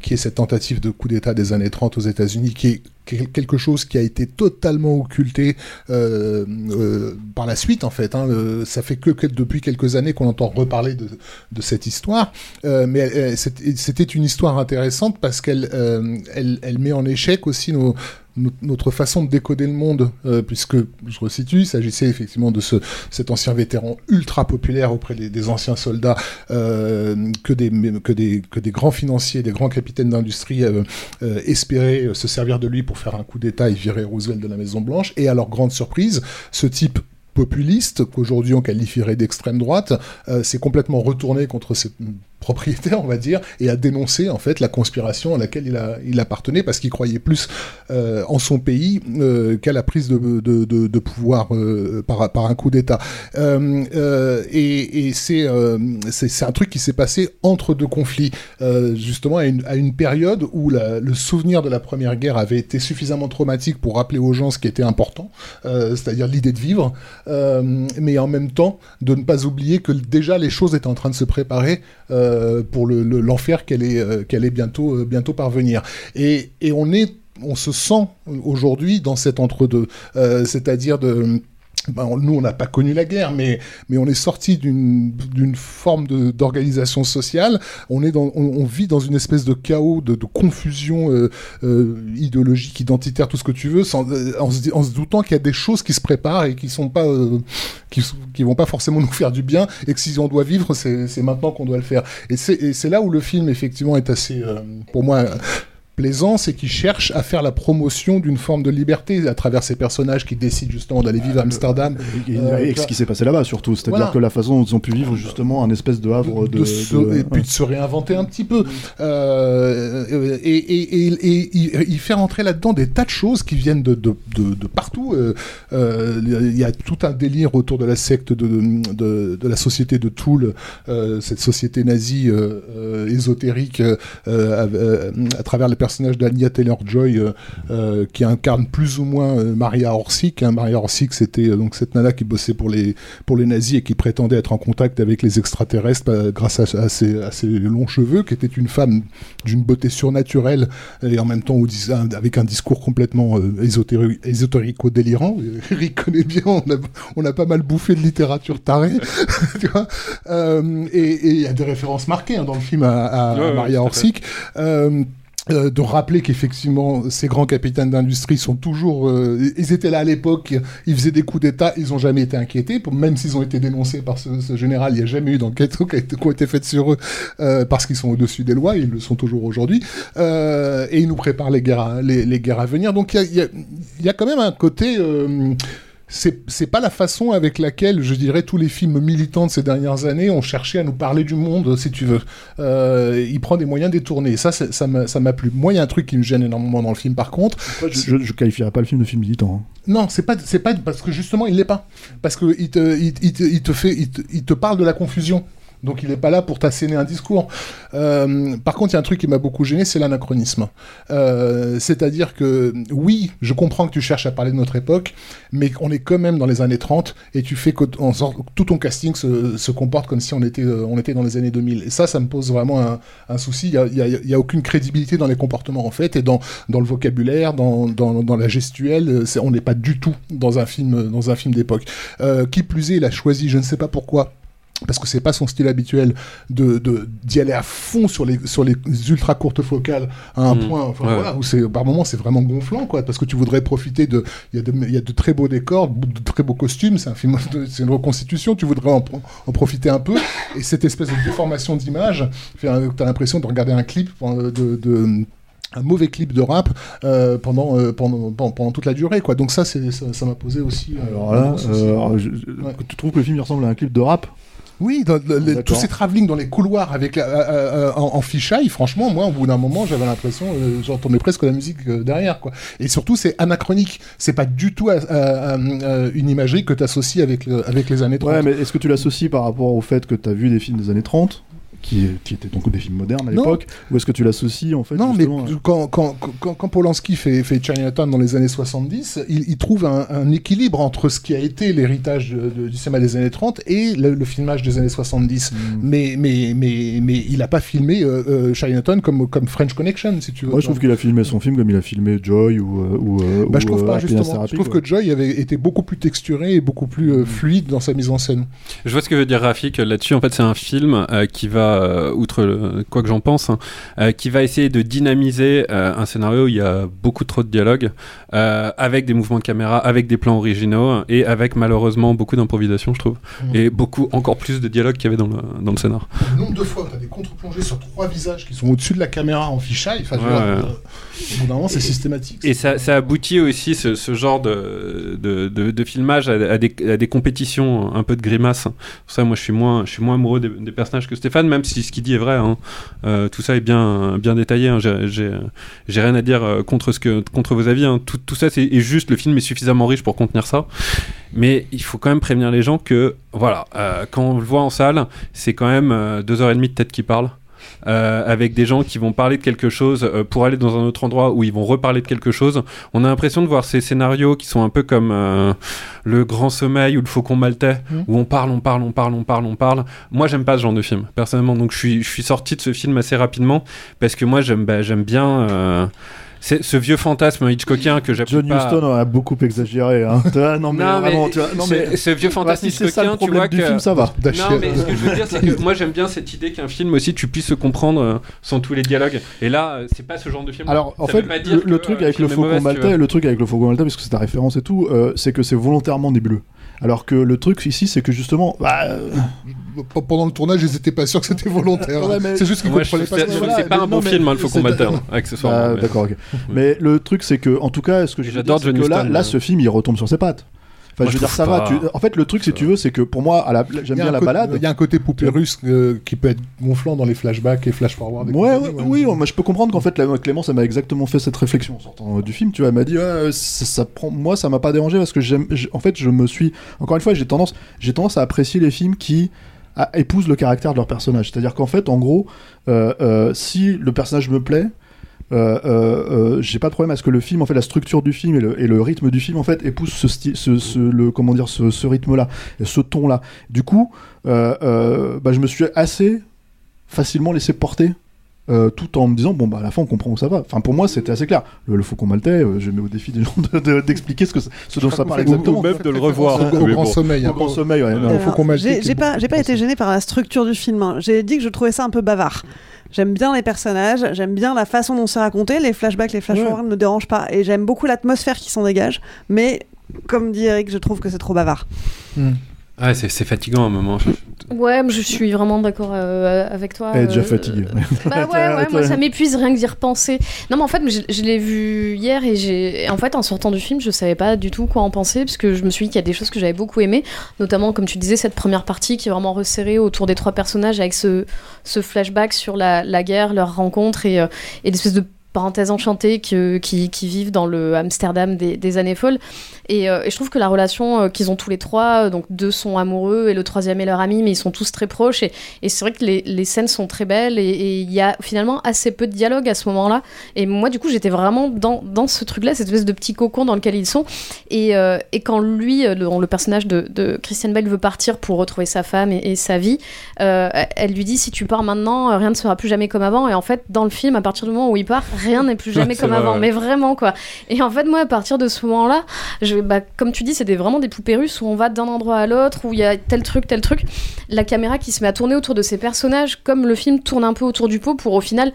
qui est cette tentative de coup d'État des années 30 aux États-Unis, qui est quelque chose qui a été totalement occulté euh, euh, par la suite en fait. hein. Euh, ça fait que, que depuis quelques années qu'on entend reparler de, de cette histoire, Euh, mais elle- c'était une histoire intéressante parce qu'elle euh, elle, elle met en échec aussi nos no- notre façon de décoder le monde, euh, puisque, je resitue, il s'agissait effectivement de ce, cet ancien vétéran ultra populaire auprès des, anciens soldats, euh, que, des, grands financiers, des grands capitaines d'industrie euh, espéraient se servir de lui pour faire un coup d'État et virer Roosevelt de la Maison-Blanche. Et à leur grande surprise, ce type populiste, qu'aujourd'hui on qualifierait d'extrême droite, s'est complètement retourné contre ses propriétaires, on va dire, et a dénoncé en fait la conspiration à laquelle il, a, il appartenait parce qu'il croyait plus euh, en son pays euh, qu'à la prise de, de, pouvoir euh, par, par un coup d'État. Et c'est c'est un truc qui s'est passé entre deux conflits, justement à une, période où le souvenir de la Première Guerre avait été suffisamment traumatique pour rappeler aux gens ce qui était important, c'est-à-dire l'idée de vivre, mais en même temps de ne pas oublier que déjà les choses étaient en train de se préparer pour le- le- l'enfer qu'elle est, euh, qu'elle est bientôt, euh, bientôt parvenir. Et, et on est, on se sent aujourd'hui dans cet entre-deux, Euh, c'est-à-dire de ben, on- nous, on n'a pas connu la guerre, mais, mais on est sorti d'une forme d'organisation sociale. On, est dans, on, vit dans une espèce de chaos, de, de confusion euh, euh, idéologique, identitaire, tout ce que tu veux, sans, euh, en, se, en se doutant qu'il y a des choses qui se préparent et qui sont pas, euh, qui, qui vont pas forcément [laughs] nous faire du bien, et que si on doit vivre, c'est maintenant qu'on doit le faire. Et c'est et c'est là où le film, effectivement, est assez, euh, pour moi, plaisant, c'est qu'il cherche à faire la promotion d'une forme de liberté à travers ces personnages qui décident justement d'aller vivre à Amsterdam. Et, Euh, et ce qui s'est passé là-bas surtout, c'est-à-dire Voilà. que la façon dont ils ont pu vivre justement un espèce de havre de, de se- de- et puis de se réinventer un petit peu. Euh, et, et- il, il fait rentrer là-dedans des tas de choses qui viennent de, de, de- de partout. Euh, euh, Il y a tout un délire autour de la secte de, de, de la société de Toul, euh, cette société nazie euh, euh, ésotérique euh, euh, à, travers le personnage d'Anya Taylor-Joy euh, euh, qui incarne plus ou moins euh, Maria Orsic. hein. Maria Orsic, c'était donc cette nana qui bossait pour les, pour les nazis et qui prétendait être en contact avec les extraterrestres euh, grâce à, à ses, à ses longs cheveux, qui était une femme d'une beauté surnaturelle et en même temps avec un discours complètement euh, ésotéri- ésotérico-délirant. [laughs] Eric connaît bien, on a, on a pas mal bouffé de littérature tarée, [laughs] tu vois. Euh, et il y a des références marquées hein, dans le film à, à- Ouais, à ouais, Maria Orsic. Euh, de rappeler qu'effectivement ces grands capitaines d'industrie sont toujours euh, ils étaient là à l'époque ils faisaient des coups d'état ils ont jamais été inquiétés même s'ils ont été dénoncés par ce, général il n'y a jamais eu d'enquête [laughs] qui a été, faite sur eux euh, parce qu'ils sont au-dessus des lois ils le sont toujours aujourd'hui euh, et ils nous préparent les guerres à, les, les guerres à venir. Donc il y a, y a- y a quand même un côté euh, c'est pas la façon avec laquelle, je dirais, tous les films militants de ces dernières années ont cherché à nous parler du monde, si tu veux. Euh, il prend des moyens détournés. Ça, ça m'a plu. Moi, il y a un truc qui me gêne énormément dans le film, par contre. je, je, je qualifierais pas le film de film militant. hein. Non, c'est pas, c'est pas parce que justement, il l'est pas. Parce que il te, il, il te, il te fait, il te, il te parle de la confusion. Donc il n'est pas là pour t'asséner un discours. Euh, par contre, il y a un truc qui m'a beaucoup gêné, c'est l'anachronisme. Euh, C'est-à-dire que oui, je comprends que tu cherches à parler de notre époque, mais on est quand même dans les années 30 et tu fais que tout ton casting se, comporte comme si on était, euh, on était dans les années 2000. Et ça, ça me pose vraiment un, souci. Il y a, aucune crédibilité dans les comportements en fait et dans, dans le vocabulaire, dans, dans, la gestuelle. On n'est pas du tout dans un film, film d'époque. Qui plus est, il a choisi, je ne sais pas pourquoi parce que c'est pas son style habituel de d'y aller à fond sur les sur les ultra courtes focales à un Mm. point enfin Ouais. voilà où c'est par moment c'est vraiment gonflant quoi parce que tu voudrais profiter de il y a de il y a de très beaux décors de très beaux costumes c'est un film c'est une reconstitution tu voudrais en, en profiter un peu et cette espèce de déformation d'image fait un- t'as l'impression de regarder un clip de, de un mauvais clip de rap euh, pendant, euh, pendant, pendant pendant toute la durée quoi donc ça c'est ça m'a posé aussi euh, Alors un là, gros souci. euh, alors, je- je- tu trouves que le film il ressemble à un clip de rap? Oui, dans les- tous ces travelling dans les couloirs avec la- euh, euh, en, en fichaille, franchement, moi, au bout d'un moment, j'avais l'impression, euh, j'entendais presque la musique euh, derrière, quoi. Et surtout, c'est anachronique. C'est pas du tout euh, euh, euh, une imagerie que tu associes avec, avec les années 30. Ouais, mais est-ce que tu l'associes par rapport au fait que tu as vu des films des années 30 qui, qui étaient donc des films modernes à l'époque Ou est-ce que tu l'associes en fait Non, mais à- quand, quand, quand, quand Polanski fait, fait Chinatown dans les années 70, il, il trouve un, un équilibre entre ce qui a été l'héritage de- de- du cinéma des années 30 et le, le filmage des années 70. Hmm. Mais, mais, mais, mais il n'a pas filmé euh, euh, Chinatown comme, comme French Connection, si tu veux. Moi, je trouve qu'il a filmé son film comme il a filmé Joy ou. euh, ou euh, Bah, ou, je trouve euh, pas, justement. Therapy, Je trouve quoi. que Joy avait été beaucoup plus texturé et beaucoup plus euh, fluide dans sa mise en scène. Je vois ce que veut dire Rafik là-dessus. En fait, c'est un film euh, qui va, euh, outre le- quoi que j'en pense, hein, euh, qui va essayer de dynamiser euh, un scénario où il y a beaucoup trop de dialogues, euh, avec des mouvements de caméra, avec des plans originaux et avec malheureusement beaucoup d'improvisation, je trouve, Mhm. et beaucoup encore plus de dialogues qu'il y avait dans le, dans le scénar. Le nombre de fois contre-plongées sur trois visages qui sont au-dessus de la caméra en fichaille, enfin, Ouais, euh, c'est systématique. Et ça, ça aboutit aussi ce, ce genre de, de, de, de filmage à, à des, à des compétitions un peu de grimaces. Pour ça, moi, je suis moins, je suis moins amoureux des, des personnages que Stéphane, même si ce qu'il dit est vrai. hein. Euh, tout ça est bien, bien détaillé. hein. J'ai- rien à dire euh, contre, ce que, contre vos avis. hein. Tout, tout ça, c'est est juste. Le film est suffisamment riche pour contenir ça. Mais il faut quand même prévenir les gens que, voilà, euh, quand on le voit en salle, c'est quand même euh, deux heures et demie de tête qui parle. euh, avec des gens qui vont parler de quelque chose euh, pour aller dans un autre endroit où ils vont reparler de quelque chose. On a l'impression de voir ces scénarios qui sont un peu comme euh, le Grand Sommeil ou le Faucon Maltais, Mhm. où on parle, on parle, on parle, on parle, on parle. Moi, j'aime pas ce genre de film, personnellement. Donc, je suis, je suis sorti de ce film assez rapidement parce que moi, j'aime bah, j'aime bien. C'est ce vieux fantasme Hitchcockien que j'appuie John pas. Huston a beaucoup exagéré. Hein. [laughs] Non, mais Non, mais vraiment, tu vois, non, mais ce vieux Bah, fantasme si c'est ça le Hitchcockien, tu vois du que- film, ça va. Non, mais ce que je veux dire, c'est que moi j'aime bien cette idée qu'un film aussi tu puisses se comprendre euh, sans tous les dialogues. Et là, euh, c'est pas ce genre de film. Alors, en Ça fait, veut pas dire le, truc avec le Faucon Maltais, le truc avec le Faucon Maltais, parce que c'est ta référence et tout, euh, c'est que c'est volontairement nébuleux. Alors que le truc ici, c'est que justement, bah, pendant le tournage, ils étaient pas sûrs que c'était volontaire. Ouais, mais- C'est juste qu'ils je comprenaient pas. c'est pas un bon film, hein, le Faucon Maltais, hein, accessoirement. Ah, mais- D'accord, ok. Oui. Mais le truc, c'est que, en tout cas, ce que J'adore dire, c'est que là, là, ce film, il retombe sur ses pattes. Enfin, Moi, je veux je dire, ça va. tu- En fait, le truc, si tu veux, c'est que pour moi, la... J'aime bien la balade. Il y a un côté poupée russe euh, qui peut être gonflant dans les flashbacks et flash forward. et Ouais, ouais, oui, moi je peux comprendre qu'en fait la- Clémence elle m'a exactement fait cette réflexion en sortant euh, du film. Tu vois, elle m'a dit, ouais, ça, ça prend, moi ça m'a pas dérangé parce que j'aime, en fait je me suis, encore une fois j'ai tendance, j'ai tendance à apprécier les films qui épousent le caractère de leur personnage. C'est-à-dire qu'en fait, en gros, euh, euh, si le personnage me plaît. Euh, euh, euh, j'ai pas de problème à ce que le film, en fait, la structure du film et le, rythme du film, en fait, épouse ce le, comment dire, ce, rythme-là, ce ton-là. Du coup, bah, je me suis assez facilement laissé porter euh, tout en me disant bon bah à la fin on comprend où ça va. Enfin pour moi c'était assez clair. Le, le faucon maltais, euh, je mets au défi des gens de- de- d'expliquer ce que c'est- ce dont ça parle Ou- ou exactement. même de le revoir. Au, au grand bon. sommeil. Au hein. grand sommeil, ouais. Euh, faut qu'on J'ai j'ai pas, j'ai pas été gênée par la structure du film. hein. J'ai dit que je trouvais ça un peu bavard. J'aime bien les personnages, j'aime bien la façon dont c'est raconté. Les flashbacks, les flash-forwards ne me dérangent pas. Et j'aime beaucoup l'atmosphère qui s'en dégage. Mais comme dit Eric, je trouve que c'est trop bavard. Ah, c'est c'est fatigant à un moment. Ouais, je suis vraiment d'accord euh, avec toi. Elle est déjà euh, fatiguée. Bah [laughs] ouais, ouais, moi ça m'épuise rien que d'y repenser. Non, mais en fait, je, je l'ai vu hier et j'ai. En fait, en sortant du film, je savais pas du tout quoi en penser parce que je me suis dit qu'il y a des choses que j'avais beaucoup aimées, notamment, comme tu disais, cette première partie qui est vraiment resserrée autour des trois personnages avec ce, ce flashback sur la, la guerre, leur rencontre et, euh, et l'espèce de parenthèse enchantée qui, vivent dans le Amsterdam des, années folles. Et, euh, et je trouve que la relation euh, qu'ils ont tous les trois, euh, donc deux sont amoureux et le troisième est leur ami, mais ils sont tous très proches. Et, c'est vrai que les, scènes sont très belles et- il y a finalement assez peu de dialogue à ce moment-là. Et moi, du coup, j'étais vraiment dans, dans ce truc-là, cette espèce de petit cocon dans lequel ils sont. Et, et quand lui, le, personnage de, de Christian Bale, veut partir pour retrouver sa femme et, sa vie, elle lui dit si tu pars maintenant, rien ne sera plus jamais comme avant. Et en fait, dans le film, à partir du moment où il part, rien n'est plus [laughs] jamais comme vrai, avant. Mais vraiment, quoi. Et en fait, moi, à partir de ce moment-là, je, bah, comme tu dis, c'est des- vraiment des poupées russes où on va d'un endroit à l'autre, où il y a tel truc, tel truc. La caméra qui se met à tourner autour de ces personnages, comme le film tourne un peu autour du pot pour au final.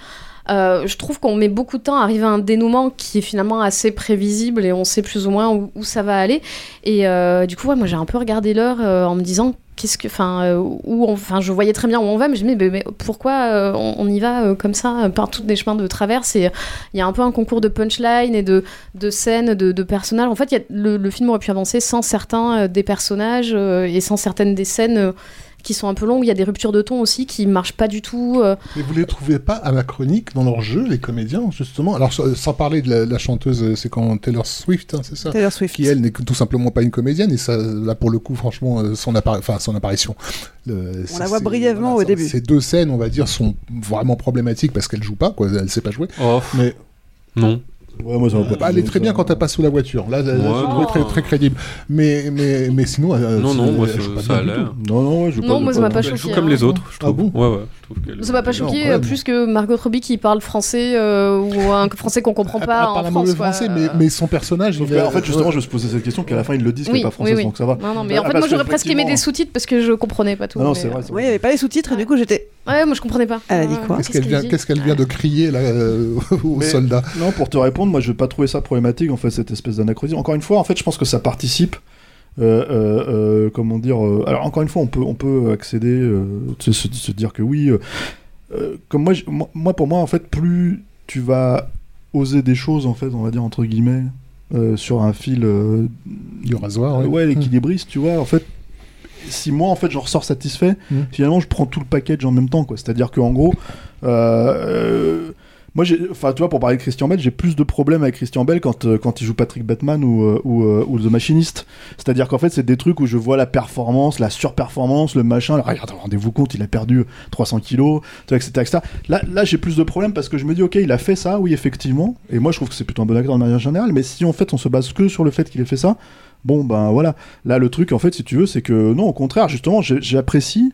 Euh, je trouve qu'on met beaucoup de temps à arriver à un dénouement qui est finalement assez prévisible et on sait plus ou moins où, ça va aller. Et euh, du coup, moi j'ai un peu regardé l'heure euh, en me disant qu'est-ce que, enfin, où, enfin, je voyais très bien où on va, mais je me dis mais, pourquoi on, y va comme ça par tous des chemins de traverse? Il y a un peu un concours de punchline et de, de scènes, de, personnages. En fait, le, film aurait pu avancer sans certains des personnages et sans certaines des scènes. Qui sont un peu longues, il y a des ruptures de ton aussi qui marchent pas du tout. euh, Mais vous les trouvez pas anachroniques dans leur jeu, les comédiens, justement? Alors, sans parler de la, la chanteuse, euh, c'est quand Taylor Swift, hein, c'est ça? Taylor Swift. Qui, elle, n'est tout simplement pas une comédienne, et ça, là, pour le coup, franchement, euh, son, son apparition. le- On la voit brièvement voilà, au début. Ces deux scènes, on va dire, sont vraiment problématiques parce qu'elle joue pas, quoi, elle sait pas jouer. Oh, Mais non. Ouais, moi, ça va pas bah, elle est très bien quand elle passe sous la voiture. Là, je l'ai trouvé très, très crédible. Mais, mais, mais sinon, Non, non, moi, elle ça- joue pas ça a du l'air. tout. Non, non, je veux Non, pas- moi, je ça m'a pas Elle choqué. joue comme hein. les autres, je Ah trouve. bon? Ouais, ouais. Trouve qu'elle- Ça m'a pas Non, choqué euh, plus que Margot Robbie qui parle français euh, ou un français qu'on comprend Elle- pas elle en parle France. quoi. français, mais, mais son personnage, Sauf il que, est- en fait, justement, je me posé cette question qu'à la fin ils le disent qu'elle Oui, est pas oui, française, oui. donc ça va. Non, non, mais en fait, parce moi j'aurais que, presque aimé des sous-titres parce que je comprenais pas tout. Non, non, c'est vrai. euh, Oui, il n'y avait pas les sous-titres, et du coup, j'étais. Ouais, moi je comprenais pas. Elle a dit quoi Qu'est-ce qu'elle vient, dit qu'est-ce qu'elle vient de crier là euh, aux soldats? Non, pour te répondre, moi je vais pas trouver ça problématique en fait cette espèce d'anachronisme. Encore une fois, en fait, je pense que ça participe. Euh, euh, euh, comment dire Alors encore une fois, on peut on peut accéder, se, dire que oui. comme moi, moi, pour moi, en fait, plus tu vas oser des choses, en fait, on va dire entre guillemets, euh, sur un fil euh, Du rasoir, ouais. ouais, l'équilibriste, tu vois, en fait, si moi, en fait, j'en ressors satisfait, Mm. finalement, je prends tout le package en même temps, quoi. C'est-à-dire qu'en gros, euh, euh, moi, enfin, tu vois, pour parler de Christian Bell, j'ai plus de problèmes avec Christian Bell quand, euh, quand il joue Patrick Batman ou, euh, euh, ou The Machinist. C'est-à-dire qu'en fait, c'est des trucs où je vois la performance, la surperformance, le machin. Alors, regarde, rendez-vous compte, il a perdu 300 kilos, etc., etc. Là, là j'ai plus de problèmes parce que je me dis, ok, il a fait ça, oui, effectivement. Et moi, je trouve que c'est plutôt un bon acteur de manière générale. Mais si en fait, on se base que sur le fait qu'il ait fait ça, bon, ben voilà. Là, le truc, en fait, si tu veux, c'est que non, au contraire, justement, j'apprécie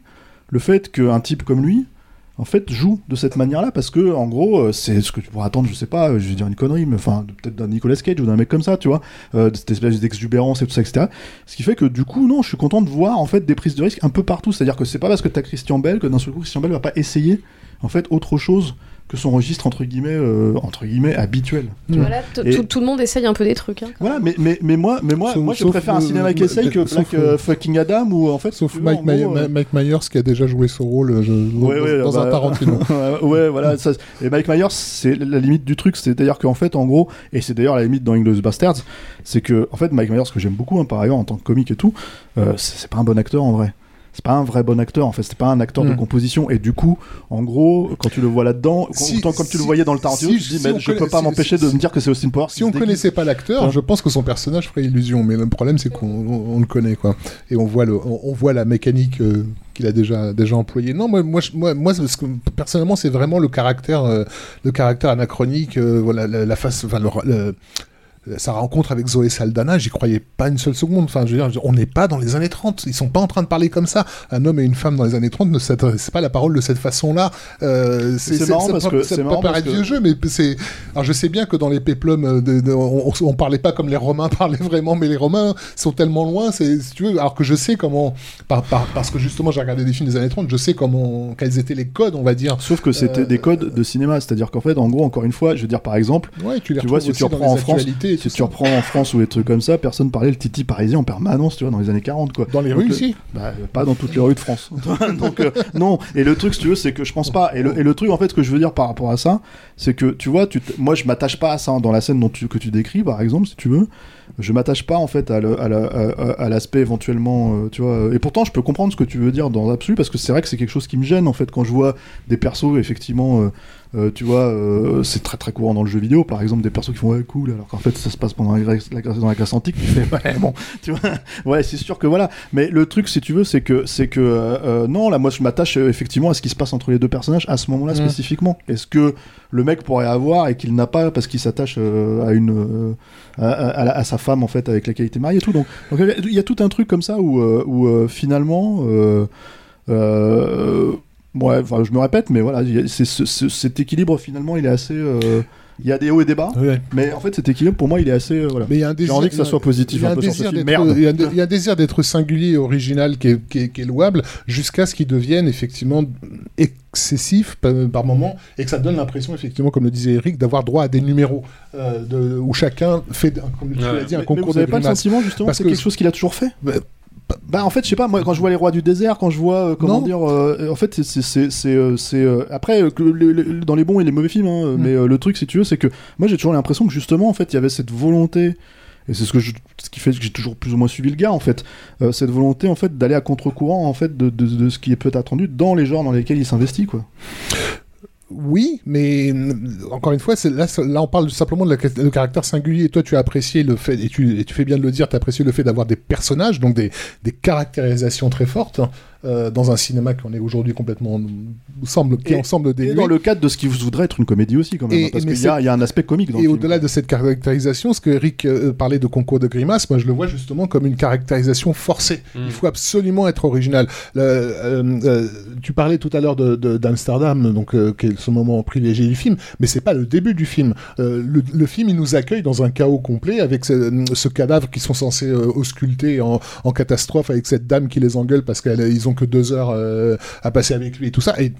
le fait qu'un type comme lui, en fait, joue de cette manière-là parce que, en gros, euh, c'est ce que tu pourrais attendre, je sais pas, euh, je vais dire une connerie, mais enfin, peut-être d'un Nicolas Cage ou d'un mec comme ça, tu vois, euh, cette espèce d'exubérance et tout ça, etc. Ce qui fait que, du coup, non, je suis content de voir, en fait, des prises de risque un peu partout. C'est-à-dire que c'est pas parce que t'as Christian Bell que d'un seul coup, Christian Bell va pas essayer, en fait, autre chose que son registre entre guillemets euh, entre guillemets habituel. tu vois. Voilà, Et- tout, le monde essaye un peu des trucs. hein. voilà, mais, mais, mais moi, mais moi, Sauf- moi je préfère un cinéma qui le- essaye que sauf Black euh, Fucking Adam ou en fait. Sauf Mike, en gros, Myers- euh, Mike Myers qui a déjà joué ce rôle je- dans, Ouais, dans bah, un Tarantino. [laughs] ouais, voilà. ça- et Mike Myers, c'est la limite du truc. C'est-à-dire qu'en fait, en gros, et c'est d'ailleurs la limite dans Inglourious Bastards, c'est que, en fait, Mike Myers, que j'aime beaucoup, hein, par ailleurs, en tant que comique et tout, euh, c'est c'est pas un bon acteur en vrai. C'est pas un vrai bon acteur en fait, c'est pas un acteur de Mm. composition et du coup, en gros, quand tu le vois là-dedans, Si- autant comme tu le voyais dans le Tarantino, si- tu te dis si mais je peux pas si- m'empêcher de si- me dire que c'est Austin Powers. Si on connaissait pas l'acteur, je pense que son personnage ferait illusion. Mais le problème, c'est qu'on on- on le connaît, quoi. Et on voit le, on, on voit la mécanique euh, qu'il a déjà déjà employée. Non, moi, moi, moi, moi, parce que personnellement, c'est vraiment le caractère, euh, le caractère anachronique, euh, voilà, la, la face, enfin, le- le- sa rencontre avec Zoé Saldana, j'y croyais pas une seule seconde. Enfin, je veux dire, on n'est pas dans les années 30. Ils sont pas en train de parler comme ça. Un homme et une femme dans les années 30 ne s'adressent pas la parole de cette façon-là. Euh, C'est marrant parce que- ça c'est peut marrant paraître que- vieux jeu, mais c'est. Alors, je sais bien que dans les péplums, euh, de- de- on, on parlait pas comme les Romains [laughs] parlaient vraiment, mais les Romains sont tellement loin, c'est, si tu veux, alors que je sais comment, par, par- parce que justement j'ai regardé des films des années 30, je sais comment, quels étaient les codes, on va dire. Sauf que c'était Euh, des codes de cinéma, c'est-à-dire qu'en fait, en gros, encore une fois, je veux dire par exemple, Ouais, tu les vois, si tu reprends en France, si tu reprends en France ou des trucs comme ça, personne parlait le titi parisien en permanence, tu vois, dans les années 40, quoi. Dans les rues euh, ici bah, Pas dans toutes les rues de France. [laughs] Donc, euh, non. Et le truc, si tu veux, c'est que je pense pas. Et le, et le truc, en fait, ce que je veux dire par rapport à ça, c'est que, tu vois, tu moi, je m'attache pas à ça hein, dans la scène dont tu, que tu décris, par exemple, si tu veux. Je m'attache pas, en fait, à le- à la- à- à l'aspect éventuellement, euh, tu vois. Et pourtant, je peux comprendre ce que tu veux dire dans l'absolu, parce que c'est vrai que c'est quelque chose qui me gêne, en fait, quand je vois des persos, effectivement. euh, euh, tu vois, euh, c'est très très courant dans le jeu vidéo, par exemple, des persos qui font ouais cool, alors qu'en fait ça se passe pendant la Grèce, la Grèce- dans la Grèce antique, tu fais ouais bon, [laughs] tu vois, ouais c'est sûr que voilà. Mais le truc, si tu veux, c'est que c'est que euh, non, là moi je m'attache effectivement à ce qui se passe entre les deux personnages à ce moment-là Mm. spécifiquement. Est-ce que le mec pourrait avoir et qu'il n'a pas parce qu'il s'attache à une à, sa femme en fait avec laquelle il était marié et tout. Donc il y a- tout un truc comme ça où où finalement. euh, Ouais, enfin, je me répète, mais voilà, c'est ce- ce- cet équilibre finalement, il est assez. euh, Il y a des hauts et des bas, mais en fait, cet équilibre pour moi, il est assez. euh, voilà. Mais il y a un J'ai désir, envie que ça soit positif il y a un un peu sur ce désir film. d'être- Merde. Il y, a un- il y a un désir d'être singulier et original qui est, qui est- qui est louable, jusqu'à ce qu'il devienne effectivement excessif par, par moment et que ça donne l'impression, effectivement, comme le disait Eric, d'avoir droit à des numéros euh, de- où chacun fait, comme tu l'as dit, un Mais- mais concours vous de avez pas le sentiment justement Parce que c'est que- quelque chose qu'il a toujours fait? Bah en fait je sais pas moi quand je vois les rois du désert quand je vois euh, comment Non. dire euh, en fait c'est euh, après que le- le- dans les bons et les mauvais films hein, Mm. mais euh, le truc si tu veux c'est que moi j'ai toujours l'impression que justement en fait il y avait cette volonté et c'est ce que je, ce qui fait que j'ai toujours plus ou moins suivi le gars en fait cette volonté en fait d'aller à contre-courant en fait de, de, de ce qui est peut-être attendu dans les genres dans lesquels il s'investit quoi Oui, mais euh, encore une fois, là, là, on parle simplement de le caractère singulier. Et toi, tu as apprécié le fait, et tu, fais bien de le dire, tu as apprécié le fait d'avoir des personnages, donc des, caractérisations très fortes, euh, dans un cinéma qu'on est aujourd'hui complètement, semble, qui Et- en semble et dénué. dans le cadre de ce qui voudrait être une comédie aussi quand même Et- hein, parce qu'il y, a- c'est- il y a un aspect comique dans Et au-delà de cette caractérisation, ce que Eric euh, parlait de concours de grimaces, moi je le vois justement comme une caractérisation forcée. Il faut absolument être original. Le- euh, euh, tu parlais tout à l'heure de- de- d'Amsterdam, donc euh, qui est ce moment privilégié du film, mais c'est pas le début du film. Euh, le, le film il nous accueille dans un chaos complet avec ce, ce cadavre qui sont censés euh, ausculter en, en catastrophe avec cette dame qui les engueule parce qu'ils ont que deux heures euh, à passer avec lui et tout ça. Et,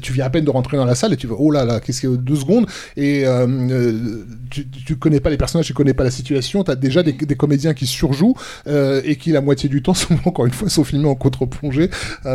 tu viens à peine de rentrer dans la salle et tu vas oh là là qu'est-ce qu'il y a deux secondes et euh, euh, tu, tu connais pas les personnages, tu connais pas la situation. T'as déjà des, des comédiens qui surjouent euh, et qui la moitié du temps [laughs] sont encore une fois sont filmés en contre-plongée, en,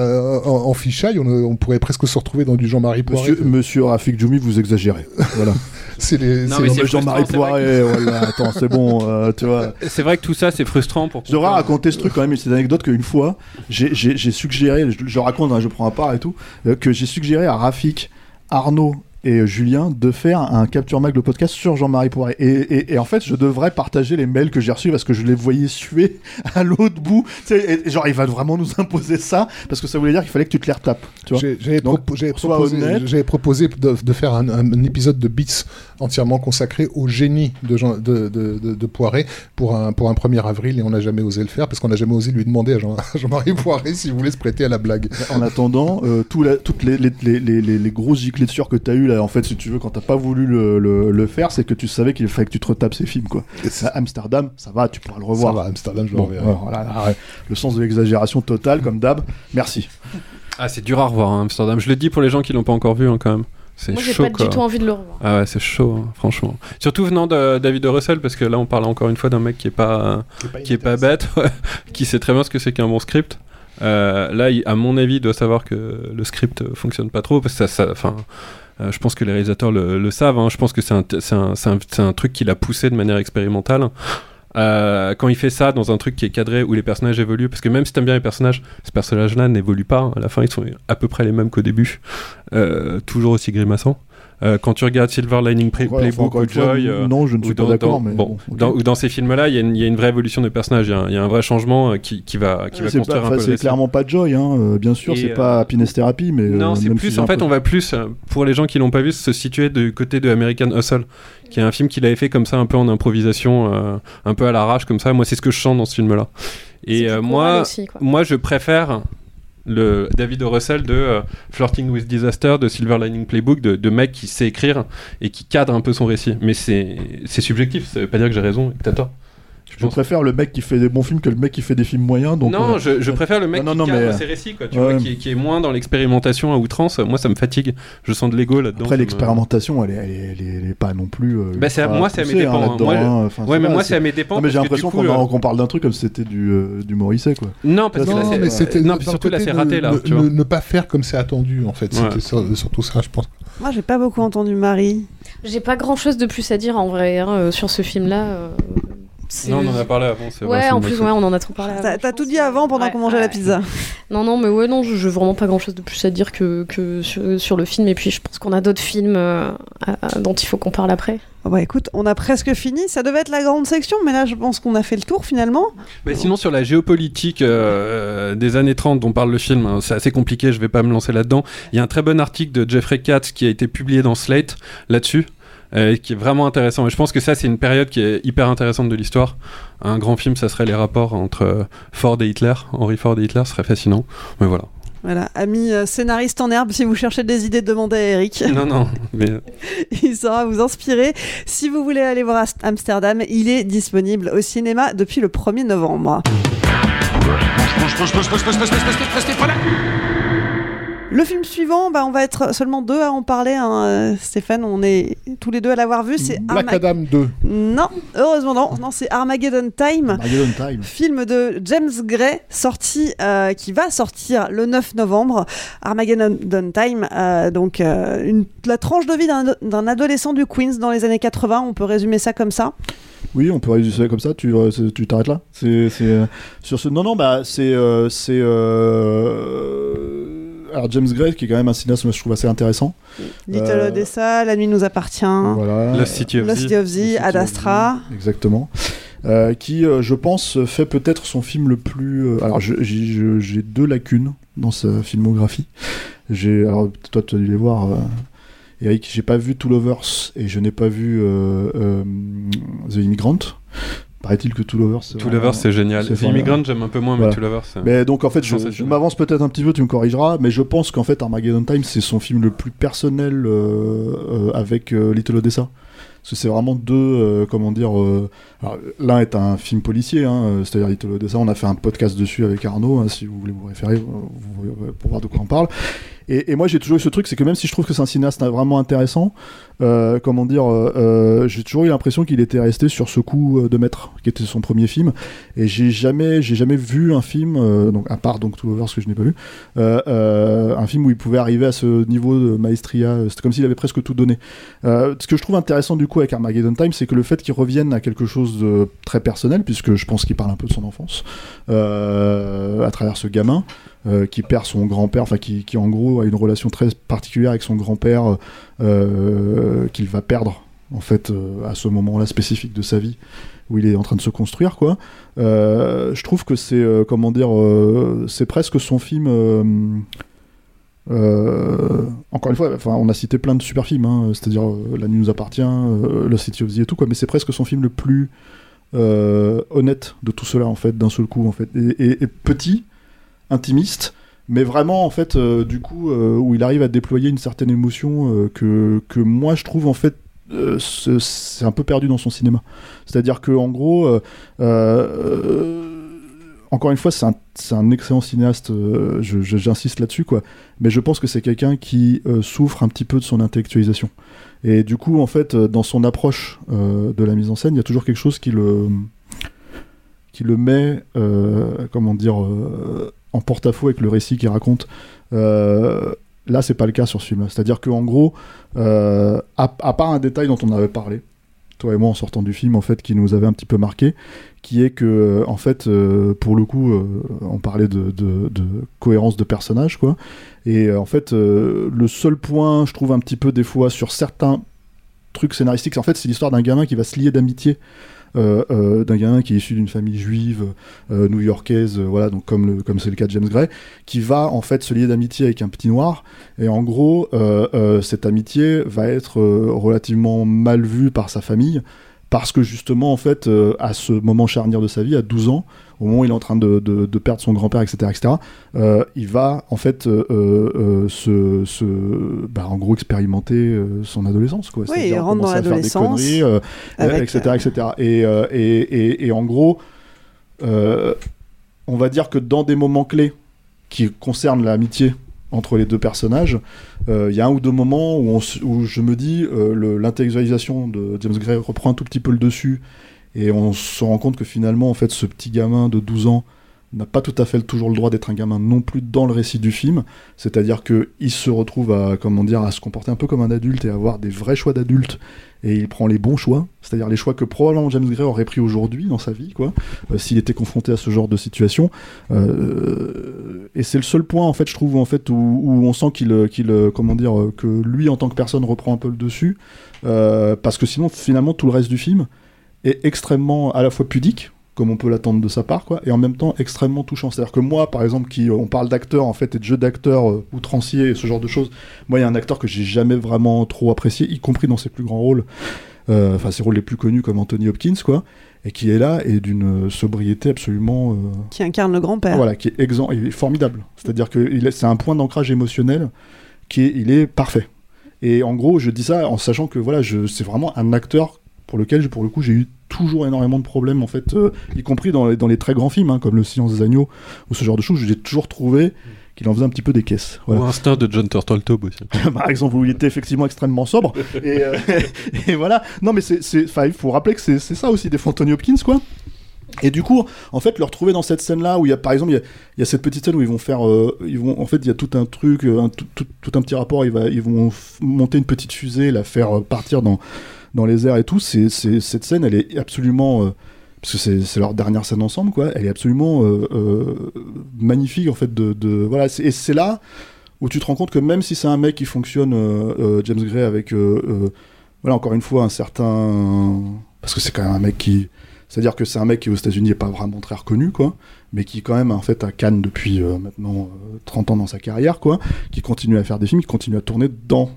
en fichaille. On, on pourrait presque se retrouver dans du Jean-Marie. Monsieur, monsieur Rafik Djoumi, vous exagérez. Voilà. [laughs] C'est les. Jean-Marie Poiré, voilà, attends, c'est bon, euh, tu vois. C'est vrai que tout ça, c'est frustrant pour. Je devrais raconter ce truc quand même, cette anecdote qu'une fois, j'ai suggéré, je, je raconte, hein, je prends à part et tout, euh, que j'ai suggéré à Rafik, Arnaud et euh, Julien de faire un Capture Mag, le podcast sur Jean-Marie Poiré. Et, et- et en fait, je devrais partager les mails que j'ai reçus parce que je les voyais suer [laughs] à l'autre bout. Tu et- genre, il va vraiment nous imposer ça parce que ça voulait dire qu'il fallait que tu te les retapes. Tu J'avais proposé, proposé de, de faire un, un épisode de Beats entièrement consacré au génie de, Jean, de, de, de- Poiré pour un, pour un 1er avril et on n'a jamais osé le faire parce qu'on n'a jamais osé lui demander à Jean- [laughs] Jean-Marie Poiré s'il voulait se prêter à la blague. En attendant, euh, tout la- toutes les, les, les, giclées de sueur que t'as eu là, en fait, si tu veux, quand t'as pas voulu le, le, le faire, c'est que tu savais qu'il fallait que tu te retapes ces films, quoi. Amsterdam, ça va, tu pourras le revoir. Ça va, Amsterdam, je le Bon, reverrai. voilà, là, ouais. Le sens de l'exagération totale, comme d'hab. Merci. Ah, c'est dur à revoir, hein, Amsterdam. Je le dis pour les gens qui l'ont pas encore vu, hein, quand même. C'est Moi, j'ai pas quoi. du tout envie de le revoir. Ah ouais, c'est chaud, hein, franchement. Surtout venant de David O. Russell, parce que là, on parle encore une fois d'un mec qui est pas, qui est pas, bête, [laughs] ouais, qui sait très bien ce que c'est qu'un bon script. Euh, là, il- à mon avis, il doit savoir que le script fonctionne pas trop, parce que ça, ça- enfin, euh, je pense que les réalisateurs le, savent. hein. Je pense que c'est un, truc qu'il a poussé de manière expérimentale. Euh, quand il fait ça dans un truc qui est cadré où les personnages évoluent, parce que même si t'aimes bien les personnages, ces personnages-là n'évoluent pas. À la fin, ils sont à peu près les mêmes qu'au début, Euh, toujours aussi grimaçants. Euh, quand tu regardes Silver Lining Play- Ouais, Playbook ou une fois, Joy, euh, non, je ne ou suis pas dans- d'accord, dans- mais bon, dans, ou dans ces films-là, il y, a une- il y a une vraie évolution des personnages. Il y a un, il y a un vrai changement euh, qui, qui va, qui va C'est construire pas- un peu c'est clairement pas Joy, hein, euh, bien sûr, c'est euh, pas Happiness Therapy, mais. Non, euh, c'est plus. si En fait, peu- on va plus, pour les gens qui l'ont pas vu, se situer du côté de American Hustle, qui est un film qu'il avait fait comme ça, un peu en improvisation, euh, un peu à l'arrache, comme ça. Moi, c'est ce que je sens dans ce film-là. Et euh, moi, aussi, moi, je préfère le David. Russell de euh, Flirting with Disaster, de Silver Lining Playbook, de, de mec qui sait écrire et qui cadre un peu son récit. Mais c'est subjectif, ça veut pas dire que j'ai raison et que t'as tort. Je préfère le mec qui fait des bons films que le mec qui fait des films moyens. Donc, non, euh, je, je préfère le mec non, qui non, cadre mais- ses récits, quoi, tu Ouais. vois, qui, est- qui est moins dans l'expérimentation à outrance. Moi, ça me fatigue. Je sens de l'ego là-dedans. Après, l'expérimentation, elle, est- elle, est- elle, est- elle est pas non plus. euh, Bah, c'est à- ultra moi, c'est à mes poussée, dépens, hein. Moi, je- hein. Enfin, ouais, mais là, moi, c'est à mes dépens Non, mais j'ai l'impression qu'on euh, parle d'un truc comme si c'était du, euh, du Morisset, quoi. Non, parce que là, c'était non, surtout là, c'est de- raté là. ne, pas faire comme c'est attendu, en fait. C'était sur- surtout ça, je pense. Moi, j'ai pas beaucoup entendu Marie. J'ai pas grand chose de plus à dire en vrai hein, euh, sur ce film-là. euh, c'est- Non, on en a parlé avant. c'est vrai, Ouais, c'est en plus, ouais, on en a trop parlé. T'as tout dit avant pendant Ouais, qu'on mangeait ouais. la pizza. Non, non, mais ouais, non, je, je vraiment pas grand chose de plus à dire que, que sur, sur le film. Et puis, je pense qu'on a d'autres films euh, à- dont il faut qu'on parle après. Bah écoute, on a presque fini. Ça devait être la grande section, mais là, je pense qu'on a fait le tour finalement. Mais sinon, sur la géopolitique euh, des années 30 dont parle le film, hein, c'est assez compliqué, je vais pas me lancer là-dedans. Il y a un très bon article de Jeffrey Katz qui a été publié dans Slate là-dessus. Euh, qui est vraiment intéressant. Et je pense que ça, c'est une période qui est hyper intéressante de l'histoire. Un grand film, ça serait les rapports entre euh, Ford et Hitler. Henry Ford et Hitler, ce serait fascinant. Mais voilà. Voilà, ami euh, scénariste en herbe, si vous cherchez des idées, demandez à Eric. Non, non. Mais... euh, il saura vous inspirer. Si vous voulez aller voir Amsterdam, il est disponible au cinéma depuis le 1er novembre. Le film suivant, bah, on va être seulement deux à en parler. hein, euh, Stéphane, on est tous les deux à l'avoir vu. C'est Black Arma- Adam 2. Non, heureusement non. Non, c'est Armageddon Time. Armageddon Time. Film de James Gray, sorti, euh, qui va sortir le 9 novembre. Armageddon Time, euh, donc euh, une- la tranche de vie d'un- adolescent du Queens dans les années 80. On peut résumer ça comme ça. Oui, on peut résumer ça comme ça. Tu tu t'arrêtes là? C'est sur ce. Non, non, bah c'est c'est. Alors James Gray, qui est quand même un cinéaste, je trouve assez intéressant. Little Euh, Odessa, La nuit nous appartient. Voilà. Lost City of Lost Z. Of Z, Ad Astra. Exactement. Euh, qui, euh, je pense, fait peut-être son film le plus. euh, alors, j'ai deux lacunes dans sa filmographie. J'ai, alors, toi, tu as dû les voir. euh, Eric, j'ai pas vu Two Lovers et je n'ai pas vu euh, euh, The Immigrant. Paraît-il que Two Lovers. c'est Two Lovers, c'est génial. c'est The Immigrant, j'aime un peu moins, mais Voilà. Two Lovers, Mais donc en fait, je, m'avance peut-être un petit peu, tu me corrigeras, mais je pense qu'en fait, Armageddon Time, c'est son film le plus personnel euh, euh, avec euh, Little Odessa. Parce que c'est vraiment deux, euh, comment dire. euh, L'un est un film policier, hein, euh, c'est-à-dire Little Odessa. On a fait un podcast dessus avec Arnaud, hein, si vous voulez vous référer, euh, vous- vous- pour voir de quoi on parle. Et, moi, j'ai toujours eu ce truc, c'est que même si je trouve que c'est un cinéaste vraiment intéressant, euh, comment dire, euh, euh, j'ai toujours eu l'impression qu'il était resté sur ce coup de maître, qui était son premier film. Et j'ai jamais, j'ai jamais vu un film, donc à part donc Two Lovers que je n'ai pas vu, un film où il pouvait arriver à ce niveau de maestria. C'était comme s'il avait presque tout donné. Ce que je trouve intéressant du coup avec Armageddon Time, c'est que le fait qu'il revienne à quelque chose de très personnel, puisque je pense qu'il parle un peu de son enfance, à travers ce gamin. Euh, qui perd son grand-père, enfin qui, qui en gros a une relation très particulière avec son grand-père euh, qu'il va perdre en fait euh, à ce moment-là spécifique de sa vie où il est en train de se construire quoi. Euh, je trouve que c'est euh, comment dire, euh, c'est presque son film. euh, euh, encore une fois, enfin, on a cité plein de super films, hein, c'est-à-dire euh, La nuit nous appartient, euh, Le City of Z et tout quoi, mais c'est presque son film le plus euh, honnête de tout cela en fait, d'un seul coup en fait, et petit, intimiste, mais vraiment en fait, euh, du coup, euh, où il arrive à déployer une certaine émotion euh, que, que moi je trouve en fait ce- c'est un peu perdu dans son cinéma. C'est-à-dire que en gros, encore une fois, c'est un, un excellent cinéaste, j'insiste là-dessus, quoi. Mais je pense que c'est quelqu'un qui souffre un petit peu de son intellectualisation. Et du coup, en fait, dans son approche de la mise en scène, il y a toujours quelque chose qui le, qui le met, comment dire, en porte-à-faux avec le récit qu'il raconte. Euh, là, c'est pas le cas sur ce film-là. C'est-à-dire qu'en gros, euh, à, part un détail dont on avait parlé, toi et moi en sortant du film, en fait, qui nous avait un petit peu marqué, qui est que, euh, en fait, euh, pour le coup, on parlait de, cohérence de personnage, quoi. Et en fait, le seul point, je trouve un petit peu des fois sur certains trucs scénaristiques, en fait, c'est l'histoire d'un gamin qui va se lier d'amitié. Euh, euh, d'un gamin qui est issu d'une famille juive euh, new-yorkaise, voilà, comme c'est le cas de James Gray, qui va en fait se lier d'amitié avec un petit noir, et en gros, cette amitié va être relativement mal vue par sa famille, parce que justement, en fait, à ce moment charnière de sa vie, à 12 ans, au moment où il est en train de, de- de perdre son grand-père, etc., etc., euh, il va en fait euh, euh, se, se- bah, en gros expérimenter son adolescence, quoi. Oui, il rentre dans l'adolescence, etc., etc. Et, et, et- et en gros, on va dire que dans des moments clés qui concernent l'amitié entre les deux personnages, euh, il y a un ou deux moments où, on s- où je me dis euh, le- l'intellectualisation de James Gray reprend un tout petit peu le dessus et on se rend compte que finalement en fait ce petit gamin de 12 ans n'a pas tout à fait toujours le droit d'être un gamin non plus dans le récit du film, c'est-à-dire que il se retrouve à comment dire à se comporter un peu comme un adulte et à avoir des vrais choix d'adulte et il prend les bons choix, c'est-à-dire les choix que probablement James Gray aurait pris aujourd'hui dans sa vie quoi, euh, s'il était confronté à ce genre de situation. Euh, et c'est le seul point en fait je trouve en fait où, on sent qu'il qu'il comment dire que lui en tant que personne reprend un peu le dessus. Euh, parce que sinon finalement tout le reste du film est extrêmement à la fois pudique comme on peut l'attendre de sa part, quoi, et en même temps extrêmement touchant. C'est-à-dire que moi, par exemple, qui on parle d'acteur en fait et de jeu d'acteur euh, outrancier et ce genre de choses, moi, il y a un acteur que j'ai jamais vraiment trop apprécié, y compris dans ses plus grands rôles, euh, enfin ses rôles les plus connus comme Anthony Hopkins, quoi, et qui est là et d'une sobriété absolument euh, Qui incarne le grand-père. voilà, qui est exempt, il est formidable. C'est-à-dire que c'est un point d'ancrage émotionnel qui est, il est parfait. Et en gros, je dis ça en sachant que voilà, c'est vraiment un acteur pour lequel, pour le coup, j'ai eu toujours énormément de problèmes en fait, euh, y compris dans les, dans les très grands films hein, comme Le Silence des agneaux ou ce genre de choses. J'ai toujours trouvé qu'il en faisait un petit peu des caisses. Voilà. Ou Instinct de John Turteltaub aussi. [laughs] par exemple, où il était effectivement extrêmement sobre. et, euh, [laughs] et voilà. Non, mais c'est, il faut rappeler que c'est, ça aussi des Anthony Hopkins, quoi. Et du coup, en fait, le retrouver dans cette scène-là où il y a, par exemple, il y a, il y a cette petite scène où ils vont faire, euh, ils vont, en fait, il y a tout un truc, un, tout, tout- tout un petit rapport. Ils, va, ils vont monter une petite fusée, la faire partir dans, dans les airs et tout. C'est, cette scène, elle est absolument, euh, parce que c'est, leur dernière scène ensemble, quoi. Elle est absolument euh, euh, magnifique, en fait. De, voilà. C'est- et c'est là où tu te rends compte que même si c'est un mec qui fonctionne, James Gray, avec, voilà, encore une fois, un certain. Parce que c'est quand même un mec qui. C'est-à-dire que c'est un mec qui aux États-Unis n'est pas vraiment très reconnu, quoi, mais qui quand même en fait à Cannes depuis maintenant euh, 30 ans dans sa carrière, quoi, qui continue à faire des films, qui continue à tourner dans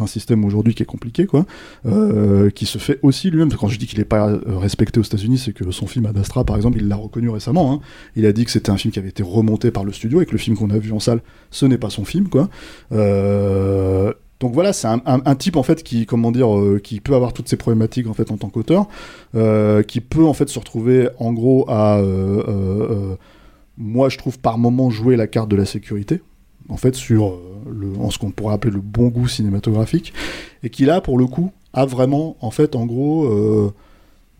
un système aujourd'hui qui est compliqué, quoi, euh, qui se fait aussi lui-même. Quand je dis qu'il n'est pas euh, respecté aux États-Unis, c'est que son film Ad Astra, par exemple, il l'a reconnu récemment. hein. Il a dit que c'était un film qui avait été remonté par le studio et que le film qu'on a vu en salle, ce n'est pas son film, quoi. Euh, donc voilà, c'est un, type en fait qui, comment dire, peut avoir toutes ces problématiques en fait en tant qu'auteur, qui peut en fait se retrouver en gros à, moi je trouve par moment jouer la carte de la sécurité, en fait sur euh, le, en ce qu'on pourrait appeler le bon goût cinématographique, et qui là pour le coup a vraiment en fait en gros euh,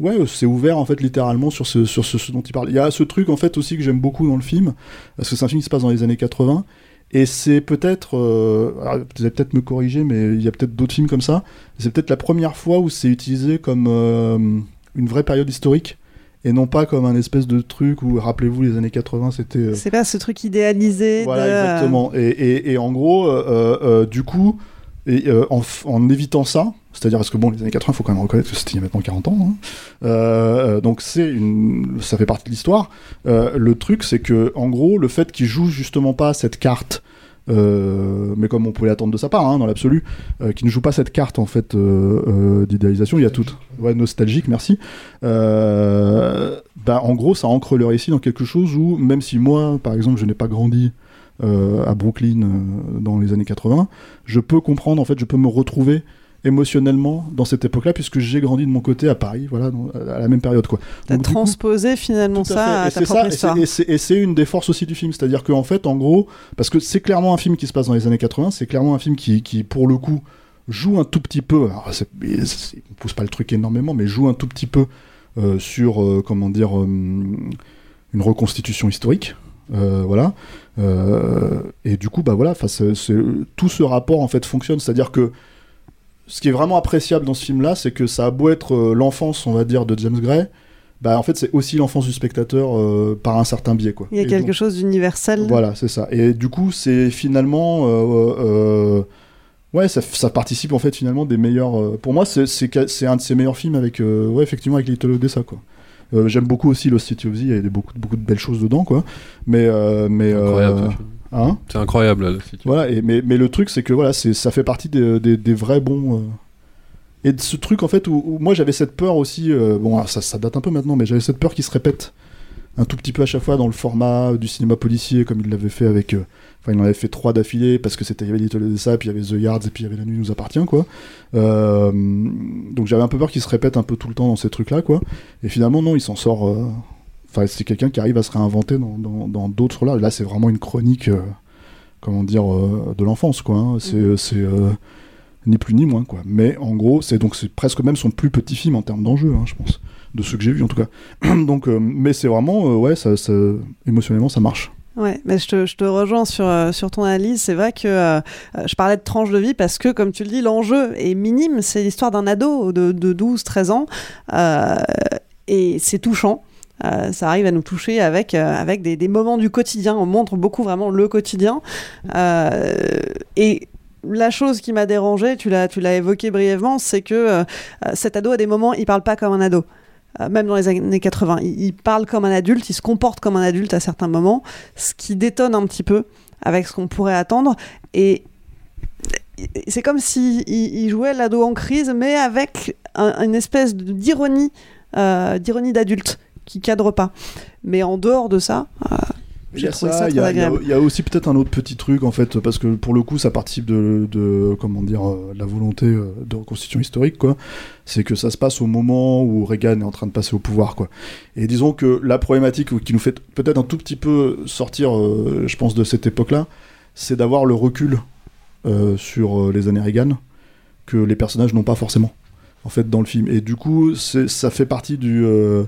Ouais, c'est ouvert en fait littéralement sur ce, sur ce, dont il parle. Il y a ce truc en fait aussi que j'aime beaucoup dans le film, parce que c'est un film qui se passe dans les années 80, et c'est peut-être, euh, vous allez peut-être me corriger, mais il y a peut-être d'autres films comme ça, c'est peut-être la première fois où c'est utilisé comme une vraie période historique, et non pas comme un espèce de truc où, rappelez-vous, les années 80, c'était... euh, C'est pas ce truc idéalisé. voilà, de- exactement. Et, et- et en gros, euh, euh, du coup, et, en, en évitant ça, c'est-à-dire parce que bon, les années 80, il faut quand même reconnaître que c'était il y a maintenant 40 ans, hein. Donc c'est une, ça fait partie de l'histoire. Le truc, c'est que en gros, le fait qu'il joue justement pas cette carte. Euh, mais comme on pouvait l'attendre de sa part, hein, dans l'absolu, euh, qui ne joue pas cette carte en fait euh, d'idéalisation, il y a tout, ouais, nostalgique, merci. Bah, en gros, ça ancre le récit dans quelque chose où, même si moi, par exemple, je n'ai pas grandi euh, à Brooklyn euh, dans les années 80, je peux comprendre, en fait, je peux me retrouver émotionnellement dans cette époque-là, puisque j'ai grandi de mon côté à Paris, voilà, à la même période, quoi. T'as coup, transposé finalement à ça à. Et ta propre ça, histoire. et c'est- une des forces aussi du film, c'est-à-dire qu'en fait, en gros, parce que c'est clairement un film qui se passe dans les années 80, c'est clairement un film qui, qui, pour le coup, joue un tout petit peu, alors c'est- c'est- il ne pousse pas le truc énormément, mais joue un tout petit peu euh, sur, euh, comment dire, euh, une reconstitution historique. euh, voilà. Euh, et du coup, bah voilà, tout ce rapport en fait fonctionne. C'est-à-dire que ce qui est vraiment appréciable dans ce film-là, c'est que ça a beau être euh, l'enfance, on va dire, de James Gray, bah en fait c'est aussi l'enfance du spectateur euh, par un certain biais, quoi. Il y a Et quelque donc- chose d'universel. voilà, c'est ça. Et du coup, c'est finalement. euh, euh, ouais, ça, ça participe en fait finalement des meilleurs. euh, pour moi, c'est- un de ses meilleurs films avec. euh, ouais, effectivement, avec Little Odessa, quoi. Euh, J'aime beaucoup aussi Lost City of Z, il y a beaucoup, beaucoup de belles choses dedans, quoi. Mais. euh, mais hein C'est incroyable, là, voilà, et, mais, mais le truc, c'est que voilà, ça fait partie des, des- des vrais bons. euh, Et de ce truc, en fait, où, où moi j'avais cette peur aussi. euh, bon, ça, ça date un peu maintenant, mais j'avais cette peur qui se répète un tout petit peu à chaque fois dans le format du cinéma policier, comme il l'avait fait avec. euh, Enfin, il en avait fait trois d'affilée parce que c'était il y avait Little Odessa, puis il y avait The Yards, et puis il y avait La Nuit nous appartient, quoi. Donc j'avais un peu peur qu'il se répète un peu tout le temps dans ces trucs-là, quoi. Et finalement, non, il s'en sort. Enfin, c'est quelqu'un qui arrive à se réinventer dans- d'autres là. Là, c'est vraiment une chronique. euh, comment dire, euh, de l'enfance, quoi. hein. C'est, c'est euh, ni plus ni moins, quoi. Mais en gros, c'est donc c'est presque même son plus petit film en termes d'enjeu, hein, je pense, de ceux que j'ai vus en tout cas. [clears throat] donc, mais c'est vraiment, ouais, ça, ça- émotionnellement, ça marche. Ouais, mais je te, je te rejoins sur, euh, sur ton analyse. C'est vrai que euh, je parlais de tranche de vie parce que, comme tu le dis, l'enjeu est minime. C'est l'histoire d'un ado de, de 12-13 ans euh, et c'est touchant. Euh, ça arrive à nous toucher avec, euh, avec des, moments du quotidien. On montre beaucoup vraiment le quotidien. Euh, et la chose qui m'a dérangé, tu l'as, tu l'as évoqué brièvement, c'est que cet ado, à des moments, il parle pas comme un ado. Même dans les années 80, il, il parle comme un adulte, il se comporte comme un adulte à certains moments, ce qui détonne un petit peu avec ce qu'on pourrait attendre. Et c'est comme si il, jouait l'ado en crise, mais avec un- une espèce d'ironie, d'ironie d'adulte qui cadre pas. Mais en dehors de ça, euh, Il y j'ai a trouvé ça, ça il très y a, il y a- agréable. il y a aussi peut-être un autre petit truc en fait, parce que pour le coup, ça participe de, de comment dire, euh, la volonté euh, de reconstitution historique, quoi. C'est que ça se passe au moment où Reagan est en train de passer au pouvoir, quoi. Et disons que la problématique qui nous fait peut-être un tout petit peu sortir, euh, je pense, de cette époque-là, c'est d'avoir le recul euh, sur les années Reagan que les personnages n'ont pas forcément, en fait, dans le film. Et du coup, ça fait partie du euh,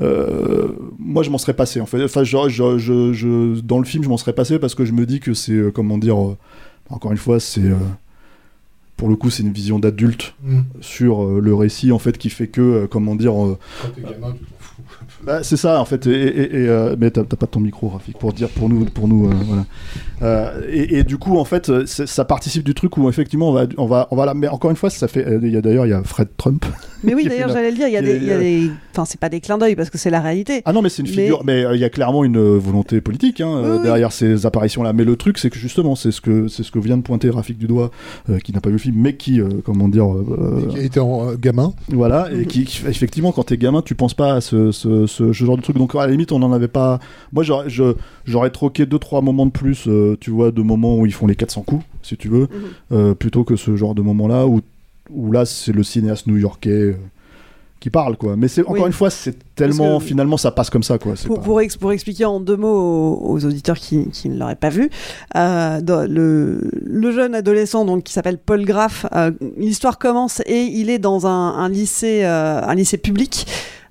euh, moi, je m'en serais passé en fait. Enfin, je, je- je- je- dans le film, je m'en serais passé parce que je me dis que c'est euh, comment dire. euh, encore une fois, c'est pour le coup, c'est une vision d'adulte Mm. sur le récit en fait qui fait que comment dire. [laughs] bah, c'est ça en fait. Et, et- et, euh, mais t'as pas ton micro, Rafik, pour dire pour nous, pour nous, euh, voilà. Euh, et, et du coup, en fait, ça participe du truc où effectivement, on va, on va, on va là. Mais encore une fois, ça fait. Il y a d'ailleurs, il y a Fred Trump. [laughs] Mais oui, d'ailleurs, la- j'allais le dire, il y a des. y a des- Enfin, c'est pas des clins d'œil parce que c'est la réalité. Ah non, mais c'est une figure. Mais euh, il y a clairement une euh, volonté politique hein, euh, Oui, oui. derrière ces apparitions-là. Mais le truc, c'est que justement, c'est ce que c'est ce que vient de pointer Rafik du doigt, euh, qui n'a pas vu le film, mais qui, euh, comment dire, euh, Qui été en euh, gamin. voilà, et qui, qui- effectivement, quand t'es gamin, tu penses pas à ce, ce, ce- ce genre de truc. Donc à la limite, on en avait pas. Moi, j'aurais je- j'aurais troqué deux trois moments de plus, euh, tu vois, de moments où ils font les 400 coups, si tu veux, euh, plutôt que ce genre de moment-là où où là, c'est le cinéaste new-yorkais. euh, qui parle quoi mais c'est encore Oui. une fois c'est tellement que- finalement ça passe comme ça quoi Pour, pas- pour, ex- pour expliquer en deux mots aux, aux auditeurs qui, qui ne l'auraient pas vu, euh, le, le jeune adolescent donc qui s'appelle Paul Graff, euh, l'histoire commence et il est dans un, un lycée, euh, un lycée public.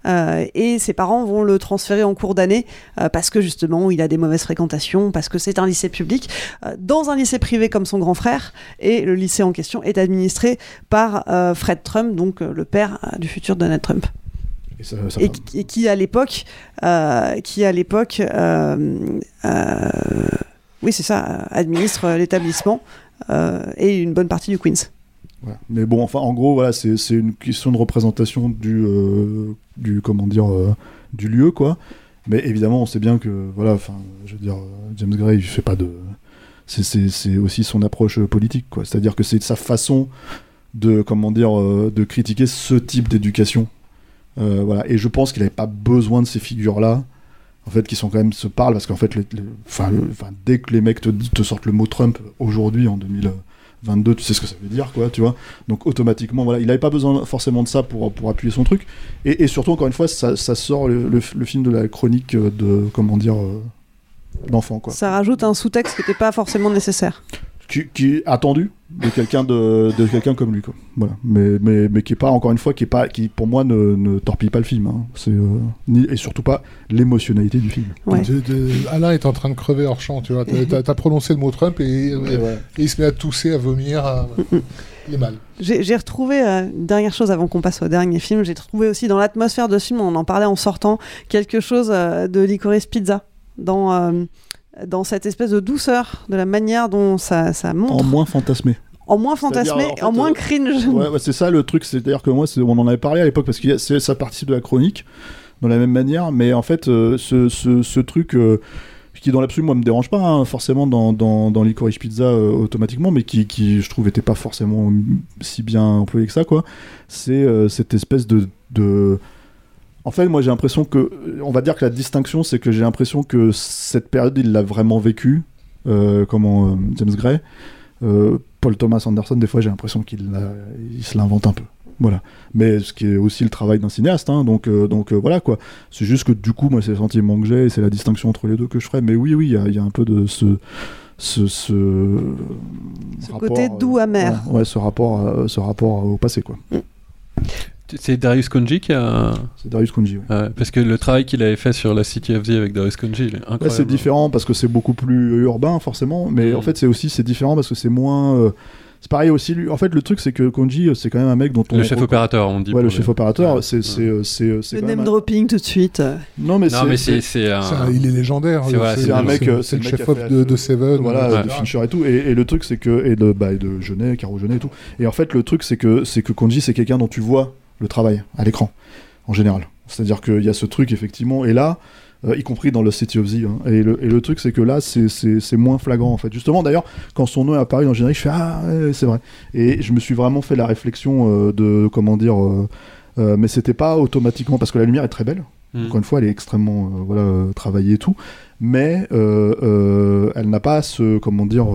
Euh, et ses parents vont le transférer en cours d'année euh, parce que justement il a des mauvaises fréquentations, parce que c'est un lycée public, euh, dans un lycée privé comme son grand frère. Et le lycée en question est administré par Fred Trump, donc le père du futur Donald Trump Et ça- ça et, va. qui- et qui à l'époque euh, qui à l'époque euh, euh, oui c'est ça administre l'établissement et une bonne partie du Queens Mais bon, enfin, en gros, voilà, c'est une question de représentation du, euh, du comment dire, euh, du lieu, quoi. Mais évidemment, on sait bien que, voilà, enfin, je veux dire, James Gray, il fait pas de. c'est- aussi son approche politique, quoi. C'est-à-dire que c'est sa façon de, comment dire, euh, de critiquer ce type d'éducation. Voilà. Et je pense qu'il n'avait pas besoin de ces figures-là, en fait, qui sont quand même se parlent, parce qu'en fait, les- dès que les mecs te, te sortent le mot Trump aujourd'hui, en 2000. 22, tu sais ce que ça veut dire, quoi, tu vois. Donc automatiquement, voilà, il n'avait pas besoin forcément de ça pour, pour appuyer son truc. Et, et surtout, encore une fois, ça, ça sort le, le- le film de la chronique euh, de, comment dire, euh, d'enfant, quoi. Ça rajoute un sous-texte qui n'était pas forcément nécessaire. Qui, qui est attendu de quelqu'un de, de quelqu'un comme lui, quoi. Voilà. Mais, mais, mais qui est pas, encore une fois, qui est pas, qui pour moi ne, ne torpille pas le film. hein. C'est euh, ni- et surtout pas l'émotionnalité du film. De- de- Alain est en train de crever hors champ, tu vois. T'as- T'as t'as prononcé le mot Trump et, et- voilà. et il se met à tousser, à vomir. à- Il est mal. J'ai j'ai retrouvé euh, une dernière chose avant qu'on passe au dernier film. J'ai trouvé aussi dans l'atmosphère de ce film, on en parlait en sortant, quelque chose euh, de Licorice Pizza dans euh, dans cette espèce de douceur, de la manière dont ça, ça montre, En moins fantasmé. en moins fantasmé, en fait, en moins euh, cringe. Ouais, ouais, c'est ça le truc. C'est-à-dire que moi, c'est- on en avait parlé à l'époque parce que ça participe de la chronique de la même manière. Mais en fait, euh, ce, ce, ce truc euh, qui, dans l'absolu, moi, me dérange pas hein, forcément dans, dans, dans Licorice Pizza euh, automatiquement, mais qui, qui, je trouve, était pas forcément si bien employé que ça, quoi. C'est euh, cette espèce de. de... En fait, moi, j'ai l'impression que. On va dire que la distinction, c'est que j'ai l'impression que cette période, il l'a vraiment vécue, euh, comment euh, James Gray. Euh, Paul Thomas Anderson, des fois, j'ai l'impression qu'il il se l'invente un peu. Voilà. Mais ce qui est aussi le travail d'un cinéaste, hein, donc, euh, donc euh, voilà quoi. C'est juste que du coup, moi, c'est le sentiment que j'ai et c'est la distinction entre les deux que je ferais. Mais oui, oui, il y a- il y, a un peu de ce. Ce, ce, côté doux, amer. Ouais, ouais, ce, rapport, ce rapport au passé, quoi. C'est Darius Konji qui a. C'est Darius Konji, oui. Ouais, parce que le travail qu'il avait fait sur la City of the avec Darius Konji, il est incroyable. Là, c'est différent parce que c'est beaucoup plus urbain, forcément. Mais Mm. en fait, c'est aussi c'est différent parce que c'est moins. euh, C'est pareil aussi. Lui. En fait, le truc, c'est que Konji, euh, c'est quand même un mec dont on. Le chef opérateur, on dit Ouais, le chef opérateur, c'est c'est euh, c'est c'est Le name dropping tout de suite. Non, mais c'est- il est légendaire. C'est un mec, c'est le chef-op fait de, Seven. voilà, de Fincher et tout. Et, le truc, c'est que et de bah, et de Genet, Caro Genet et tout. Et en fait, le truc, c'est que c'est que Konji, c'est quelqu'un dont tu vois le travail à l'écran, en général. C'est-à-dire qu'il y a ce truc effectivement. Et là. euh, y compris dans le City of Z. hein. Et, le, et le truc, c'est que là, c'est- moins flagrant, en fait. Justement, d'ailleurs, quand son nom est apparu dans le générique, je fais Ah, ouais, c'est vrai. Et je me suis vraiment fait la réflexion euh, de, comment dire, euh, mais c'était pas automatiquement, parce que la lumière est très belle. Mm. Encore une fois, elle est extrêmement voilà, travaillée et tout. Mais elle n'a pas ce, comment dire,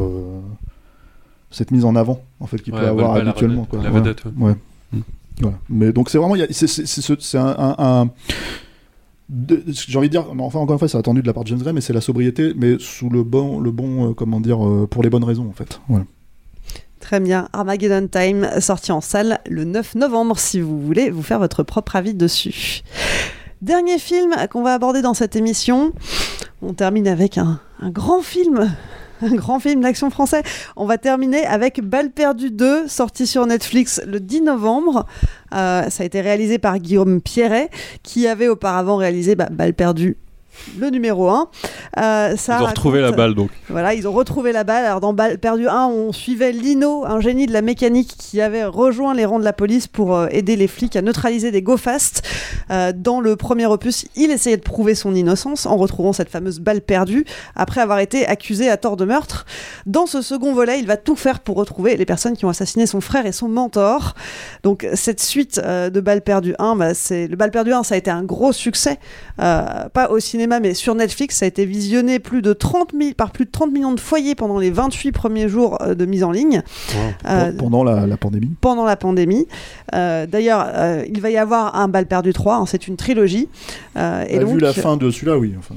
cette mise en avant, en fait, qu'il Ouais, peut avoir habituellement. quoi. la vedette, ouais. Voilà. Mais donc c'est vraiment, c'est- c'est c'est ce- c'est un, un- un- j'ai envie de dire, enfin encore une fois, c'est attendu de la part de James Gray, mais c'est la sobriété, mais sous le bon, le bon, euh, comment dire, euh, pour les bonnes raisons en fait. Très bien. Armageddon Time, sorti en salle le 9 novembre, si vous voulez vous faire votre propre avis dessus. Dernier film qu'on va aborder dans cette émission. On termine avec un grand film. Un [laughs] grand film d'action français. On va terminer avec Balle perdue 2, sorti sur Netflix le 10 novembre. Euh, ça a été réalisé par Guillaume Pierret, qui avait auparavant réalisé bah, Balle le numéro 1. Euh, ça Ils ont retrouvé la balle donc. voilà, ils ont retrouvé la balle. Alors dans Balle perdue 1, on suivait Lino, un génie de la mécanique qui avait rejoint les rangs de la police pour euh, aider les flics à neutraliser des go fast. Euh, dans le premier opus, il essayait de prouver son innocence en retrouvant cette fameuse balle perdue après avoir été accusé à tort de meurtre. Dans ce second volet, il va tout faire pour retrouver les personnes qui ont assassiné son frère et son mentor. Donc cette suite de Balle perdue 1, bah, c'est le Balle perdue 1, ça a été un gros succès, pas au cinéma mais sur Netflix, ça a été visionné plus de 30 000 par plus de 30 millions de foyers pendant les 28 premiers jours euh, de mise en ligne. Euh, Pendant la, la pandémie. pendant la pandémie. Euh, D'ailleurs, il va y avoir un Balle perdu 3, hein, c'est une trilogie. Et Bah, donc, vu la fin de celui-là, oui. Enfin,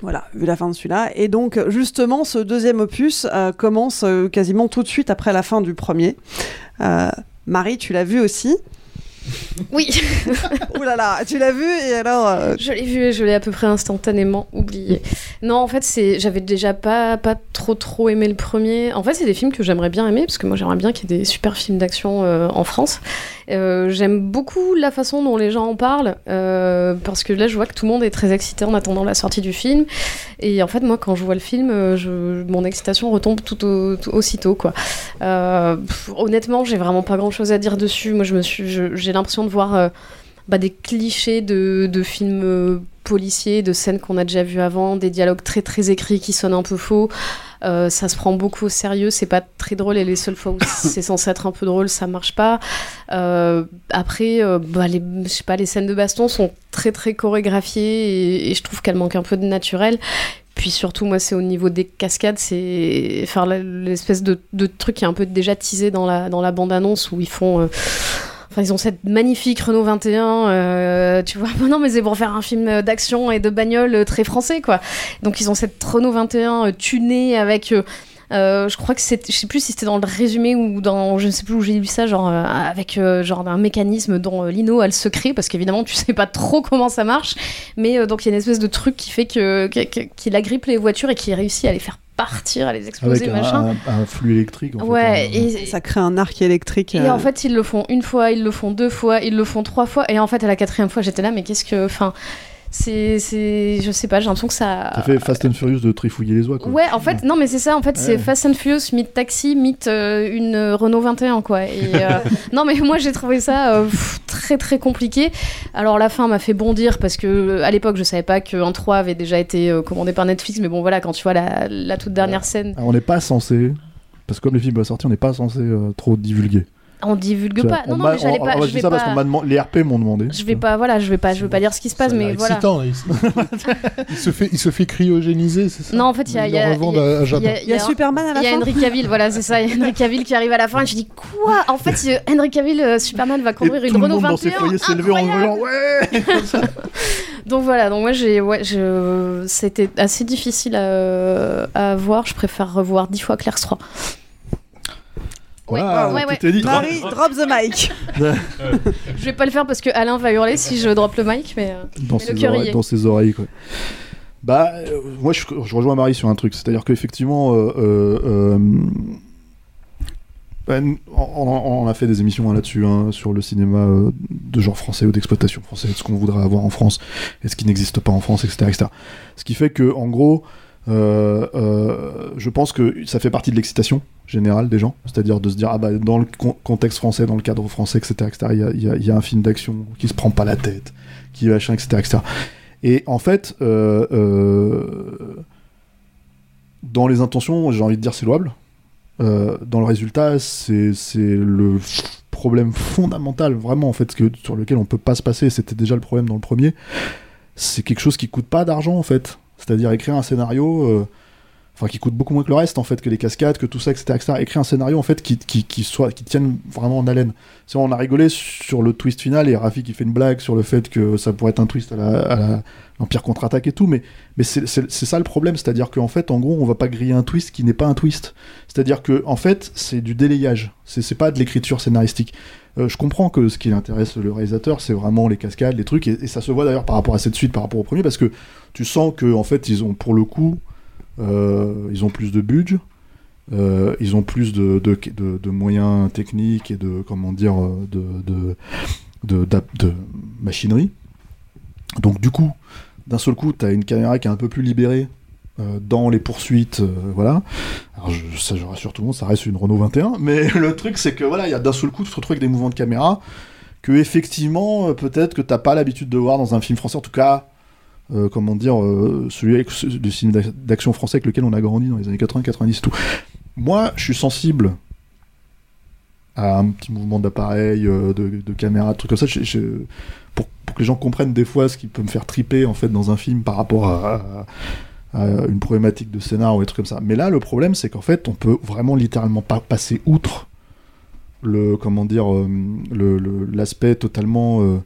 voilà, vu la fin de celui-là. Et donc, justement, ce deuxième opus euh, commence euh, quasiment tout de suite après la fin du premier. Euh, Marie, tu l'as vu aussi Oui. [laughs] Ouh là là, tu l'as vu et alors euh, Je l'ai vu et je l'ai à peu près instantanément oublié. Non, en fait, c'est j'avais déjà pas, pas trop trop aimé le premier. En fait, c'est des films que j'aimerais bien aimer parce que moi j'aimerais bien qu'il y ait des super films d'action euh, en France. Euh, J'aime beaucoup la façon dont les gens en parlent parce que là je vois que tout le monde est très excité en attendant la sortie du film. Et en fait, moi quand je vois le film, je, mon excitation retombe tout, au- tout aussitôt quoi. Pff, honnêtement, j'ai vraiment pas grand chose à dire dessus. Moi, je me suis, j'ai l'impression de voir euh, bah, des clichés de, de films euh, policiers, de scènes qu'on a déjà vues avant, des dialogues très très écrits qui sonnent un peu faux. Euh, ça se prend beaucoup au sérieux, c'est pas très drôle et les seules fois où [coughs] c'est censé être un peu drôle, ça marche pas. Euh, après, euh, bah, les, je sais pas, les scènes de baston sont très très chorégraphiées et, et je trouve qu'elles manquent un peu de naturel. Puis surtout, moi, c'est au niveau des cascades, c'est faire l'espèce de, de truc qui est un peu déjà teasé dans la, dans la bande-annonce où ils font. Ils ont cette magnifique Renault 21, euh, tu vois. [laughs] Non, mais c'est pour faire un film d'action et de bagnole euh, très français, quoi. Donc, ils ont cette Renault 21 euh, tunée avec. je crois que c'est, je sais plus si c'était dans le résumé ou dans, je ne sais plus où j'ai lu ça, genre avec genre un mécanisme dont Lino a le secret, parce qu'évidemment tu sais pas trop comment ça marche, mais donc il y a une espèce de truc qui fait que- qu'il agrippe les voitures et qui réussit à les faire partir, à les exploser, Avec un, machin. un- un flux électrique. En Ouais, fait, hein. et, Ça crée un arc électrique. et euh, en fait, ils le font une fois, ils le font deux fois, ils le font trois fois. Et en fait, à la quatrième fois, j'étais là, mais qu'est-ce que. Enfin, c'est. c'est- Je sais pas, j'ai l'impression que ça. Ça fait Fast and Furious de trifouiller les oies, quoi. Ouais, en fait, non, mais c'est ça, en fait, c'est. Fast and Furious, mythe taxi, mythe euh, une euh, Renault 21, quoi. Et, euh, [laughs] non, mais moi, j'ai trouvé ça euh, pff, très, très compliqué. Alors, la fin m'a fait bondir parce que à l'époque, je savais pas qu'un 3 avait déjà été euh, commandé par Netflix, mais bon, voilà, quand tu vois la, la toute dernière scène, Alors, on n'est pas censé, parce que comme le film va sortir, on n'est pas censé euh, trop divulguer. On divulgue pas. on Non, non, m'a- mais j'allais on- pas. on- je je vais ça parce pas- qu'on m'a demandé, les RP m'ont demandé. Je vais pas, voilà, je vais pas, je vais pas dire ce qui se passe, mais voilà. excitant, il, [laughs] il se fait, il se fait cryogéniser, c'est ça Non, en fait, il y a, il y a- il y a- à- à Japon. Il y a Superman à la Il y a fin Henry Cavill, voilà, c'est ça. Il y a Henry Cavill qui arrive à la fin et je dis quoi? En fait, Henry Cavill, euh, Superman va conduire une tout le Renault monde dans ses 21. foyers s'est levé en hurlant Ouais [laughs] Donc voilà, donc moi j'ai, ouais, je, c'était assez difficile à, à voir. Je préfère revoir dix fois Clerks 3. Ouais, tout ouais. est dit. Marie, drop the mic. [laughs] Je vais pas le faire parce que Alain va hurler si je drop le mic, mais, euh, dans, mais ses le cœur y oreilles, est. dans ses oreilles, quoi. Bah, euh, moi, je, je rejoins Marie sur un truc, c'est-à-dire qu'effectivement, euh, euh, euh, bah, on, on- on a fait des émissions hein, là-dessus, hein, sur le cinéma euh, de genre français ou d'exploitation française, ce qu'on voudrait avoir en France et ce qui n'existe pas en France, etc., etc. Ce qui fait que, en gros, je pense que ça fait partie de l'excitation générale des gens, c'est-à-dire de se dire ah bah dans le con- contexte français, dans le cadre français, etc., etc. Il y a, un film d'action qui se prend pas la tête, qui machin, etc., etc. Et en fait, euh, euh, dans les intentions, j'ai envie de dire c'est louable. Euh, dans le résultat, c'est le problème fondamental, vraiment en fait, sur lequel on peut pas se passer. C'était déjà le problème dans le premier. C'est quelque chose qui coûte pas d'argent en fait. C'est-à-dire écrire un scénario, euh, enfin qui coûte beaucoup moins que le reste en fait, que les cascades, que tout ça, etc. etc. Écrire un scénario en fait qui, qui, qui soit, qui tienne vraiment en haleine. C'est vrai, on a rigolé sur le twist final et Rafi qui fait une blague sur le fait que ça pourrait être un twist à à l'Empire contre-attaque et tout, mais, mais c'est c'est- c'est ça le problème, c'est-à-dire qu'en fait, en gros, on va pas griller un twist qui n'est pas un twist. C'est-à-dire que en fait, c'est du délayage, c'est c'est pas de l'écriture scénaristique. Euh, je comprends que ce qui intéresse le réalisateur, c'est vraiment les cascades, les trucs, et, ça se voit d'ailleurs par rapport à cette suite, par rapport au premier, parce que tu sens que en fait, ils ont pour le coup, euh, ils ont plus de budget, euh, ils ont plus de, de, moyens techniques et de comment dire de, machinerie. Donc du coup, d'un seul coup, tu as une caméra qui est un peu plus libérée dans les poursuites, euh, voilà. Alors ça, je rassure tout le monde, ça reste une Renault 21, [laughs] mais le truc c'est que voilà, il y a d'un seul coup, tu te retrouves avec des mouvements de caméra que effectivement, euh, peut-être que t'as pas l'habitude de voir dans un film français, en tout cas. euh, comment dire, euh, celui du cinéma d'action français avec lequel on a grandi dans les années 80, 90 et tout. Moi, je suis sensible à un petit mouvement d'appareil, euh, de, caméra, de trucs comme ça, pour, pour que les gens comprennent des fois ce qui peut me faire triper en fait dans un film par rapport à, à une problématique de scénar ou des trucs comme ça. Mais là, le problème, c'est qu'en fait, on peut vraiment littéralement pas passer outre le comment dire euh, l'aspect totalement euh,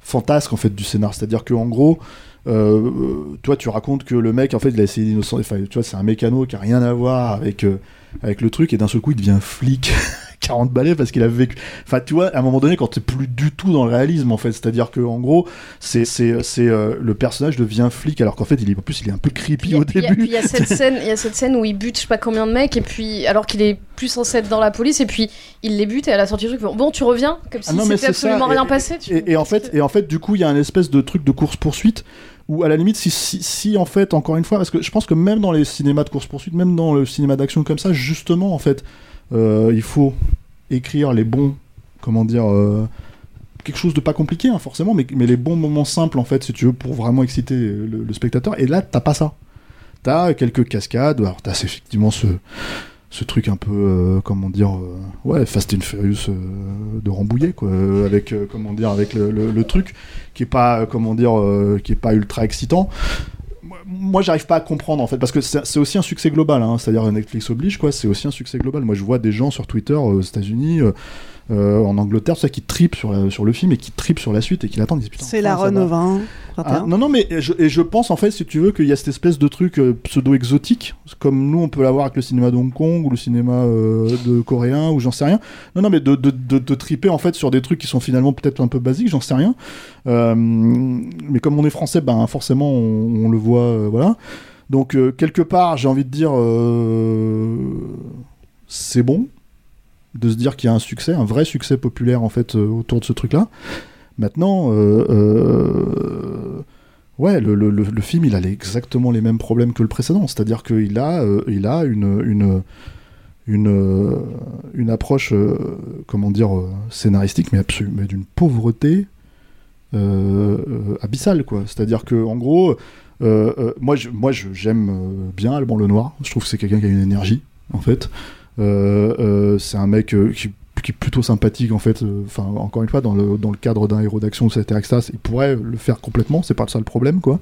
fantasque en fait du scénar. C'est-à-dire que en gros, euh, euh, toi, tu racontes que le mec, en fait, il a essayé d'innocent. Enfin, tu vois, c'est un mécano qui a rien à voir avec euh, avec le truc, et d'un seul coup, il devient flic. [laughs] 40 balais parce qu'il a vécu. Enfin, tu vois, à un moment donné, quand t'es plus du tout dans le réalisme, en fait, c'est-à-dire que en gros, c'est c'est c'est euh, le personnage devient flic alors qu'en fait, il est en plus, il est un peu creepy au Puis début. puis il y a cette [laughs] scène, il y a cette scène où il bute je sais pas combien de mecs et puis alors qu'il est plus censé être dans la police et puis il les bute et à la sortie du truc bon tu reviens comme si Ah non, mais c'était ça. absolument Et- rien passé. tu- Et, et en fait, et en fait, du coup, il y a un espèce de truc de course poursuite où, à la limite, si, si, si, en fait, encore une fois, parce que je pense que même dans les cinémas de course poursuite, même dans le cinéma d'action comme ça, justement, en fait, il faut écrire les bons, comment dire. euh, quelque chose de pas compliqué hein, forcément mais, mais les bons moments simples en fait si tu veux pour vraiment exciter le, spectateur. Et là t'as pas ça. T'as quelques cascades. Alors t'as effectivement ce ce truc un peu euh, comment dire euh, ouais Fast and Furious euh, de Rambouillet quoi euh, avec euh, comment dire avec le, le- truc qui est pas euh, comment dire euh, qui est pas ultra excitant Moi, j'arrive pas à comprendre en fait parce que c'est c'est aussi un succès global hein, c'est-à-dire Netflix oblige quoi. C'est aussi un succès global. Moi je vois des gens sur Twitter euh, aux États-Unis euh, euh, en Angleterre ça qui tripent sur, la- sur le film et qui tripent sur la suite et qui l'attendent C'est la. Renault 20. Ah, non, non, mais je, et je pense en fait, si tu veux, qu'il y a cette espèce de truc euh, pseudo-exotique, comme nous on peut l'avoir avec le cinéma de Hong Kong ou le cinéma euh, de coréen ou j'en sais rien. Non, non, mais de, de, de, de triper en fait sur des trucs qui sont finalement peut-être un peu basiques, j'en sais rien. Mais comme on est français, ben forcément on, on le voit, voilà. Donc quelque part, j'ai envie de dire, c'est bon de se dire qu'il y a un succès, un vrai succès populaire en fait euh, autour de ce truc-là. Maintenant, euh, euh, ouais, le, film, il a exactement les mêmes problèmes que le précédent. C'est-à-dire qu'il a, il a une, une, une, approche, comment dire, scénaristique, mais, absolu- mais d'une pauvreté abyssale, quoi. C'est-à-dire que, en gros, moi, je- moi, j'aime bien Alban Lenoir. Je trouve que c'est quelqu'un qui a une énergie, en fait. Euh, euh, c'est un mec euh, qui, est plutôt sympathique en fait. Enfin, encore une fois, dans le, cadre d'un héros d'action, etc., etc., il pourrait le faire complètement. C'est pas ça le problème, quoi.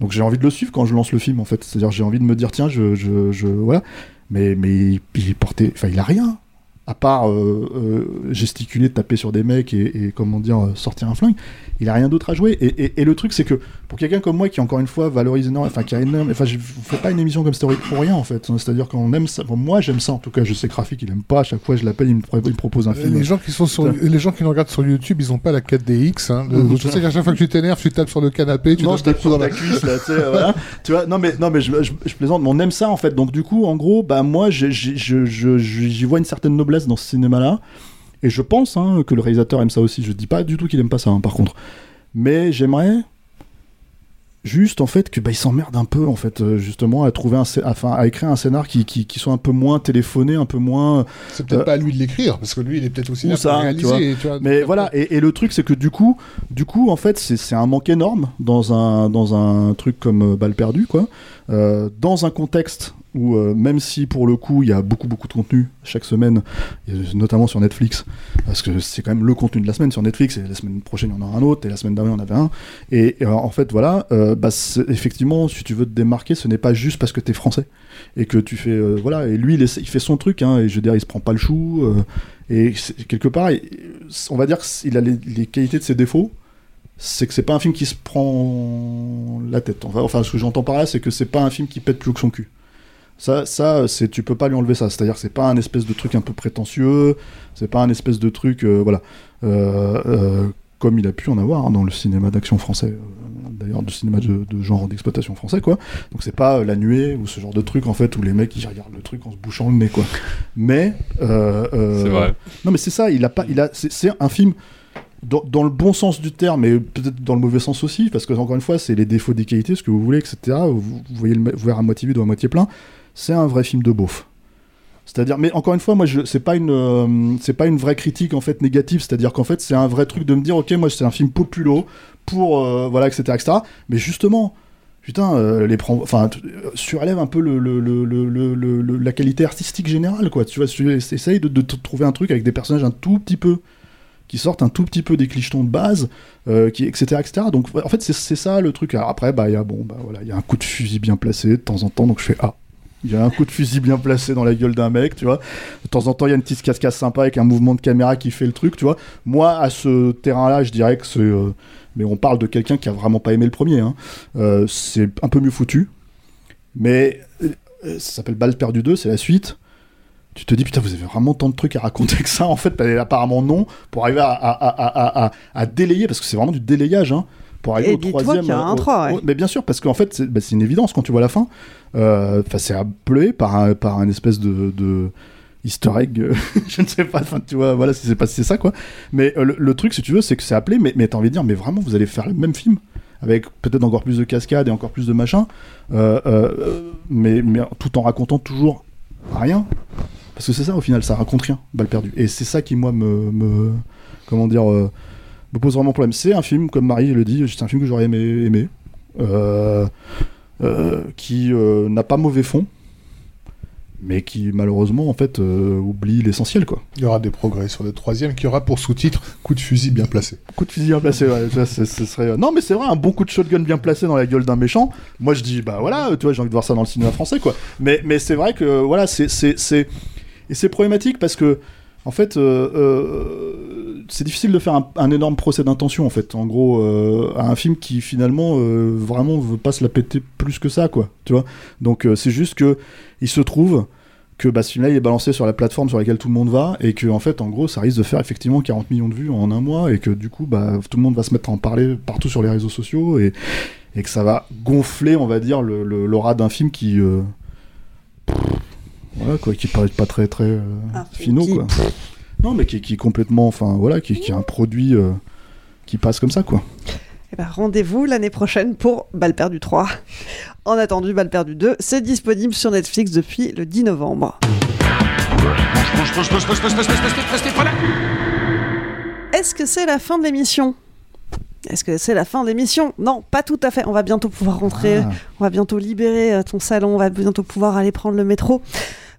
Donc j'ai envie de le suivre quand je lance le film, en fait. C'est-à-dire j'ai envie de me dire tiens, je, je, je- voilà. Mais mais il, il portait, enfin, il a rien à part euh, euh, gesticuler, taper sur des mecs et, et, comment dire euh, sortir un flingue. Il a rien d'autre à jouer. Et, et- et le truc, c'est que pour quelqu'un comme moi qui encore une fois valorise énormément, enfin qui a énorme, enfin je fais pas une émission comme Story pour rien en fait. C'est-à-dire qu'on aime ça. Bon, moi j'aime ça en tout cas. Je sais que Rafik il aime pas. À chaque fois je l'appelle, il me, pro- il me propose un film. Les gens qui sont sur, les gens qui nous regardent sur YouTube, ils ont pas la 4DX. Hein. Le- je sais qu'à chaque fois que tu t'énerves, tu tapes sur le canapé, tu non, je tape sur dans ta cuisse là, [laughs] voilà. tu vois. Non mais non mais je, je, je plaisante, mais on aime ça en fait. Donc du coup, en gros, bah moi, j'y vois une certaine noblesse dans ce cinéma-là, et je pense hein, que le réalisateur aime ça aussi. Je dis pas du tout qu'il aime pas ça, hein, par contre. Mais j'aimerais juste en fait que bah, il s'emmerde un peu en fait euh, justement à trouver un enfin à écrire un scénar qui, qui, qui soit un peu moins téléphoné un peu moins C'est peut-être euh, pas à lui de l'écrire, parce que lui, il est peut-être aussi là ça, pour tu vois. tu vois. Mais voilà, et, et le truc c'est que du coup, du coup en fait c'est un manque énorme dans un dans un truc comme Balle perdue quoi, Euh, dans un contexte où euh, même si pour le coup il y a beaucoup beaucoup de contenu chaque semaine, notamment sur Netflix, parce que c'est quand même le contenu de la semaine sur Netflix et la semaine prochaine il y en aura un autre et la semaine d'avant il y en avait un. Et, euh, en fait voilà, euh, bah, effectivement si tu veux te démarquer ce n'est pas juste parce que t'es français et que tu fais voilà et lui il, fait son truc hein, et je veux dire il se prend pas le chou et quelque part on va dire qu'il a les, qualités de ses défauts c'est que c'est pas un film qui se prend la tête. Enfin, ce que j'entends par là c'est que c'est pas un film qui pète plus que son cul ça, ça c'est tu peux pas lui enlever ça c'est à dire que c'est pas un espèce de truc un peu prétentieux c'est pas un espèce de truc euh, voilà Euh, euh, comme il a pu en avoir hein, dans le cinéma d'action français euh, d'ailleurs du cinéma de, de genre d'exploitation français quoi donc c'est pas euh, la nuée ou ce genre de truc en fait où les mecs ils regardent le truc en se bouchant le nez quoi mais euh, euh, C'est vrai. non mais c'est ça il a pas il a c'est c'est un film dans, dans le bon sens du terme, mais peut-être dans le mauvais sens aussi, parce que encore une fois, c'est les défauts des qualités, ce que vous voulez, etc. Vous, vous voyez le verre à moitié vide ou à moitié plein. C'est un vrai film de beauf. C'est-à-dire, mais encore une fois, moi, c'est pas une, euh, c'est pas une vraie critique en fait négative. C'est-à-dire qu'en fait, c'est un vrai truc de me dire, ok, moi, c'est un film populo pour, euh, voilà, etc., etc. Mais justement, putain, euh, les prend, enfin, euh, surélève un peu le, le- le- la qualité artistique générale, quoi. Tu vois, tu essayes de, de trouver un truc avec des personnages un tout petit peu qui sortent un tout petit peu des clichetons de base, qui, etc., etc. Donc en fait c'est ça le truc. Après bah il y a bon bah voilà il y a un coup de fusil bien placé de temps en temps donc je fais ah il y a un coup de fusil bien placé dans la gueule d'un mec, tu vois. De temps en temps, il y a une petite cascade sympa avec un mouvement de caméra qui fait le truc, tu vois. Moi, à ce terrain-là, je dirais que c'est. euh, mais on parle de quelqu'un qui a vraiment pas aimé le premier. hein. Euh, c'est un peu mieux foutu. Mais euh, ça s'appelle Balle perdue 2, c'est la suite tu te dis putain vous avez vraiment tant de trucs à raconter que ça en fait bah, apparemment non pour arriver à, à, à- à délayer parce que c'est vraiment du délayage hein, pour arriver Et au troisième y a un au- trois, ouais. au- mais bien sûr parce qu'en fait c'est bah, une évidence quand tu vois la fin Euh, enfin c'est appelé par un, par un espèce de, de easter egg euh, [laughs] je ne sais pas enfin tu vois voilà si c'est pas si c'est ça quoi mais euh, le, le truc si tu veux c'est que c'est appelé mais, mais t'as envie de dire mais vraiment vous allez faire le même film avec peut-être encore plus de cascades et encore plus de machin euh, euh, mais, mais tout en racontant toujours rien parce que c'est ça au final, ça raconte rien, balle perdue. Et c'est ça qui moi me, me comment dire, me pose vraiment problème. C'est un film, comme Marie le dit, c'est un film que j'aurais aimé, aimé euh, euh, qui euh, n'a pas mauvais fond, mais qui malheureusement en fait oublie l'essentiel quoi. Il y aura des progrès sur le troisième qui aura pour sous-titre coup de fusil bien placé. Coup de fusil bien placé, ouais, ça, ce serait. Non mais c'est vrai, un bon coup de shotgun bien placé dans la gueule d'un méchant. Moi je dis bah voilà, tu vois, j'ai envie de voir ça dans le cinéma français quoi. Mais mais c'est vrai que voilà, c'est c'est c'est et c'est problématique parce que en fait, euh, euh, c'est difficile de faire un, énorme procès d'intention, en fait, en gros, euh, à un film qui finalement euh, vraiment veut pas se la péter plus que ça, quoi, tu vois? Donc c'est juste que il se trouve que bah, ce film-là il est balancé sur la plateforme sur laquelle tout le monde va et que en fait en gros ça risque de faire effectivement 40 millions de vues en un mois et que du coup bah, tout le monde va se mettre à en parler partout sur les réseaux sociaux et, que ça va gonfler on va dire le- le- l'aura d'un film qui voilà quoi qui paraît pas très très euh, finaux qui- quoi non mais qui, qui est complètement enfin voilà qui, qui est un produit euh, qui passe comme ça quoi Eh ben, rendez-vous l'année prochaine pour Balle perdue 3. En attendant, Balle perdue 2, c'est disponible sur Netflix depuis le 10 novembre. Est-ce que c'est la fin de l'émission? Est-ce que c'est la fin de l'émission? Non, pas tout à fait. On va bientôt pouvoir rentrer, Ah. on va bientôt libérer euh, ton salon, on va bientôt pouvoir aller prendre le métro.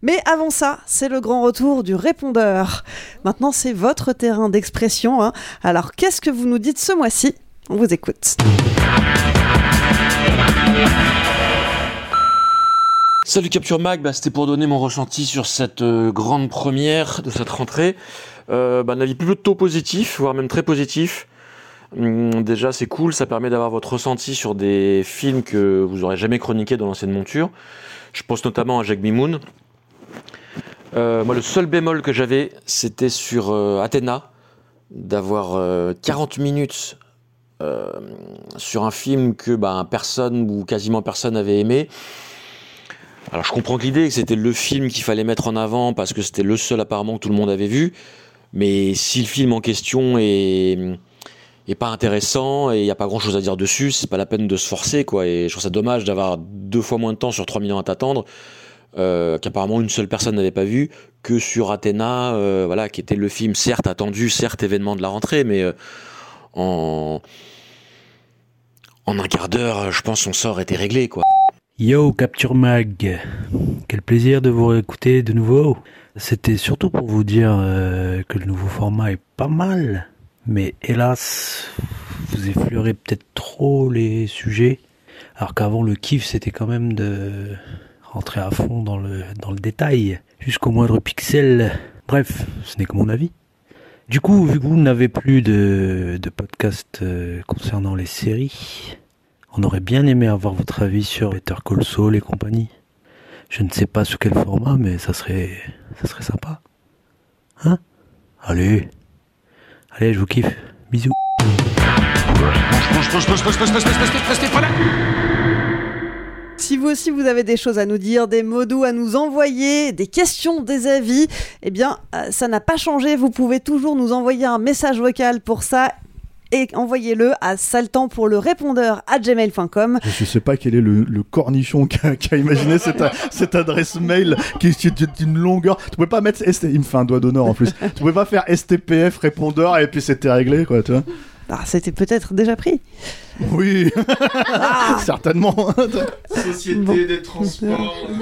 Mais avant ça, c'est le grand retour du répondeur. Maintenant, c'est votre terrain d'expression. hein. Alors, qu'est-ce que vous nous dites ce mois-ci? On vous écoute. Salut Capture Mag, bah, c'était pour donner mon ressenti sur cette euh, grande première de cette rentrée. Euh, bah, un avis plutôt positif, voire même très positif. Hum, déjà c'est cool, ça permet d'avoir votre ressenti sur des films que vous aurez jamais chroniqués dans l'ancienne monture. Je pense notamment à Jack B. Euh, moi le seul bémol que j'avais c'était sur euh, Athéna, d'avoir euh, 40 minutes euh, sur un film que bah, personne ou quasiment personne n'avait aimé. Alors je comprends que l'idée, c'était le film qu'il fallait mettre en avant parce que c'était le seul apparemment que tout le monde avait vu. Mais si le film en question est, est pas intéressant et il n'y a pas grand chose à dire dessus, c'est pas la peine de se forcer quoi. Et je trouve ça dommage d'avoir deux fois moins de temps sur 3 millions à t'attendre, euh, qu'apparemment une seule personne n'avait pas vu, que sur Athéna, euh, voilà, qui était le film certes attendu, certes événement de la rentrée, mais euh, en en un quart d'heure, je pense son sort était réglé quoi. Yo, Capture Mag. Quel plaisir de vous réécouter de nouveau. C'était surtout pour vous dire que le nouveau format est pas mal, mais hélas, vous effleurez peut-être trop les sujets, alors qu'avant le kiff c'était quand même de rentrer à fond dans le, dans le détail, jusqu'au moindre pixel. Bref, ce n'est que mon avis. Du coup, vu que vous n'avez plus de, podcast euh, concernant les séries, on aurait bien aimé avoir votre avis sur Better Call Saul et compagnie. Je ne sais pas sous quel format, mais ça serait, ça serait sympa. Hein Allez. Allez, je vous kiffe. Bisous. Si vous aussi vous avez des choses à nous dire, des mots doux à nous envoyer, des questions, des avis, eh bien euh, ça n'a pas changé. Vous pouvez toujours nous envoyer un message vocal pour ça et envoyez-le à saltant pour le répondeur à gmail.com. Je sais pas quel est le, cornichon [laughs] qui imaginé cette, adresse mail qui est d'une longueur. Tu pouvais pas mettre. Il me fait un doigt d'honneur en plus. tu pouvais pas faire STPF répondeur et puis c'était réglé quoi, tu vois. Ah, c'était peut-être déjà pris. Oui, [laughs] certainement. Société des transports. [laughs]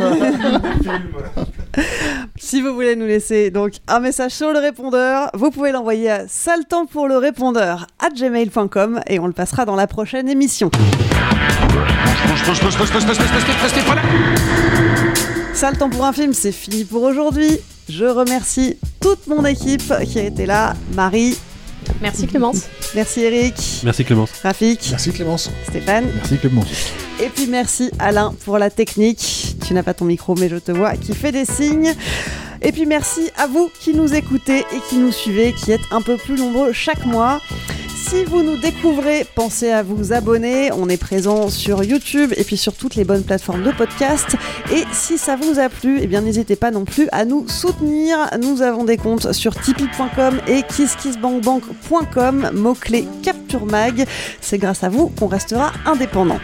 Si vous voulez nous laisser donc un message sur le répondeur, vous pouvez l'envoyer à saltant pour le répondeur à gmail.com et on le passera dans la prochaine émission. Sale temps pour un film, c'est fini pour aujourd'hui. Je remercie toute mon équipe qui a été là. Marie. Merci Clémence. Merci Eric. Merci Clémence. Rafik. Merci Clémence. Stéphane. Merci Clémence. Et puis merci Alain pour la technique. Tu n'as pas ton micro mais je te vois qui fait des signes. Et puis merci à vous qui nous écoutez et qui nous suivez, qui êtes un peu plus nombreux chaque mois. Si vous nous découvrez, pensez à vous abonner. On est présent sur YouTube et puis sur toutes les bonnes plateformes de podcast. Et si ça vous a plu, eh bien n'hésitez pas non plus à nous soutenir. Nous avons des comptes sur tipeee.com et kisskissbankbank.com, mot-clé Capture Mag. C'est grâce à vous qu'on restera indépendant.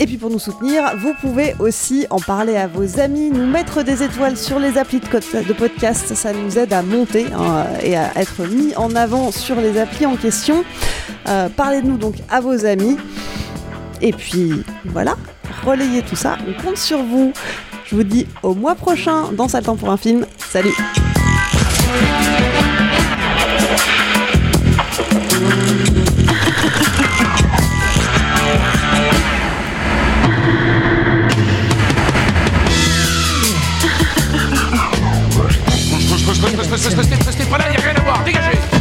Et puis pour nous soutenir, vous pouvez aussi en parler à vos amis, nous mettre des étoiles sur les applis de, podcast, ça nous aide à monter hein, et à être mis en avant sur les applis en question. Euh, parlez de nous donc à vos amis. Et puis voilà, relayez tout ça, on compte sur vous. Je vous dis au mois prochain dans temps pour un film. Salut. Restez, restez, restez, restez, pas là, y a rien à voir, dégagez